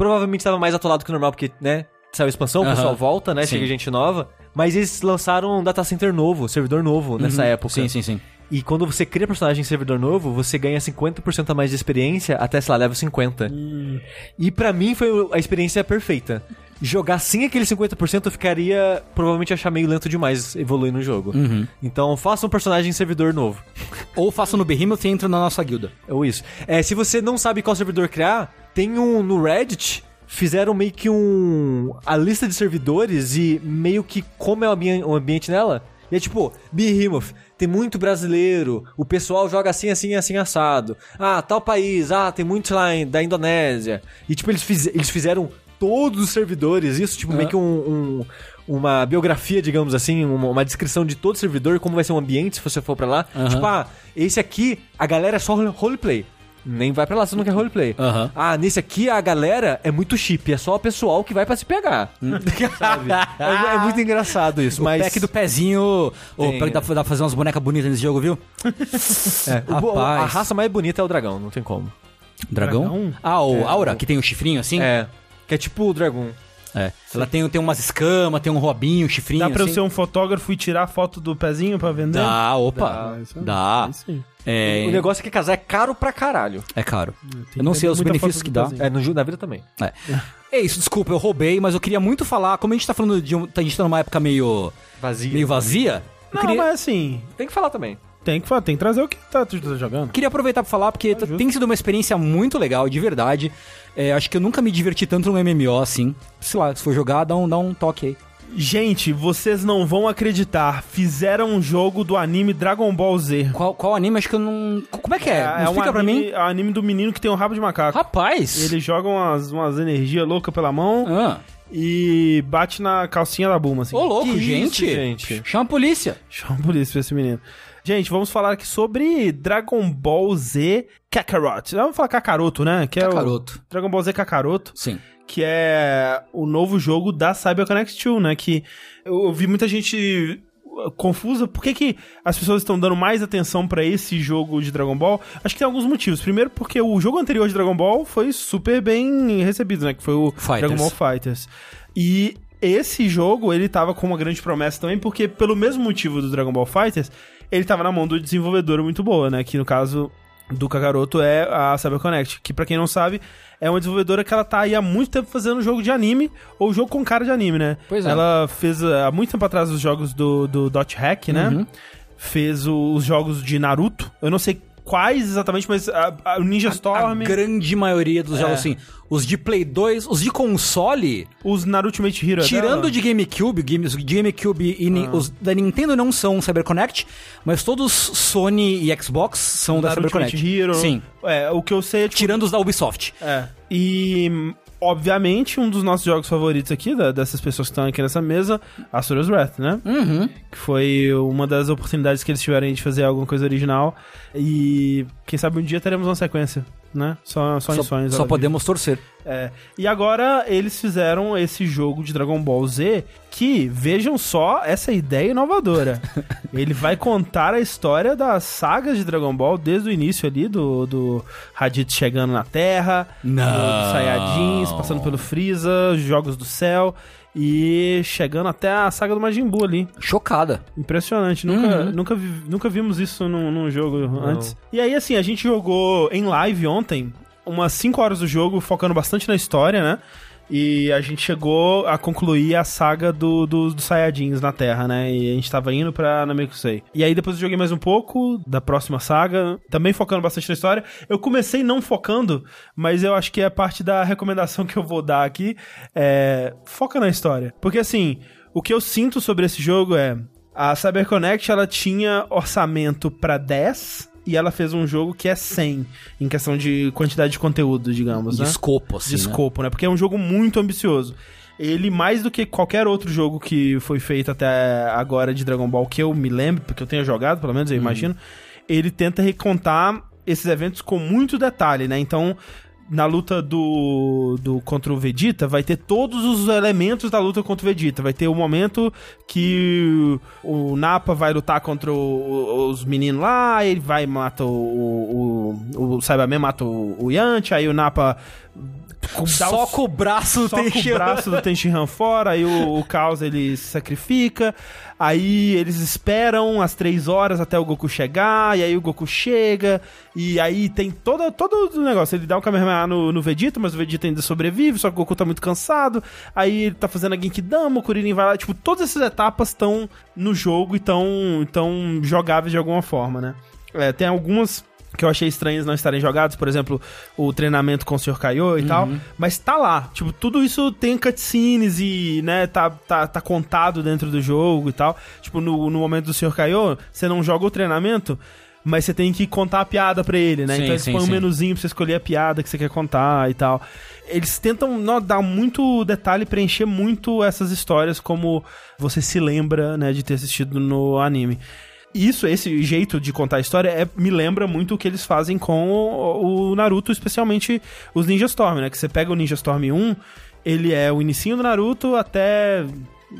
provavelmente estava mais atolado que o normal, porque, né, saiu a expansão, o Aham. pessoal volta, né, Sim. chega gente nova. Mas eles lançaram um data center novo, servidor novo nessa época. Sim, sim, sim. E quando você cria personagem em servidor novo, você ganha 50% a mais de experiência até, sei lá, level 50. E pra mim foi a experiência perfeita. Jogar sem aquele 50% eu ficaria. Provavelmente achar meio lento demais evoluir no jogo. Então faça um personagem em servidor novo. Ou faça no Behemoth e entra na nossa guilda. Ou isso. É, se você não sabe qual servidor criar, tem um no Reddit. Fizeram meio que um. a lista de servidores e meio que como é o, ambi- o ambiente nela. E é tipo, Behemoth, tem muito brasileiro, o pessoal joga assim, assim, assim, assado. Ah, tal país, ah, tem muitos lá da Indonésia. E tipo, eles, fiz- eles fizeram todos os servidores, isso, tipo, meio que um- um, uma biografia, digamos assim, uma, uma descrição de todo servidor, como vai ser o ambiente se você for pra lá. Aham. Tipo, ah, esse aqui, a galera é só role- roleplay. Nem vai pra lá se não quer roleplay. Aham. Ah, nesse aqui a galera é muito chip, é só o pessoal que vai pra se pegar. Sabe? É, é muito engraçado isso, O mas... pack do pezinho. Ô, Tem. dá, dá pra fazer umas bonecas bonitas nesse jogo, viu? É, o a raça mais bonita é o dragão, não tem como. Dragão? Dragão? Ah, o É, Aura, o- que tem o chifrinho assim? É, que é tipo o dragão. É. Ela tem, tem umas escamas, tem um robinho, um chifrinho. Dá pra eu assim. ser um fotógrafo e tirar foto do pezinho pra vender? Dá, opa. Dá, isso- Dá. isso sim. É, O negócio é que casar é caro pra caralho. é caro. Tem Eu não sei os benefícios que dá. pezinho. É, no, na vida também. É. É isso, desculpa, eu roubei, mas eu queria muito falar, como a gente tá falando de um, a gente tá numa época meio, Vazio. meio vazia, eu Não, queria, mas assim, Tem que falar também. Tem que, fa- tem que trazer o que tá, tá jogando. queria aproveitar pra falar, porque Tá tem sido uma experiência muito legal, de verdade. É, acho que eu nunca me diverti tanto num MMO assim. Sei lá, se for jogar, dá um, dá um toque aí. Gente, vocês não vão acreditar. Fizeram um jogo do anime Dragon Ball Z. Qual, qual anime? Acho que eu não. Como é que é? Me um explica pra anime, mim. é um anime do menino que tem um rabo de macaco. Rapaz! Ele joga umas, umas energias loucas pela mão Ah, e bate na calcinha da Buma, assim. ô louco, Que gente. isso, gente? Chama a polícia. Chama por isso pra esse menino. Gente, vamos falar aqui sobre Dragon Ball Z Kakarot. Vamos falar Kakaroto, né? Que É Kakaroto. o Dragon Ball Z Kakaroto, Sim. que é o novo jogo da CyberConnect 2, né? Que eu vi muita gente uh, confusa. Por que, que as pessoas estão dando mais atenção pra esse jogo de Dragon Ball? Acho que tem alguns motivos. Primeiro, porque o jogo anterior de Dragon Ball foi super bem recebido, né? Que foi o Fighters. Dragon Ball Fighters. E esse jogo, ele tava com uma grande promessa também, porque pelo mesmo motivo do Dragon Ball Fighters, ele tava na mão do desenvolvedor muito boa, né? Que no caso do Kakaroto é a CyberConnect, que pra quem não sabe, é uma desenvolvedora que ela tá aí há muito tempo fazendo jogo de anime, ou jogo com cara de anime, né? Pois é. Ela fez uh, há muito tempo atrás os jogos do, do Dot Hack, né? Uhum. Fez os jogos de Naruto. Eu não sei quais exatamente, mas a- a- o Ninja Storm, A grande maioria dos É. jogos, assim, os de Play 2, os de console, os Naruto Ultimate Hero. é tirando dela? de GameCube, games de GameCube e ni- os da Nintendo não são CyberConnect, mas todos Sony e Xbox são da Naruto CyberConnect. Ultimate Hero. Sim. É, o que eu sei é tipo, Tirando os da Ubisoft. É. E, obviamente, um dos nossos jogos favoritos aqui, da- dessas pessoas que estão aqui nessa mesa, Asura's Wrath, né? Uhum. Que foi uma das oportunidades que eles tiveram de fazer alguma coisa original. E quem sabe um dia teremos uma sequência, né? Só, só, em sonhos. só podemos torcer. é. E agora eles fizeram esse jogo de Dragon Ball Z que, vejam só essa ideia inovadora. Ele vai contar a história das sagas de Dragon Ball desde o início ali, do, do Raditz chegando na Terra, Não. dos Saiyajins, passando pelo Freeza, Jogos do Céu e chegando até a saga do Majin Buu ali. Chocada. Impressionante, nunca, Uhum. nunca, vi- nunca vimos isso num, num jogo antes. E aí, assim, a gente jogou em live ontem, umas 5 horas do jogo, focando bastante na história, né? E a gente chegou a concluir a saga do, do, dos Saiyajins na Terra, né? E a gente tava indo pra Namekusei. E aí depois eu joguei mais um pouco da próxima saga, também focando bastante na história. Eu comecei não focando, mas eu acho que é parte da recomendação que eu vou dar aqui. É, foca na história. Porque assim, o que eu sinto sobre esse jogo é... A CyberConnect, ela tinha orçamento pra 10 e ela fez um jogo que é 100 em questão de quantidade de conteúdo, digamos, De né? escopo, assim. de né? escopo, né? Porque é um jogo muito ambicioso. Ele, mais do que qualquer outro jogo que foi feito até agora de Dragon Ball, que eu me lembro, porque eu tenho jogado, pelo menos, eu imagino, ele tenta recontar esses eventos com muito detalhe, né? Então, na luta do, do contra o Vegeta, vai ter todos os elementos da luta contra o Vegeta. Vai ter o momento que o, o Nappa vai lutar contra o- os meninos lá, ele vai mata o, o, o Cyberman mata o, o Yanti, aí o Nappa dá o- Soca o braço do o Tenshinhan. braço do Tenshinhan fora, aí o, o Caos ele se sacrifica, aí eles esperam as três horas até o Goku chegar, e aí o Goku chega, e aí tem todo, todo o negócio, ele dá o Kamehameha no, no Vegeta, mas o Vegeta ainda sobrevive, só que o Goku tá muito cansado, aí ele tá fazendo a Genkidama, o Kuririn vai lá, tipo, todas essas etapas estão no jogo e tão, tão jogáveis de alguma forma, né? É, tem algumas que eu achei estranhas não estarem jogados, por exemplo, o treinamento com o Sr. Kaiô e tal, mas tá lá, tipo, tudo isso tem cutscenes e, né, tá, tá, tá contado dentro do jogo e tal, tipo, no, no momento do Sr. Kaiô, você não joga o treinamento, mas você tem que contar a piada pra ele, né, Sim, então eles sim, põem um sim. menuzinho pra você escolher a piada que você quer contar e tal. Eles tentam nó, dar muito detalhe, preencher muito essas histórias como você se lembra, né, de ter assistido no anime. Isso, esse jeito de contar a história é, me lembra muito o que eles fazem com o, o Naruto, especialmente os Ninja Storm, né? Que você pega o Ninja Storm 1, ele é o inicinho do Naruto até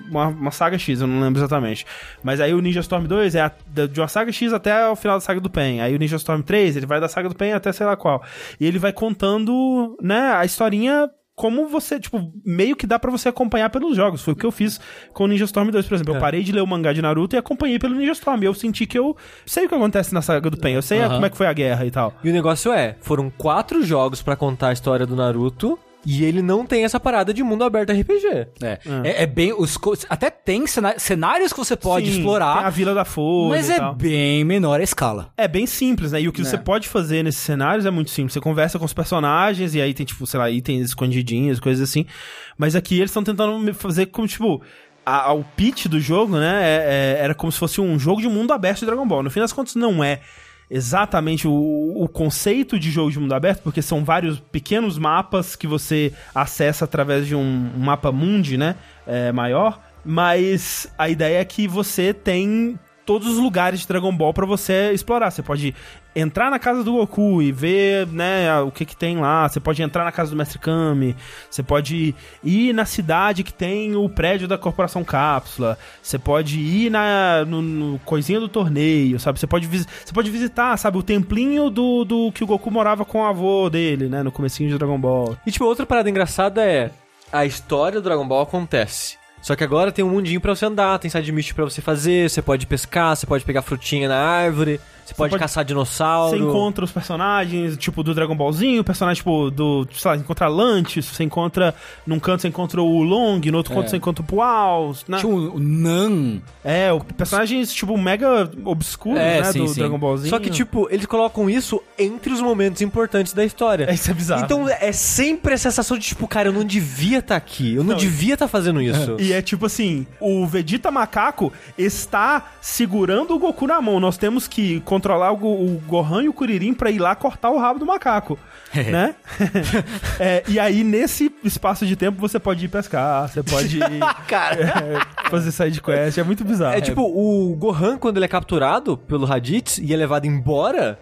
uma, uma saga X, eu não lembro exatamente. Mas aí o Ninja Storm 2 é a- de uma saga X até o final da saga do Pen. Aí o Ninja Storm 3, ele vai da saga do Pen até sei lá qual. E ele vai contando, né, a historinha como você, tipo, meio que dá pra você acompanhar pelos jogos. Foi o que eu fiz com o Ninja Storm 2, por exemplo. Eu parei de ler o mangá de Naruto e acompanhei pelo Ninja Storm. E eu senti que eu sei o que acontece na saga do Pen. Eu sei como é que foi a guerra e tal. E o negócio é, foram quatro jogos pra contar a história do Naruto e ele não tem essa parada de mundo aberto RPG. É, é, é bem. Os, até tem cenários que você pode Sim, explorar, Tem a Vila da Folha mas e é tal. bem menor a escala. É bem simples, né? E o que É. você pode fazer nesses cenários é muito simples. Você conversa com os personagens e aí tem, tipo, sei lá, itens escondidinhos, coisas assim. Mas aqui eles estão tentando me fazer como, tipo. A, a- o pitch do jogo, né? é- é- era como se fosse um jogo de mundo aberto de Dragon Ball. No fim das contas, não é exatamente o, o conceito de jogo de mundo aberto, porque são vários pequenos mapas que você acessa através de um, um mapa mundi, né? É, maior. Mas a ideia é que você tem todos os lugares de Dragon Ball pra você explorar. Você pode entrar na casa do Goku e ver, né, o que que tem lá. Você pode entrar na casa do Mestre Kami. Você pode ir na cidade que tem o prédio da Corporação Cápsula. Você pode ir na no, no coisinha do torneio, sabe? Você pode, você pode visitar, sabe, o templinho do, do que o Goku morava com o avô dele, né, no comecinho de Dragon Ball. E tipo, outra parada engraçada é a história do Dragon Ball acontece. Só que agora tem um mundinho pra você andar, tem side mission pra você fazer, você pode pescar, você pode pegar frutinha na árvore, você pode, pode- caçar dinossauro. Você encontra os personagens, tipo, do Dragon Ballzinho, o personagem, tipo, do. Sei lá, encontra Lantis, você encontra. Num canto você encontra o Long, no outro É. canto você encontra o Puals. Né? Tinha o Nan. É, o personagens, tipo, mega obscuros, É, né? sim, do sim. Dragon Ballzinho. Só que, tipo, eles colocam isso entre os momentos importantes da história. É, isso é bizarro. Então é sempre a sensação de, tipo, cara, eu não devia estar aqui. Eu não, Não, devia estar fazendo isso. E é tipo assim, o Vegeta Macaco está segurando o Goku na mão. Nós temos que controlar o, o Gohan e o Kuririn pra ir lá cortar o rabo do macaco. né? É, e aí, nesse espaço de tempo, você pode ir pescar, você pode ir, é, fazer side quest. É muito bizarro. É tipo, o Gohan, quando ele é capturado pelo Raditz e é levado embora,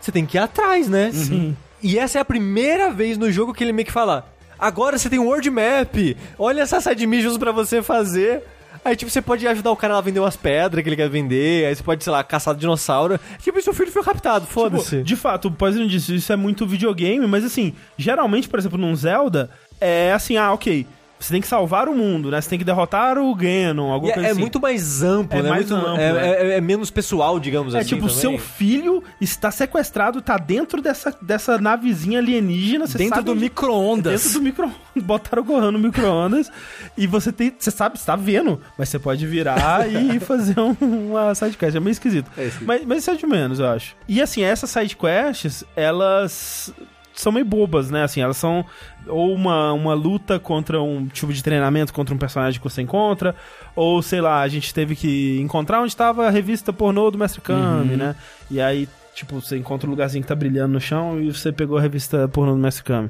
você tem que ir atrás, né? Sim. E essa é a primeira vez no jogo que ele meio que fala: agora você tem um world map, olha essas side missions pra você fazer. Aí, tipo, você pode ajudar o cara a vender umas pedras que ele quer vender, aí você pode, sei lá, caçar dinossauro. Tipo, seu filho foi raptado, foda-se. Tipo, de fato, o Poison disse, isso é muito videogame, mas assim, geralmente, por exemplo, num Zelda, é assim, ah, ok, você tem que salvar o mundo, né? Você tem que derrotar o Ganon, alguma é, coisa é assim. muito mais amplo, É né? mais Muito- amplo, é, é. é- é menos pessoal, digamos É assim. tipo, também. seu filho está sequestrado, tá dentro dessa, dessa navezinha alienígena, você Dentro sabe do micro-ondas. Dentro do micro-ondas. Botaram o Gohan no micro-ondas. e você tem. Você sabe, você tá vendo. Mas você pode virar e fazer um- uma sidequest. É meio esquisito. É esquisito. mas, mas isso é de menos, eu acho. E assim, essas sidequests, elas são meio bobas, né? Assim, elas são ou uma, uma luta contra um tipo de treinamento contra um personagem que você encontra, ou sei lá, a gente teve que encontrar onde estava a revista pornô do Mestre Kami, né? E aí Tipo, você encontra um lugarzinho que tá brilhando no chão e você pegou a revista pornô do Mestre Kami.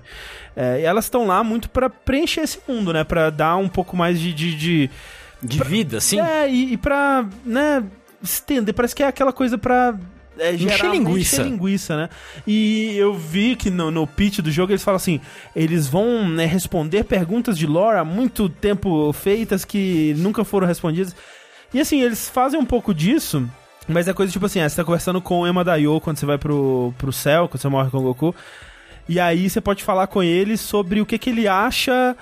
É, e elas estão lá muito para preencher esse mundo, né? Pra dar um pouco mais de... de, de, de pra, vida, sim. É, e, e pra, né, estender. Parece que é aquela coisa pra é, encher linguiça. Encher linguiça, né? E eu vi que no, no pitch do jogo eles falam assim: eles vão né, responder perguntas de lore há muito tempo feitas que nunca foram respondidas. E assim, eles fazem um pouco disso mas é coisa tipo assim, é, você tá conversando com o Ema Daio quando você vai pro, pro céu, quando você morre com o Goku. E aí você pode falar com ele sobre o que, que ele acha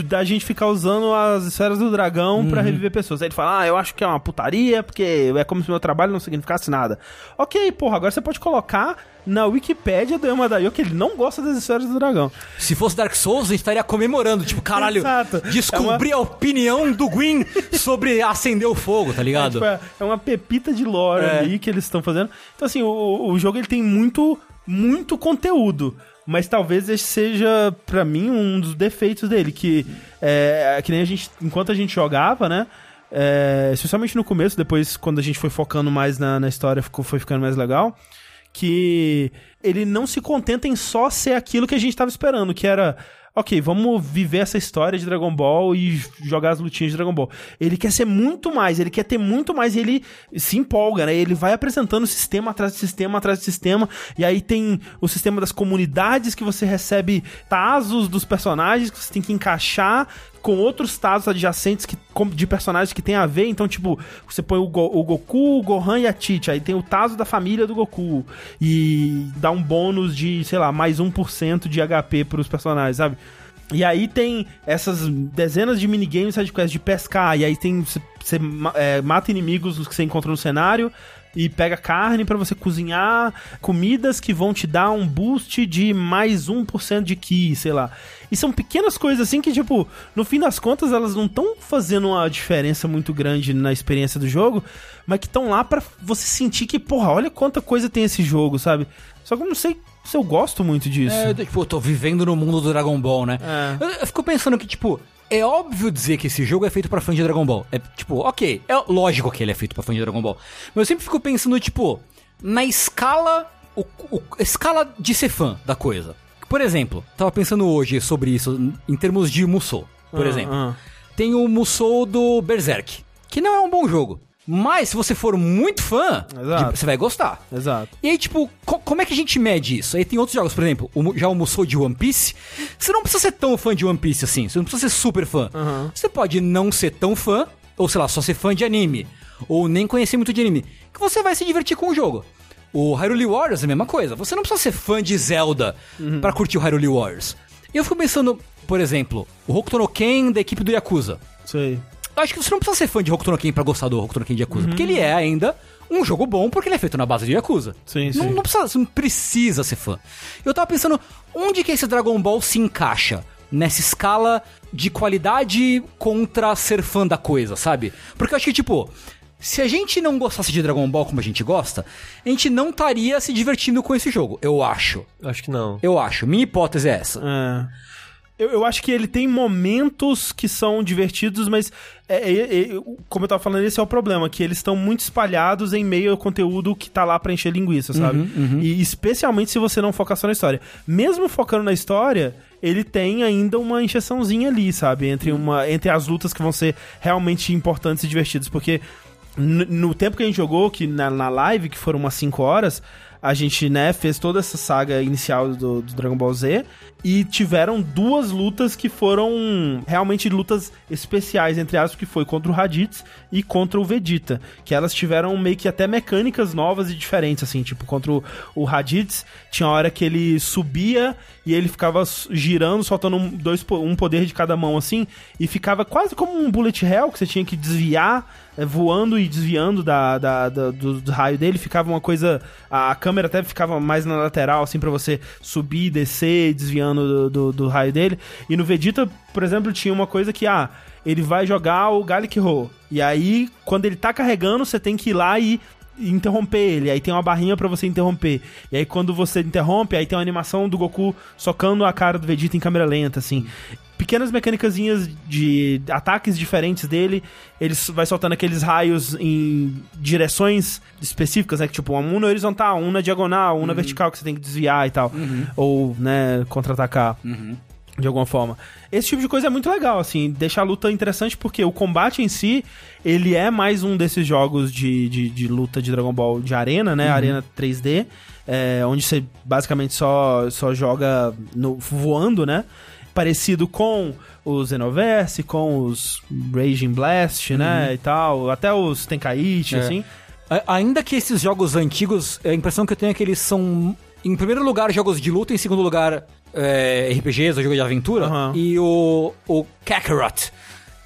da gente ficar usando as esferas do dragão uhum. para reviver pessoas. Aí ele fala, ah, eu acho que é uma putaria, porque é como se meu trabalho não significasse nada. Ok, porra, agora você pode colocar na Wikipédia do Yamadaio que ele não gosta das esferas do dragão. Se fosse Dark Souls, a gente estaria comemorando. Tipo, caralho, Exato. descobri é uma... a opinião do Gwyn sobre acender o fogo, tá ligado? É, tipo, é, é uma pepita de lore é. ali que eles estão fazendo. Então, assim, o, o jogo ele tem muito, muito conteúdo. Mas talvez esse seja, para mim, um dos defeitos dele, que é, que nem a gente, enquanto a gente jogava, né? É, especialmente no começo, depois quando a gente foi focando mais na, na história, ficou, foi ficando mais legal. Que ele não se contenta em só ser aquilo que a gente estava esperando, que era ok, vamos viver essa história de Dragon Ball e jogar as lutinhas de Dragon Ball. Ele quer ser muito mais, ele quer ter muito mais e ele se empolga, né? Ele vai apresentando sistema atrás de sistema atrás de sistema, e aí tem o sistema das comunidades que você recebe tazos dos personagens que você tem que encaixar com outros tazos adjacentes que, de personagens que tem a ver. Então, tipo, você põe o, Go, o Goku, o Gohan e a Tite. Aí tem o tazo da família do Goku. E dá um bônus de, sei lá, mais 1% de HP pros personagens, sabe? E aí tem essas dezenas de minigames sidequests de pescar. E aí tem. Você é, mata inimigos que você encontra no cenário e pega carne para você cozinhar, comidas que vão te dar um boost de mais 1% de ki, sei lá. E são pequenas coisas assim que, tipo, no fim das contas, elas não estão fazendo uma diferença muito grande na experiência do jogo, mas que estão lá para você sentir que, porra, olha quanta coisa tem esse jogo, sabe? Só que eu não sei se eu gosto muito disso. É, tipo, eu tô vivendo no mundo do Dragon Ball, né? É. Eu, eu fico pensando que, tipo, é óbvio dizer que esse jogo é feito para fã de Dragon Ball. É tipo, ok, é lógico que ele é feito para fã de Dragon Ball. Mas eu sempre fico pensando, tipo, na escala. O, o, escala de ser fã da coisa. Por exemplo, tava pensando hoje sobre isso em termos de Musou, por uh, exemplo. Uh. Tem o Musou do Berserk, que não é um bom jogo. Mas se você for muito fã, você vai gostar. Exato. E aí, tipo, co como é que a gente mede isso? Aí tem outros jogos, por exemplo, o, já almoçou de One Piece. Você não precisa ser tão fã de One Piece assim. Você não precisa ser super fã. Uhum. Você pode não ser tão fã, ou sei lá, só ser fã de anime. Ou nem conhecer muito de anime. Que você vai se divertir com o jogo. O Hyrule Warriors é a mesma coisa. Você não precisa ser fã de Zelda uhum. para curtir o Hyrule Warriors. E eu fico pensando, por exemplo, o Hokuto no Ken da equipe do Yakuza. Sei. Eu acho que você não precisa ser fã de Hokuto no Ken pra gostar do Hokuto no Ken de Yakuza, uhum. porque ele é ainda um jogo bom porque ele é feito na base de Yakuza. Sim, não, sim. Não precisa, você não precisa ser fã. Eu tava pensando, onde que esse Dragon Ball se encaixa? Nessa escala de qualidade contra ser fã da coisa, sabe? Porque eu acho que, tipo, se a gente não gostasse de Dragon Ball como a gente gosta, a gente não estaria se divertindo com esse jogo, eu acho. Acho que não. Eu acho. Minha hipótese é essa. É. Eu, eu acho que ele tem momentos que são divertidos, mas é, é, é, como eu tava falando, esse é o problema, que eles estão muito espalhados em meio ao conteúdo que tá lá pra encher linguiça, sabe? Uhum, uhum. E especialmente se você não focar só na história. Mesmo focando na história, ele tem ainda uma encheçãozinha ali, sabe? Entre, uma, entre as lutas que vão ser realmente importantes e divertidas, porque no tempo que a gente jogou, que na, na live, que foram umas 5 horas, a gente, né, fez toda essa saga inicial do, do, Dragon Ball Z e tiveram duas lutas que foram realmente lutas especiais, entre aspas, que foi contra o Raditz e contra o Vegeta, que elas tiveram meio que até mecânicas novas e diferentes, assim, tipo, contra o, o Raditz, tinha hora que ele subia e ele ficava girando, soltando um, dois, um poder de cada mão, assim, e ficava quase como um bullet hell, que você tinha que desviar é, voando e desviando da, da, da do, do, raio dele, ficava uma coisa. A câmera até ficava mais na lateral, assim, para você subir, descer, desviando do, do, do, raio dele. E no Vegeta, por exemplo, tinha uma coisa que, ah, ele vai jogar o Gallic Roll. E aí, quando ele tá carregando, você tem que ir lá e interromper ele. Aí tem uma barrinha para você interromper. E aí quando você interrompe, aí tem uma animação do Goku socando a cara do Vegeta em câmera lenta, assim pequenas mecânicazinhas de ataques diferentes dele. Ele vai soltando aqueles raios em direções específicas, né? Que, tipo, um na horizontal, um na diagonal, um na vertical que você tem que desviar e tal. Ou, né, contra-atacar. De alguma forma. Esse tipo de coisa é muito legal, assim, deixa a luta interessante porque o combate em si, ele é mais um desses jogos de, de, de luta de Dragon Ball de arena, né? Arena 3D, é, onde você basicamente só, só joga no, voando, né? Parecido com os Xenoverse, com os Raging Blast, né? E tal, até os Tenkaichi, É. assim. Ainda que esses jogos antigos, a impressão que eu tenho é que eles são, em primeiro lugar, jogos de luta, em segundo lugar, é, RPGs, ou jogo de aventura. Aham. E o, o Kakarot,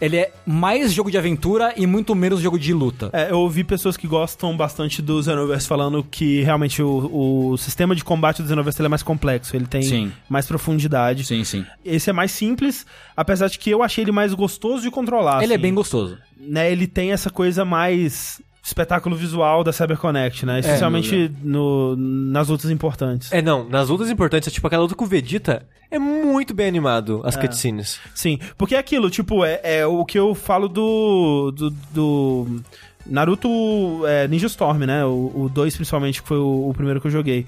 ele é mais jogo de aventura e muito menos jogo de luta. É, eu ouvi pessoas que gostam bastante do Xenoverse falando que realmente o, o sistema de combate do Xenoverse é mais complexo, ele tem Sim. mais profundidade. Sim, sim. Esse é mais simples, apesar de que eu achei ele mais gostoso de controlar. Ele é assim. bem gostoso. né, ele tem essa coisa mais espetáculo visual da CyberConnect, né? Especialmente no, nas lutas importantes. É, não, nas lutas importantes, é tipo aquela luta com o Vegeta, é muito bem animado as cutscenes. Sim, porque é aquilo, tipo, é, é o que eu falo do. do, do Naruto é, Ninja Storm, né? O 2, principalmente, que foi o, o primeiro que eu joguei.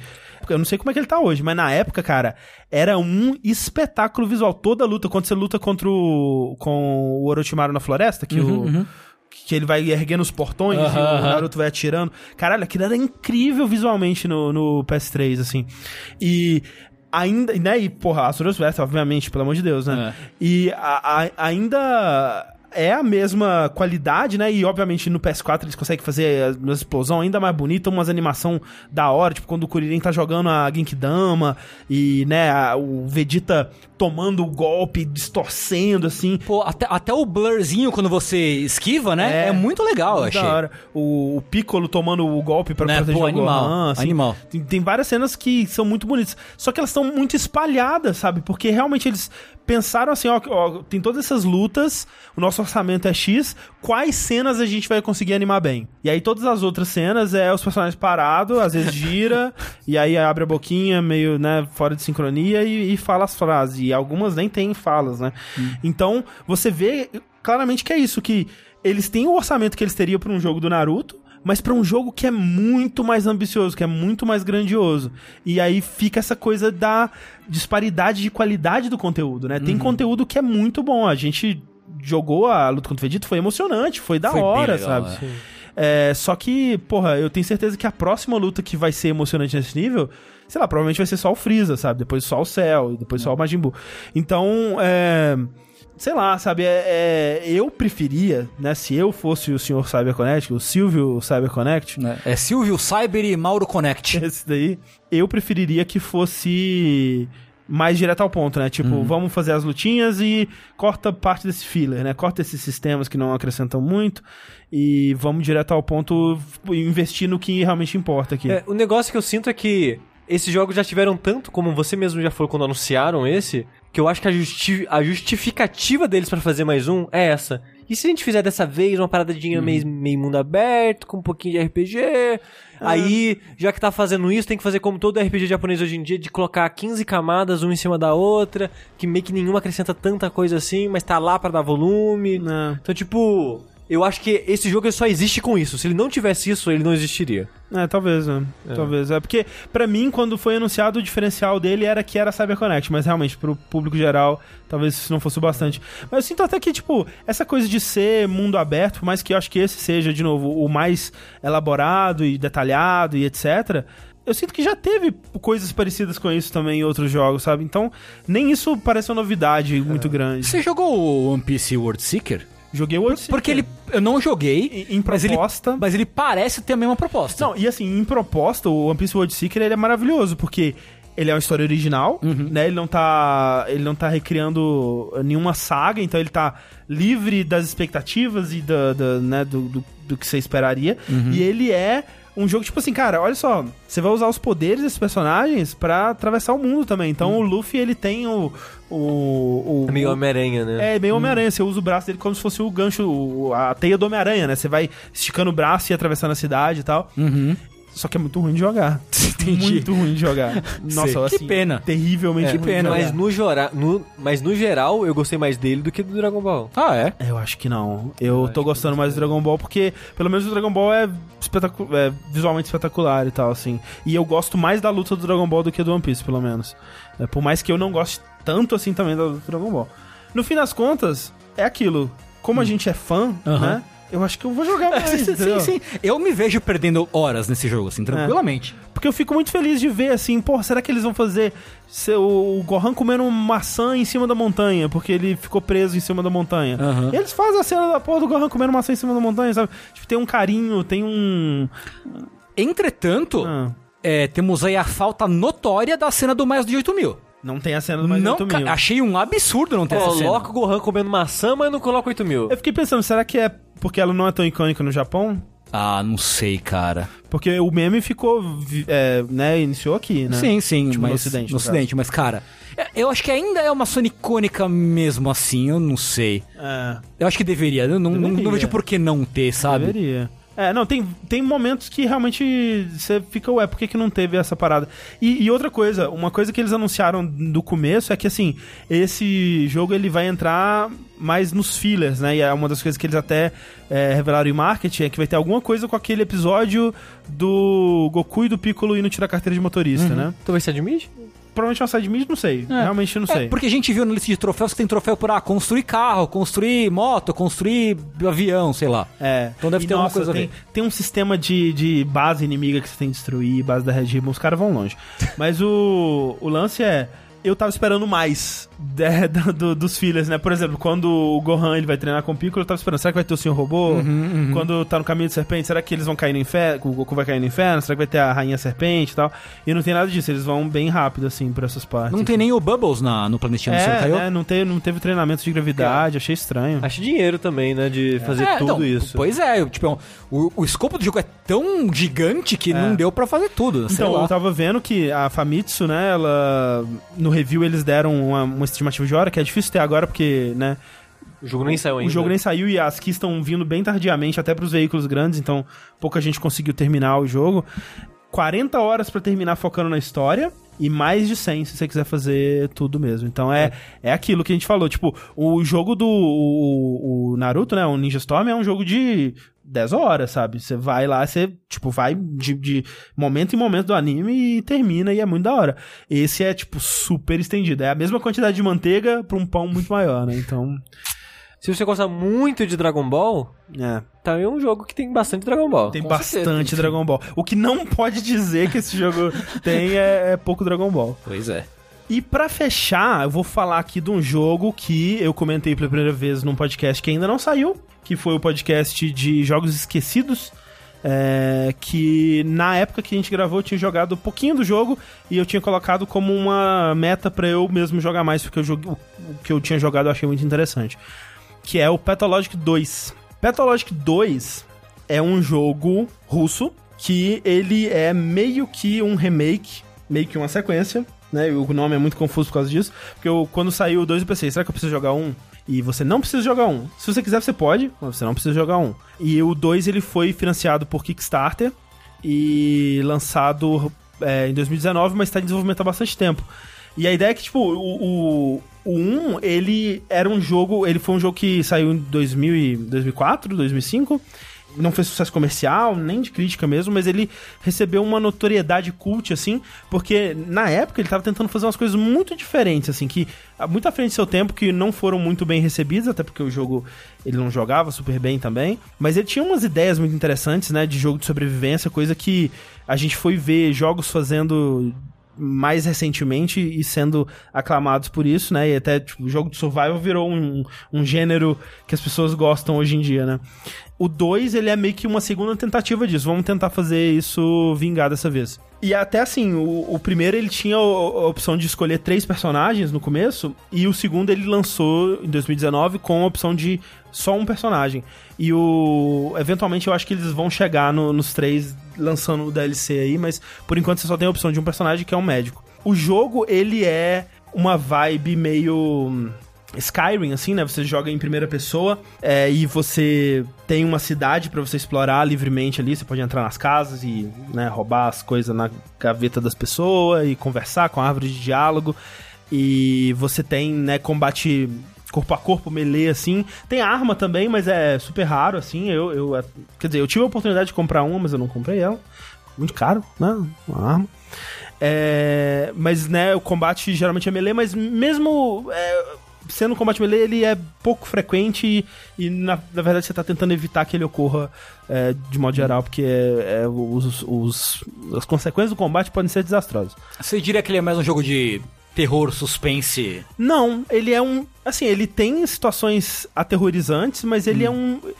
Eu não sei como é que ele tá hoje, mas na época, cara, era um espetáculo visual. Toda luta, quando você luta contra o. com o Orochimaru na floresta, que o. Que ele vai erguendo os portões e o. Naruto vai atirando. Caralho, aquilo era incrível visualmente no, no PS3, assim. E ainda, né? E, porra, Asuras West, obviamente, pelo amor de Deus, né? É. E a- a- ainda é a mesma qualidade, né? E obviamente no PS4 eles conseguem fazer uma explosão ainda mais bonita, umas animação da hora, tipo quando o Kuririn tá jogando a Genkidama e, né, a- o Vegeta tomando o golpe, distorcendo assim. Pô, até, até o blurzinho quando você esquiva, né? É, muito legal, eu achei. Da hora. O, o Piccolo tomando o golpe pra Né? proteger Pô, o animal, Gohan, assim. animal. Tem, tem várias cenas que são muito bonitas. Só que elas estão muito espalhadas, sabe? Porque realmente eles pensaram assim, ó, ó, tem todas essas lutas, o nosso orçamento é X, quais cenas a gente vai conseguir animar bem? E aí todas as outras cenas é os personagens parados, às vezes gira, e aí abre a boquinha meio, né, fora de sincronia e, e fala as frases. E algumas nem tem falas, né? Então, você vê claramente que é isso, que eles têm o orçamento que eles teriam para um jogo do Naruto, mas pra um jogo que é muito mais ambicioso, que é muito mais grandioso. E aí fica essa coisa da disparidade de qualidade do conteúdo, né? Tem conteúdo que é muito bom. A gente jogou a luta contra o Vegeta, foi emocionante, foi da Foi hora, legal, sabe? é. É, só que, porra, eu tenho certeza que a próxima luta que vai ser emocionante nesse nível, sei lá, provavelmente vai ser só o Freeza, sabe? Depois só o Cell, depois só o Majin Buu. Então, é. Sei lá, sabe? É, é, eu preferia, né? Se eu fosse o senhor CyberConnect, o Silvio CyberConnect, Né? É Silvio Cyber e Mauro Connect. esse daí, eu preferiria que fosse mais direto ao ponto, né? Tipo, vamos fazer as lutinhas e corta parte desse filler, né? Corta esses sistemas que não acrescentam muito e vamos direto ao ponto investir no que realmente importa aqui. É, o negócio que eu sinto é que esses jogos já tiveram tanto, como você mesmo já falou quando anunciaram esse, que eu acho que a, justi- a justificativa deles pra fazer mais um é essa. E se a gente fizer dessa vez uma paradinha meio, meio mundo aberto, com um pouquinho de RPG? Aí, já que tá fazendo isso, tem que fazer como todo RPG japonês hoje em dia, de colocar 15 camadas, uma em cima da outra, que meio que nenhuma acrescenta tanta coisa assim, mas tá lá pra dar volume. Né? Então, tipo, eu acho que esse jogo só existe com isso. Se ele não tivesse isso, ele não existiria. É, talvez, né? Talvez. É porque, pra mim, quando foi anunciado, o diferencial dele era que era CyberConnect, mas realmente, pro público geral, talvez isso não fosse o bastante. Mas eu sinto até que, tipo, essa coisa de ser mundo aberto, por mais que eu acho que esse seja, de novo, o mais elaborado e detalhado e etc. Eu sinto que já teve coisas parecidas com isso também em outros jogos, sabe? Então, nem isso parece uma novidade muito grande. Você jogou o One Piece World Seeker? Joguei o World Porque ele. Eu não joguei. Em- em mas ele- proposta- Mas ele, parece ter a mesma proposta. Não, e assim, em proposta, o One Piece World Seeker ele é maravilhoso, porque ele é uma história original, né? Ele não tá. Ele não tá recriando nenhuma saga, então ele tá livre das expectativas e da, da, né, do, do, do que você esperaria. E ele é um jogo, tipo assim, cara, olha só, você vai usar os poderes desses personagens pra atravessar o mundo também. Então o Luffy, ele tem o. o, o É meio Homem-Aranha, né? é, meio Homem-Aranha. Você usa o braço dele como se fosse o gancho, a teia do Homem-Aranha, né? Você vai esticando o braço e atravessando a cidade e tal. Só que é muito ruim de jogar. Entendi. Muito ruim de jogar. Nossa, Sei. assim, Que pena. Terrivelmente É, ruim que pena. Mas no, jora, no, mas no geral, eu gostei mais dele do que do Dragon Ball. Ah, é? Eu acho que não. Eu, tô gostando mais do Dragon Ball porque, pelo menos, o Dragon Ball é, espetacu é visualmente espetacular e tal, assim. E eu gosto mais da luta do Dragon Ball do que do One Piece, pelo menos. É, por mais que eu não goste tanto assim também da luta do Dragon Ball. No fim das contas, é aquilo. Como a gente é fã, Aham. né? Eu acho que eu vou jogar mais, sim, entendeu? sim. Eu me vejo perdendo horas nesse jogo, assim, tranquilamente. Porque eu fico muito feliz de ver, assim, pô, será que eles vão fazer se- o Gohan comendo maçã em cima da montanha, porque ele ficou preso em cima da montanha? E eles fazem a cena da porra do Gohan comendo maçã em cima da montanha, sabe? Tipo, tem um carinho, tem um... Entretanto, Ah, é, temos aí a falta notória da cena do mais de 8 mil. não tem a cena do mais não, 8 ca- mil. achei um absurdo não ter essa cena. Coloca o Gohan comendo maçã, mas não coloca 8 mil. Eu fiquei pensando, será que é porque ela não é tão icônica no Japão? Ah, não sei, cara. Porque o meme ficou, é, né, iniciou aqui, né? Sim, sim, Tipo, no mas, Ocidente, No no Ocidente, mas, cara, é- eu acho que ainda é uma Sony icônica mesmo assim, eu não sei. É, Eu acho que deveria, eu não, não, Deveria. não vejo por que não ter, sabe? Deveria. É, não, tem, tem momentos que realmente você fica, ué, por que, que não teve essa parada? E, e outra coisa, uma coisa que eles anunciaram do começo é que, assim, esse jogo ele vai entrar mais nos fillers, né? E é uma das coisas que eles até é, revelaram em marketing é que vai ter alguma coisa com aquele episódio do Goku e do Piccolo indo tirar carteira de motorista, né? Então vai ser de mid? Provavelmente é uma side mid, não sei. É. Realmente não sei. É, porque a gente viu na lista de troféus que tem troféu por ah, construir carro, construir moto, construir avião, sei lá. É. Então deve E, ter alguma coisa tem, tem um sistema de, de base inimiga que você tem que destruir, base da Red Ribbon, os caras vão longe. Mas o, o lance é. Eu tava esperando mais de- do- do- dos filhos, né? Por exemplo, quando o Gohan ele vai treinar com o Piccolo, eu tava esperando, será que vai ter o Senhor Robô? Uhum, Quando tá no caminho de serpente, será que eles vão cair no inferno? O Goku vai cair no inferno? Será que vai ter a Rainha Serpente e tal? E não tem nada disso, eles vão bem rápido, assim, por essas partes. Não tem nem o Bubbles na, no planetinha do Senhor É, Caiu? é não, teve, não teve treinamento de gravidade, achei estranho. Acho dinheiro também, né? De fazer É, tudo não, isso. Pois é, tipo, é um- o, o escopo do jogo é tão gigante que não deu pra fazer tudo, sei Então, lá. eu tava vendo que a Famitsu, né, ela. No review eles deram uma, uma estimativa de hora, que é difícil ter agora, porque, né, O jogo nem saiu ainda. o jogo nem saiu e as keys estão vindo bem tardiamente, até pros veículos grandes, então pouca gente conseguiu terminar o jogo. 40 horas pra terminar focando na história. E mais de 100 se você quiser fazer tudo mesmo. Então é, é. aquilo que a gente falou. Tipo, o jogo do o, o Naruto, né? O Ninja Storm é um jogo de 10 horas, sabe? Você vai lá, você, tipo, vai de, de momento em momento do anime e termina e é muito da hora. Esse é, tipo, super estendido. É a mesma quantidade de manteiga pra um pão muito maior, né? Então, Se você gosta muito de Dragon Ball, é. tá é um jogo que tem bastante Dragon Ball. Tem bastante certeza. Dragon Ball. O que não pode dizer que esse jogo tem é, é pouco Dragon Ball. Pois é. E pra fechar, eu vou falar aqui de um jogo que eu comentei pela primeira vez num podcast que ainda não saiu, que foi o podcast de Jogos Esquecidos. é, que na época que a gente gravou eu tinha jogado um pouquinho do jogo e eu tinha colocado como uma meta pra eu mesmo jogar mais, porque eu o que eu tinha jogado eu achei muito interessante. Que é o Pathologic 2. Pathologic 2 é um jogo russo que ele é meio que um remake, meio que uma sequência, né? O nome é muito confuso por causa disso, porque eu, quando saiu o 2 eu pensei, será que eu preciso jogar um? E você não precisa jogar um. Se você quiser, você pode, mas você não precisa jogar um. E o 2 ele foi financiado por Kickstarter e lançado é, em 2019, mas está em desenvolvimento há bastante tempo. E a ideia é que, tipo, o, o, o 1, ele era um jogo. Ele foi um jogo que saiu em 2000 e 2004, 2005. Não fez sucesso comercial, nem de crítica mesmo, mas ele recebeu uma notoriedade cult, assim, porque na época ele tava tentando fazer umas coisas muito diferentes, assim, que muito à frente do seu tempo, que não foram muito bem recebidas, até porque o jogo ele não jogava super bem também. Mas ele tinha umas ideias muito interessantes, né, de jogo de sobrevivência, coisa que a gente foi ver jogos fazendo mais recentemente e sendo aclamados por isso, né? E até tipo, o jogo de survival virou um, um gênero que as pessoas gostam hoje em dia, né? O 2, ele é meio que uma segunda tentativa disso. Vamos tentar fazer isso vingar dessa vez. E até assim, o, o primeiro ele tinha a, opção de escolher três personagens no começo, e o segundo ele lançou em 2019 com a opção de só um personagem. E o. Eventualmente eu acho que eles vão chegar no- nos três lançando o DLC aí, mas por enquanto você só tem a opção de um personagem que é um médico. O jogo, ele é uma vibe meio. Skyrim, assim, né? Você joga em primeira pessoa é, e você tem uma cidade para você explorar livremente ali. Você pode entrar nas casas e né, roubar as coisas na gaveta das pessoas e conversar com a árvore de diálogo. E você tem, né, combate corpo a corpo, melee, assim. Tem arma também, mas é super raro, assim. Eu, eu, é, quer dizer, eu tive a oportunidade de comprar uma, mas eu não comprei ela. Muito caro, né? Uma arma. É, mas, né, o combate geralmente é melee, mas mesmo é, sendo um combate melee, ele é pouco frequente e, e na, na, verdade, você tá tentando evitar que ele ocorra é, de modo geral, porque é, é, os, os, as consequências do combate podem ser desastrosas. Você diria que ele é mais um jogo de terror, suspense? Não, ele é um. Assim, ele tem situações aterrorizantes, mas ele é hum. é um.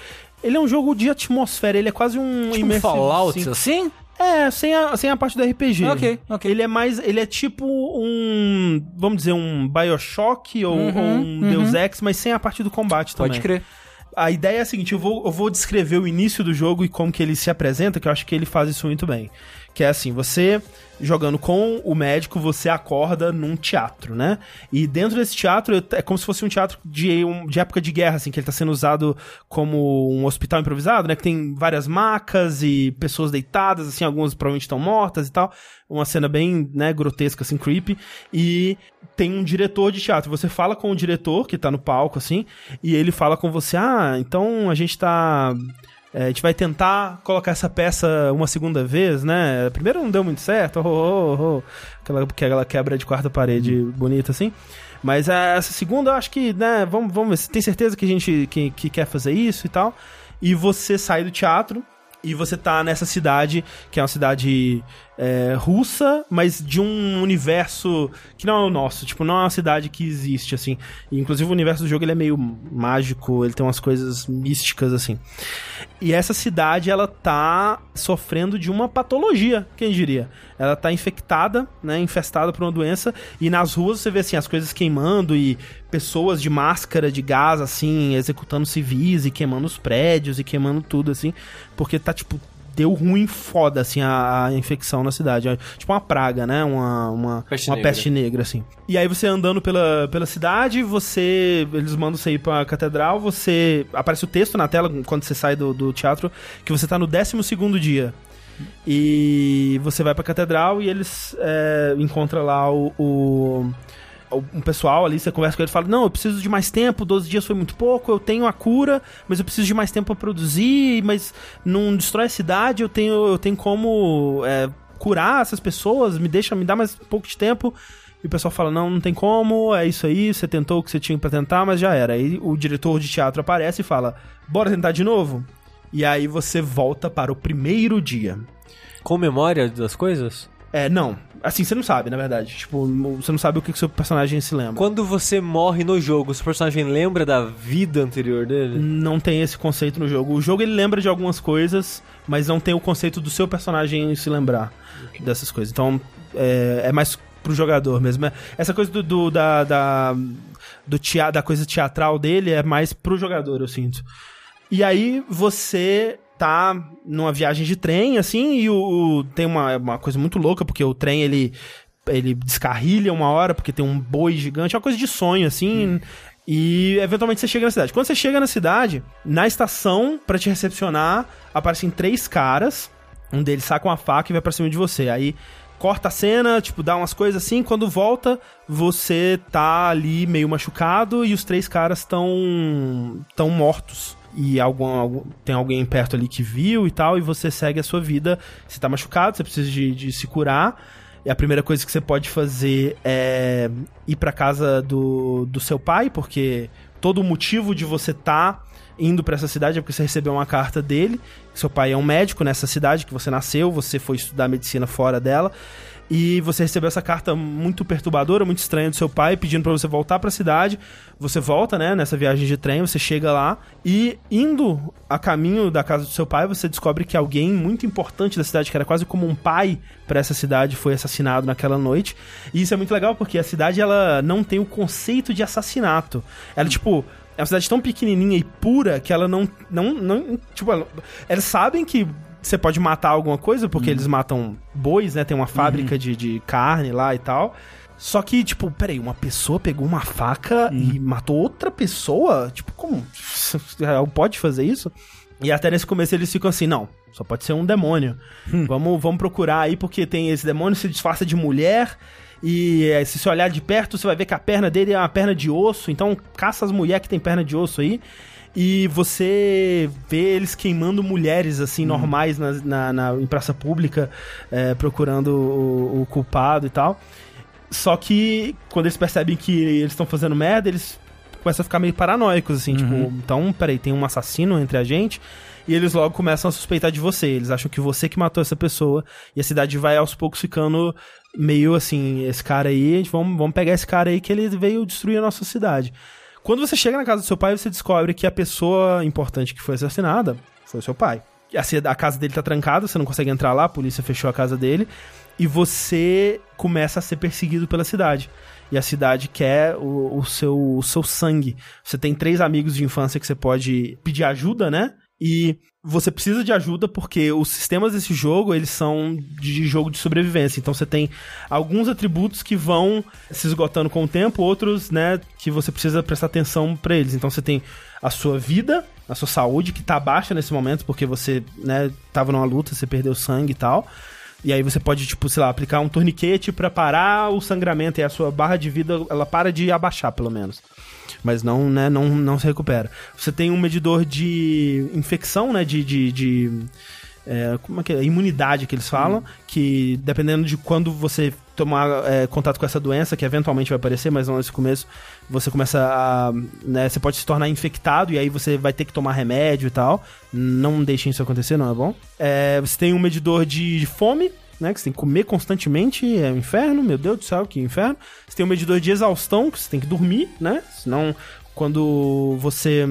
Ele é um jogo de atmosfera, ele é quase um tipo um Fallout, assim? É, sem a, sem a parte do RPG. Ok, ok. Ele é mais. Ele é tipo um. Vamos dizer, um Bioshock ou, uhum, ou um uhum. Deus Ex, mas sem a parte do combate também. Pode crer. A ideia é a seguinte: eu vou, eu vou descrever o início do jogo e como que ele se apresenta, que eu acho que ele faz isso muito bem. Que é assim, você jogando com o médico, você acorda num teatro, né? E dentro desse teatro é como se fosse um teatro de, um, de época de guerra, assim, que ele tá sendo usado como um hospital improvisado, né? Que tem várias macas e pessoas deitadas, assim, algumas provavelmente estão mortas e tal. Uma cena bem, né, grotesca, assim, creepy. E tem um diretor de teatro. Você fala com o diretor, que tá no palco, assim, e ele fala com você, ah, então a gente tá é, a gente vai tentar colocar essa peça uma segunda vez, né? Primeiro não deu muito certo, oh, oh, oh, aquela, aquela quebra de quarta parede bonita assim. Mas é, essa segunda eu acho que, né, vamos, vamos ver, tem certeza que a gente que, que quer fazer isso e tal. E você sai do teatro e você tá nessa cidade, que é uma cidade é, russa, mas de um universo que não é o nosso. Tipo, não é uma cidade que existe, assim. E, inclusive, o universo do jogo ele é meio mágico, ele tem umas coisas místicas, assim. E essa cidade, ela tá sofrendo de uma patologia, quem diria? Ela tá infectada, né, infestada por uma doença, e nas ruas você vê, assim, as coisas queimando e pessoas de máscara de gás, assim, executando civis e queimando os prédios e queimando tudo, assim, porque tá, tipo, deu ruim foda, assim, a, a infecção na cidade. É, tipo uma praga, né? Uma, uma, peste, uma negra. peste negra, assim. E aí você andando pela, pela cidade, você. Eles mandam você ir pra catedral, você. Aparece o texto na tela quando você sai do, do teatro, que você tá no 12 segundo dia. E você vai pra catedral e eles é, encontram lá o, o um pessoal ali, você conversa com ele e fala: Não, eu preciso de mais tempo, 12 dias foi muito pouco, eu tenho a cura, mas eu preciso de mais tempo para produzir, mas não destrói a cidade, eu tenho, eu tenho como é, curar essas pessoas, me deixa, me dá mais um pouco de tempo. E o pessoal fala: Não, não tem como, é isso aí, você tentou o que você tinha para tentar, mas já era. Aí o diretor de teatro aparece e fala: Bora tentar de novo? E aí você volta para o primeiro dia. Com memória das coisas? É, não. Assim, você não sabe, na verdade. Tipo, você não sabe o que o seu personagem se lembra. Quando você morre no jogo, o seu personagem lembra da vida anterior dele? Não tem esse conceito no jogo. O jogo ele lembra de algumas coisas, mas não tem o conceito do seu personagem se lembrar dessas coisas. Então, é, é mais pro jogador mesmo. É, essa coisa do, do da, da, do teatro, da coisa teatral dele é mais pro jogador, eu sinto. E aí você tá numa viagem de trem, assim, e o, o, tem uma, uma coisa muito louca, porque o trem, ele, ele descarrilha uma hora, porque tem um boi gigante, é uma coisa de sonho, assim, hum. E eventualmente você chega na cidade. Quando você chega na cidade, na estação, para te recepcionar, aparecem três caras. Um deles saca uma faca e vai pra cima de você. Aí corta a cena, tipo, dá umas coisas assim. Quando volta, você tá ali meio machucado e os três caras estão tão mortos e algum, algum, tem alguém perto ali que viu e tal, e você segue a sua vida. Você tá machucado, você precisa de, de se curar. E a primeira coisa que você pode fazer é ir para casa do, do seu pai, porque todo o motivo de você tá indo para essa cidade é porque você recebeu uma carta dele. Seu pai é um médico nessa cidade que você nasceu, você foi estudar medicina fora dela. E você recebeu essa carta muito perturbadora, muito estranha do seu pai, pedindo para você voltar para a cidade. Você volta, né, nessa viagem de trem, você chega lá e indo a caminho da casa do seu pai, você descobre que alguém muito importante da cidade, que era quase como um pai para essa cidade, foi assassinado naquela noite. E isso é muito legal porque a cidade ela não tem o conceito de assassinato. Ela tipo é uma cidade tão pequenininha e pura que ela não não, não tipo, elas sabem que você pode matar alguma coisa, porque uhum. eles matam bois, né? Tem uma fábrica uhum. de, de carne lá e tal. Só que, tipo, peraí, uma pessoa pegou uma faca e matou outra pessoa? Tipo, como? Pode fazer isso? E até nesse começo eles ficam assim, não, só pode ser um demônio. Hum. Vamos, vamos procurar aí, porque tem esse demônio se disfarça de mulher. E é, se você olhar de perto, você vai ver que a perna dele é uma perna de osso. Então caça as mulheres que tem perna de osso aí. E você vê eles queimando mulheres, assim, hum. normais na, na, na, em praça pública, é, procurando o, o culpado e tal. Só que quando eles percebem que eles estão fazendo merda, eles começam a ficar meio paranoicos, assim, tipo, uhum. tipo, então, peraí, tem um assassino entre a gente. E eles logo começam a suspeitar de você. Eles acham que você que matou essa pessoa. E a cidade vai aos poucos ficando meio assim, esse cara aí, vamos, vamos pegar esse cara aí que ele veio destruir a nossa cidade. Quando você chega na casa do seu pai, você descobre que a pessoa importante que foi assassinada foi o seu pai. A, casa dele tá trancada, você não consegue entrar lá, a polícia fechou a casa dele. E você começa a ser perseguido pela cidade e a cidade quer o, o, seu, o seu sangue. Você tem três amigos de infância que você pode pedir ajuda, né? E você precisa de ajuda porque os sistemas desse jogo, eles são de jogo de sobrevivência. Então você tem alguns atributos que vão se esgotando com o tempo, outros, né, que você precisa prestar atenção para eles. Então você tem a sua vida, a sua saúde que tá baixa nesse momento porque você, né, tava numa luta, você perdeu sangue e tal. E aí você pode, tipo, sei lá, aplicar um torniquete para parar o sangramento e a sua barra de vida, ela para de abaixar, pelo menos. Mas não, né, não, não se recupera. Você tem um medidor de infecção, né, de... de, de é, como é que é? Imunidade que eles falam, que dependendo de quando você tomar é, contato com essa doença, que eventualmente vai aparecer, mas não nesse começo, você começa a. Né, você pode se tornar infectado e aí você vai ter que tomar remédio e tal. Não deixem isso acontecer, não é bom? É, você tem um medidor de fome, né? Que você tem que comer constantemente, é um inferno, meu Deus do céu, que inferno. Você tem um medidor de exaustão, que você tem que dormir, né? Senão, quando você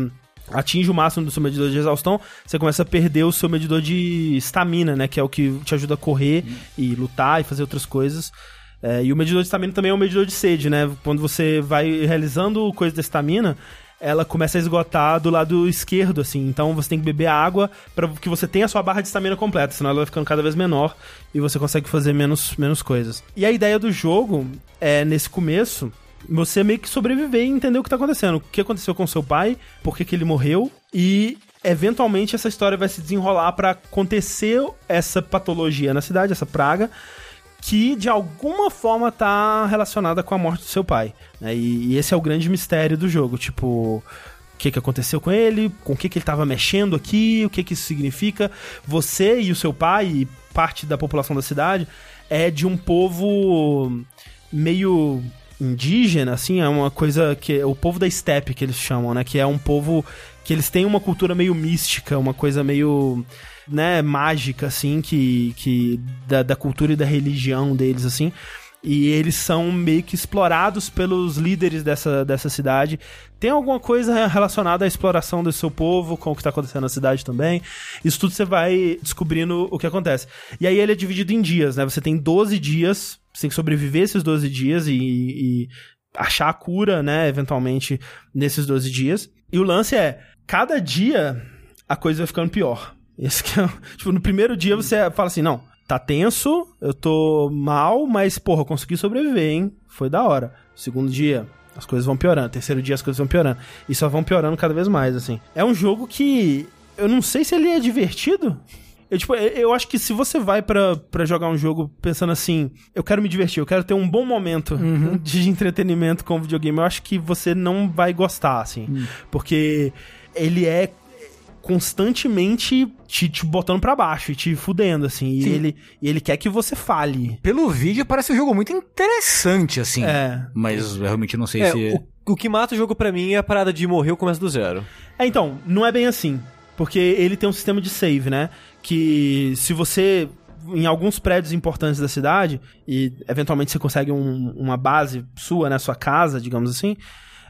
atinge o máximo do seu medidor de exaustão, você começa a perder o seu medidor de estamina, né? Que é o que te ajuda a correr hum. e lutar e fazer outras coisas. É, e o medidor de estamina também é um medidor de sede, né? Quando você vai realizando coisa da estamina, ela começa a esgotar do lado esquerdo, assim. Então você tem que beber água para que você tenha a sua barra de estamina completa, senão ela vai ficando cada vez menor e você consegue fazer menos, menos coisas. E a ideia do jogo é, nesse começo, você meio que sobreviver e entender o que tá acontecendo. O que aconteceu com seu pai, por que, que ele morreu e eventualmente essa história vai se desenrolar para acontecer essa patologia na cidade, essa praga que de alguma forma tá relacionada com a morte do seu pai. Né? E, e, esse é o grande mistério do jogo. Tipo, o que, que aconteceu com ele, com o que, que ele estava mexendo aqui, o que, que isso significa. Você e o seu pai, e parte da população da cidade, é de um povo meio indígena, assim, é uma coisa que o povo da steppe que eles chamam, né? Que é um povo que eles têm uma cultura meio mística, uma coisa meio né, mágica, assim, que, que da, da cultura e da religião deles, assim. E eles são meio que explorados pelos líderes dessa, dessa cidade. Tem alguma coisa relacionada à exploração do seu povo, com o que está acontecendo na cidade também. Isso tudo você vai descobrindo o que acontece. E aí ele é dividido em dias, né? Você tem 12 dias, você tem que sobreviver esses 12 dias e, e achar a cura, né, eventualmente, nesses 12 dias. E o lance é, cada dia a coisa vai ficando pior. Esse que é, tipo, no primeiro dia você fala assim, não, tá tenso, eu tô mal, mas, porra, eu consegui sobreviver, hein? Foi da hora. Segundo dia, as coisas vão piorando. Terceiro dia, as coisas vão piorando. E só vão piorando cada vez mais, assim. É um jogo que. Eu não sei se ele é divertido. Eu, tipo, eu acho que se você vai para jogar um jogo pensando assim, eu quero me divertir, eu quero ter um bom momento uhum. de entretenimento com o videogame, eu acho que você não vai gostar, assim. Uhum. Porque ele é constantemente te, te botando para baixo e te fudendo, assim. E ele, e ele quer que você fale. Pelo vídeo parece um jogo muito interessante, assim. É. Mas eu realmente não sei é, se. O, o que mata o jogo para mim é a parada de morrer o começo do zero. É, então, não é bem assim. Porque ele tem um sistema de save, né? Que se você em alguns prédios importantes da cidade e eventualmente você consegue um, uma base sua, né, sua casa, digamos assim,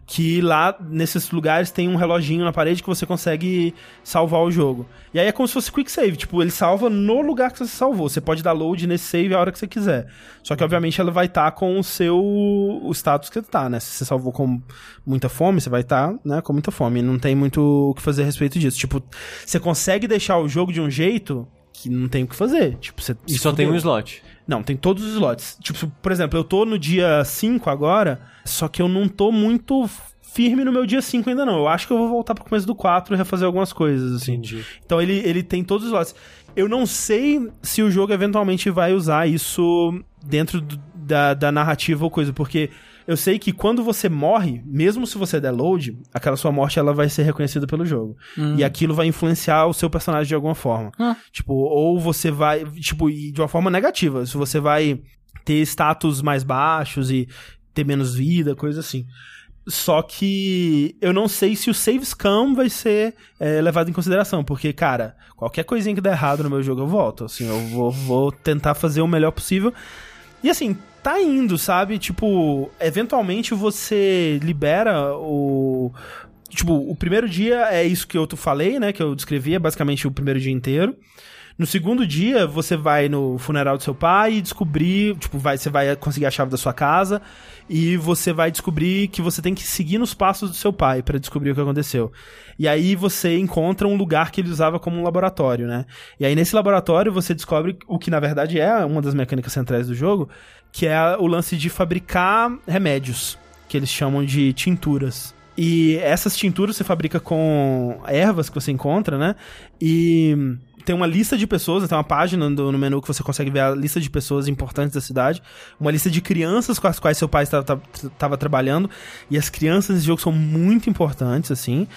que lá nesses lugares tem um reloginho na parede que você consegue salvar o jogo. E aí é como se fosse quick save, tipo, ele salva no lugar que você salvou. Você pode dar load nesse save a hora que você quiser. Só que obviamente ela vai estar tá com o seu o status que tá, né? Se você salvou com muita fome, você vai estar, tá, né, com muita fome. Não tem muito o que fazer a respeito disso. Tipo, você consegue deixar o jogo de um jeito que não tem o que fazer. Tipo, você. E só tem um slot. Não, tem todos os slots. Tipo, por exemplo, eu tô no dia 5 agora, só que eu não tô muito firme no meu dia 5 ainda não. Eu acho que eu vou voltar pro começo do 4 e refazer algumas coisas, assim. Entendi. Então ele, ele tem todos os slots. Eu não sei se o jogo eventualmente vai usar isso dentro do, da, da narrativa ou coisa, porque eu sei que quando você morre, mesmo se você der load, aquela sua morte ela vai ser reconhecida pelo jogo. Hum. E aquilo vai influenciar o seu personagem de alguma forma. Ah. Tipo, ou você vai, tipo, e de uma forma negativa, se você vai ter status mais baixos e ter menos vida, coisa assim. Só que eu não sei se o save scam vai ser é, levado em consideração, porque, cara, qualquer coisinha que der errado no meu jogo eu volto. Assim, eu vou, vou tentar fazer o melhor possível. E assim, tá indo, sabe? Tipo, eventualmente você libera o. Tipo, o primeiro dia é isso que eu falei, né? Que eu descrevi, é basicamente o primeiro dia inteiro. No segundo dia, você vai no funeral do seu pai e descobrir, tipo, vai, você vai conseguir a chave da sua casa e você vai descobrir que você tem que seguir nos passos do seu pai para descobrir o que aconteceu. E aí você encontra um lugar que ele usava como um laboratório, né? E aí nesse laboratório você descobre o que na verdade é uma das mecânicas centrais do jogo, que é o lance de fabricar remédios, que eles chamam de tinturas. E essas tinturas você fabrica com ervas que você encontra, né? E tem uma lista de pessoas, tem uma página no, no, menu que você consegue ver a lista de pessoas importantes da cidade, uma lista de crianças com as quais seu pai estava trabalhando, e as crianças nesse jogo são muito importantes, assim.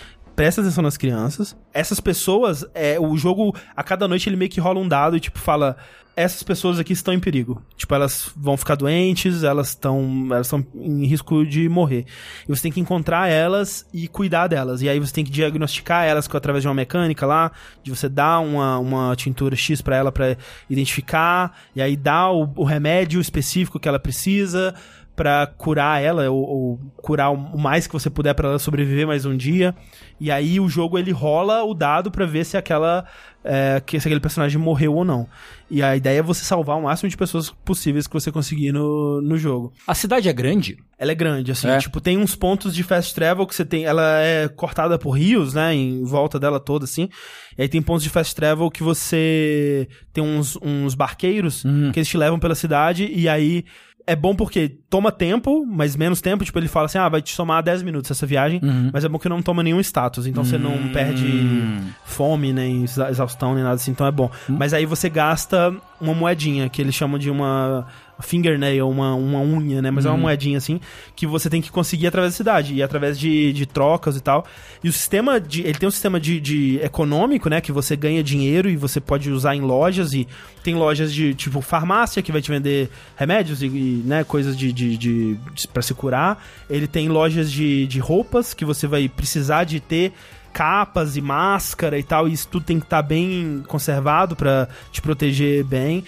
Presta atenção nas crianças. Essas pessoas, é, o jogo, a cada noite ele meio que rola um dado e, tipo, fala: essas pessoas aqui estão em perigo. Tipo, elas vão ficar doentes, elas estão elas estão em risco de morrer. E você tem que encontrar elas e cuidar delas. E aí você tem que diagnosticar elas através de uma mecânica lá, de você dar uma, uma tintura X para ela para identificar, e aí dar o, o remédio específico que ela precisa para curar ela ou, ou, curar o mais que você puder para ela sobreviver mais um dia. E aí o jogo ele rola o dado para ver se aquela é, que se aquele personagem morreu ou não. E a ideia é você salvar o máximo de pessoas possíveis que você conseguir no, no jogo. A cidade é grande? Ela é grande, assim, É. tipo, tem uns pontos de fast travel que você tem, ela é cortada por rios, né, em volta dela toda, assim, e aí tem pontos de fast travel que você tem uns, uns barqueiros Uhum. que eles te levam pela cidade, e aí é bom porque toma tempo, mas menos tempo, tipo, ele fala assim, ah, vai te tomar 10 minutos essa viagem, Uhum. mas é bom que não toma nenhum status, então você não Hum. perde fome, nem exa- exaustão, nem nada assim, então é bom. Mas aí você gasta uma moedinha, que eles chamam de uma fingernail, uma, uma unha, né? Mas é uma moedinha assim, que você tem que conseguir através da cidade, e através de, de trocas e tal. E o sistema de. Ele tem um sistema de, de econômico, né? Que você ganha dinheiro e você pode usar em lojas, e tem lojas de tipo farmácia que vai te vender remédios e, e, né, coisas de, de, de, de para se curar. Ele tem lojas de, de roupas que você vai precisar de ter capas e máscara e tal, e isso tudo tem que estar bem conservado pra te proteger bem.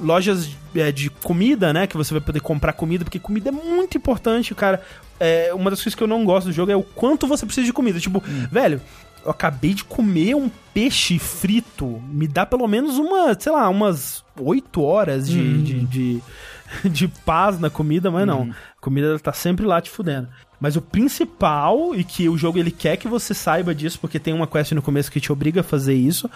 Lojas é, de comida, né, que você vai poder comprar comida, porque comida é muito importante, cara. É, uma das coisas que eu não gosto do jogo é o quanto você precisa de comida. Tipo, velho, eu acabei de comer um peixe frito, me dá pelo menos uma, sei lá, umas 8 horas de, de, de, de paz na comida, mas não. A comida tá sempre lá te fudendo. Mas o principal, e que o jogo ele quer que você saiba disso, porque tem uma quest no começo que te obriga a fazer isso,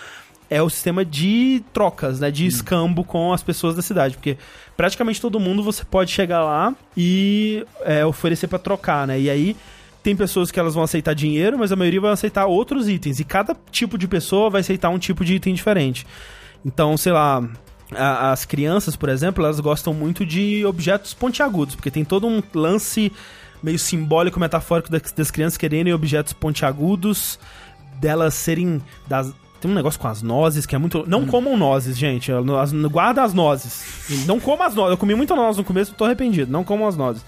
é o sistema de trocas, né? De escambo com as pessoas da cidade. Porque praticamente todo mundo você pode chegar lá e é, oferecer pra trocar, né? E aí tem pessoas que elas vão aceitar dinheiro, mas a maioria vai aceitar outros itens. E cada tipo de pessoa vai aceitar um tipo de item diferente. Então, sei lá, a- as crianças, por exemplo, elas gostam muito de objetos pontiagudos, porque tem todo um lance meio simbólico, metafórico das, das crianças quererem objetos pontiagudos, delas serem das. Tem um negócio com as nozes que é muito. Não comam nozes, gente. As- guarda as nozes. Não comam as nozes. Eu comi muita noz no começo, tô arrependido. Não comam as nozes.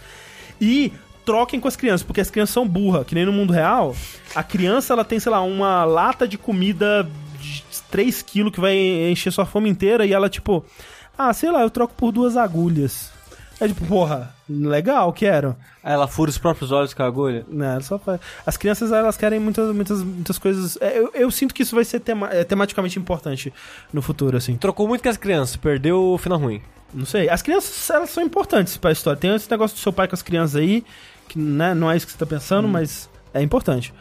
E troquem com as crianças, porque as crianças são burras, que nem no mundo real. A criança, ela tem, sei lá, uma lata de comida de 3 quilos que vai encher sua fome inteira e ela, tipo, ah, sei lá, eu troco por duas agulhas. É tipo, porra, legal, quero. Ela fura os próprios olhos com a agulha. Não, só faz. As crianças, elas querem muitas, muitas, muitas coisas. é, Eu, eu sinto que isso vai ser tema- é, tematicamente importante no futuro, assim. Trocou muito com as crianças, perdeu o final ruim. Não sei. As crianças, elas são importantes pra história. Tem esse negócio do seu pai com as crianças aí, que né, não é isso que você tá pensando, mas é importante.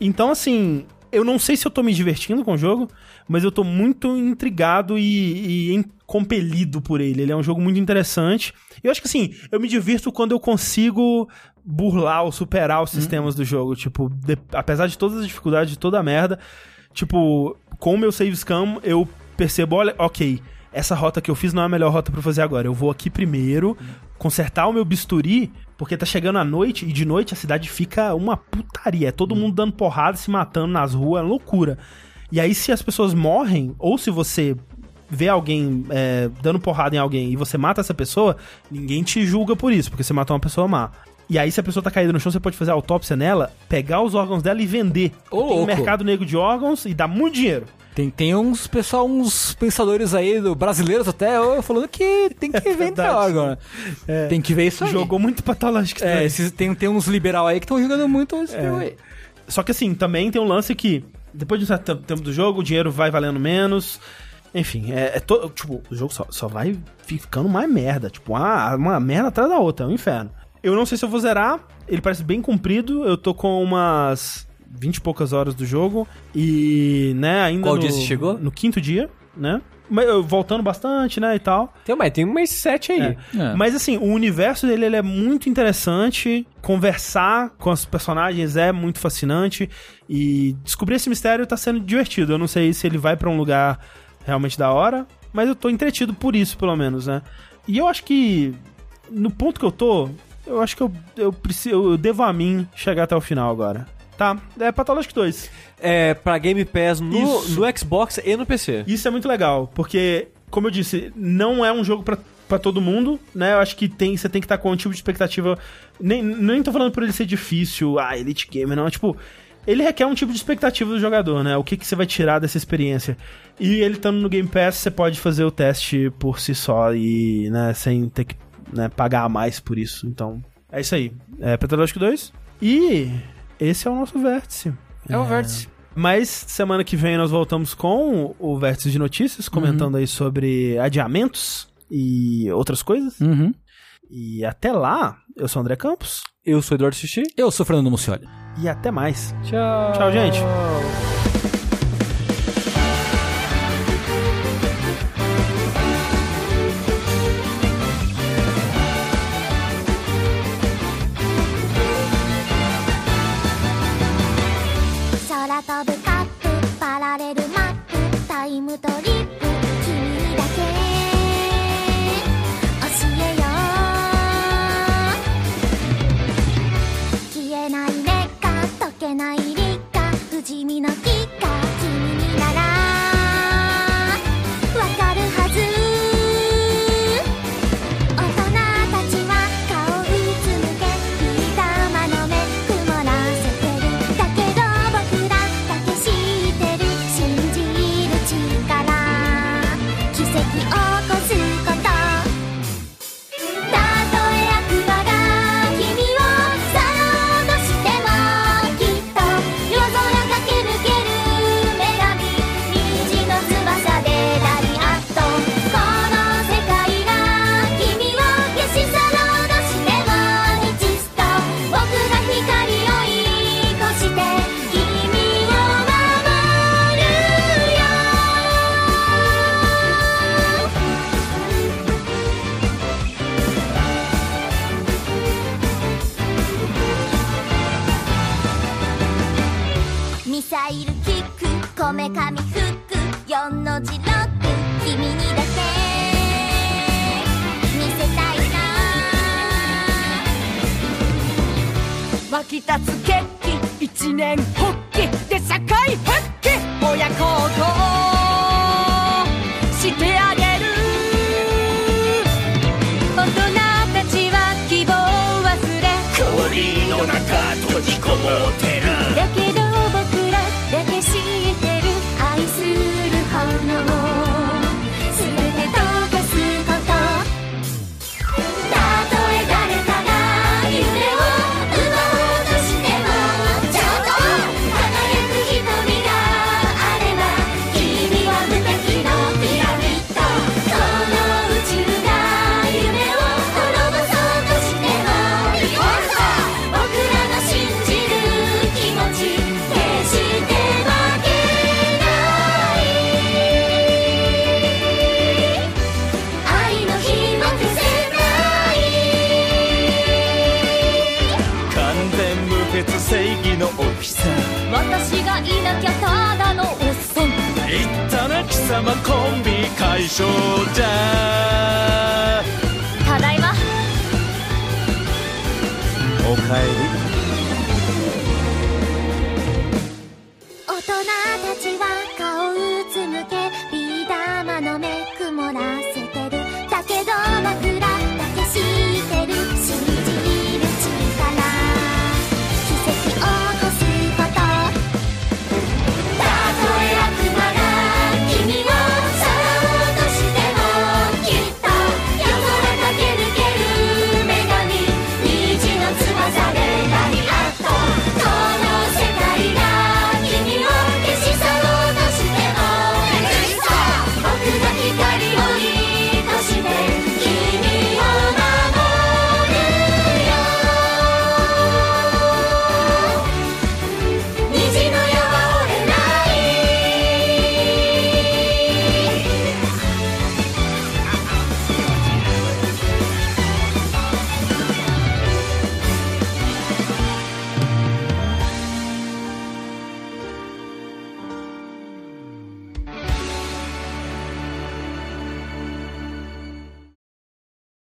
Então, assim, eu não sei se eu tô me divertindo com o jogo, mas eu tô muito intrigado e, e compelido por ele. Ele é um jogo muito interessante. E eu acho que assim, eu me divirto quando eu consigo burlar ou superar os sistemas do jogo. Tipo, de- apesar de todas as dificuldades, de toda a merda, tipo, com o meu save scam, eu percebo, olha, ok, essa rota que eu fiz não é a melhor rota pra fazer agora. Eu vou aqui primeiro, consertar o meu bisturi, porque tá chegando a noite, e de noite a cidade fica uma putaria. É todo mundo dando porrada, se matando nas ruas, é loucura. E aí, se as pessoas morrem, ou se você vê alguém é, dando porrada em alguém e você mata essa pessoa, ninguém te julga por isso, porque você matou uma pessoa má. E aí, se a pessoa tá caída no chão, você pode fazer a autópsia nela, pegar os órgãos dela e vender. Ô, Tem um mercado negro de órgãos e dá muito dinheiro. Tem, tem uns pessoal, uns pensadores aí, do, brasileiros até, falando que tem que vender verdade. órgão. né? É. Tem que ver isso aí. Jogou muito patológico. É, também. esses, tem, tem uns liberal aí que estão jogando muito esse É. aí. Só que assim, também tem um lance que, depois de um certo tempo do jogo, o dinheiro vai valendo menos. Enfim, é, é to- tipo, o jogo só, só vai ficando mais merda. Tipo, uma, uma merda atrás da outra, é um inferno. Eu não sei se eu vou zerar, ele parece bem comprido, eu tô com umas 20 e poucas horas do jogo. E, né, ainda. Qual no, dia você chegou? No quinto dia, né? Voltando bastante, né, e tal. Tem, mas tem mais sete aí. É. É. Mas assim, o universo dele ele é muito interessante. Conversar com os personagens é muito fascinante. E descobrir esse mistério tá sendo divertido. Eu não sei se ele vai pra um lugar realmente da hora, mas eu tô entretido por isso, pelo menos, né? E eu acho que no ponto que eu tô, eu acho que eu, eu preciso, eu devo a mim chegar até o final agora. Tá, é Pathologic 2. É, pra Game Pass no, Isso. no Xbox e no PC. Isso é muito legal, porque, como eu disse, não é um jogo pra, pra todo mundo, né? Eu acho que tem, você tem que estar com um tipo de expectativa. Nem, nem tô falando por ele ser difícil, ah, Elite Gamer, não. É tipo, ele requer um tipo de expectativa do jogador, né? O que, que você vai tirar dessa experiência. E ele estando no Game Pass, você pode fazer o teste por si só e, né, sem ter que né, pagar mais por isso. Então, é isso aí. É Petrológico 2. E esse é o nosso vértice. É o vértice. Mas semana que vem nós voltamos com o Vértice de Notícias, comentando aí sobre adiamentos e outras coisas. Uhum. E até lá, eu sou o André Campos. Eu sou Eduardo Sushi. Eu sou Fernando Mucioli. E até mais. Tchau. Tchau, gente.「about all the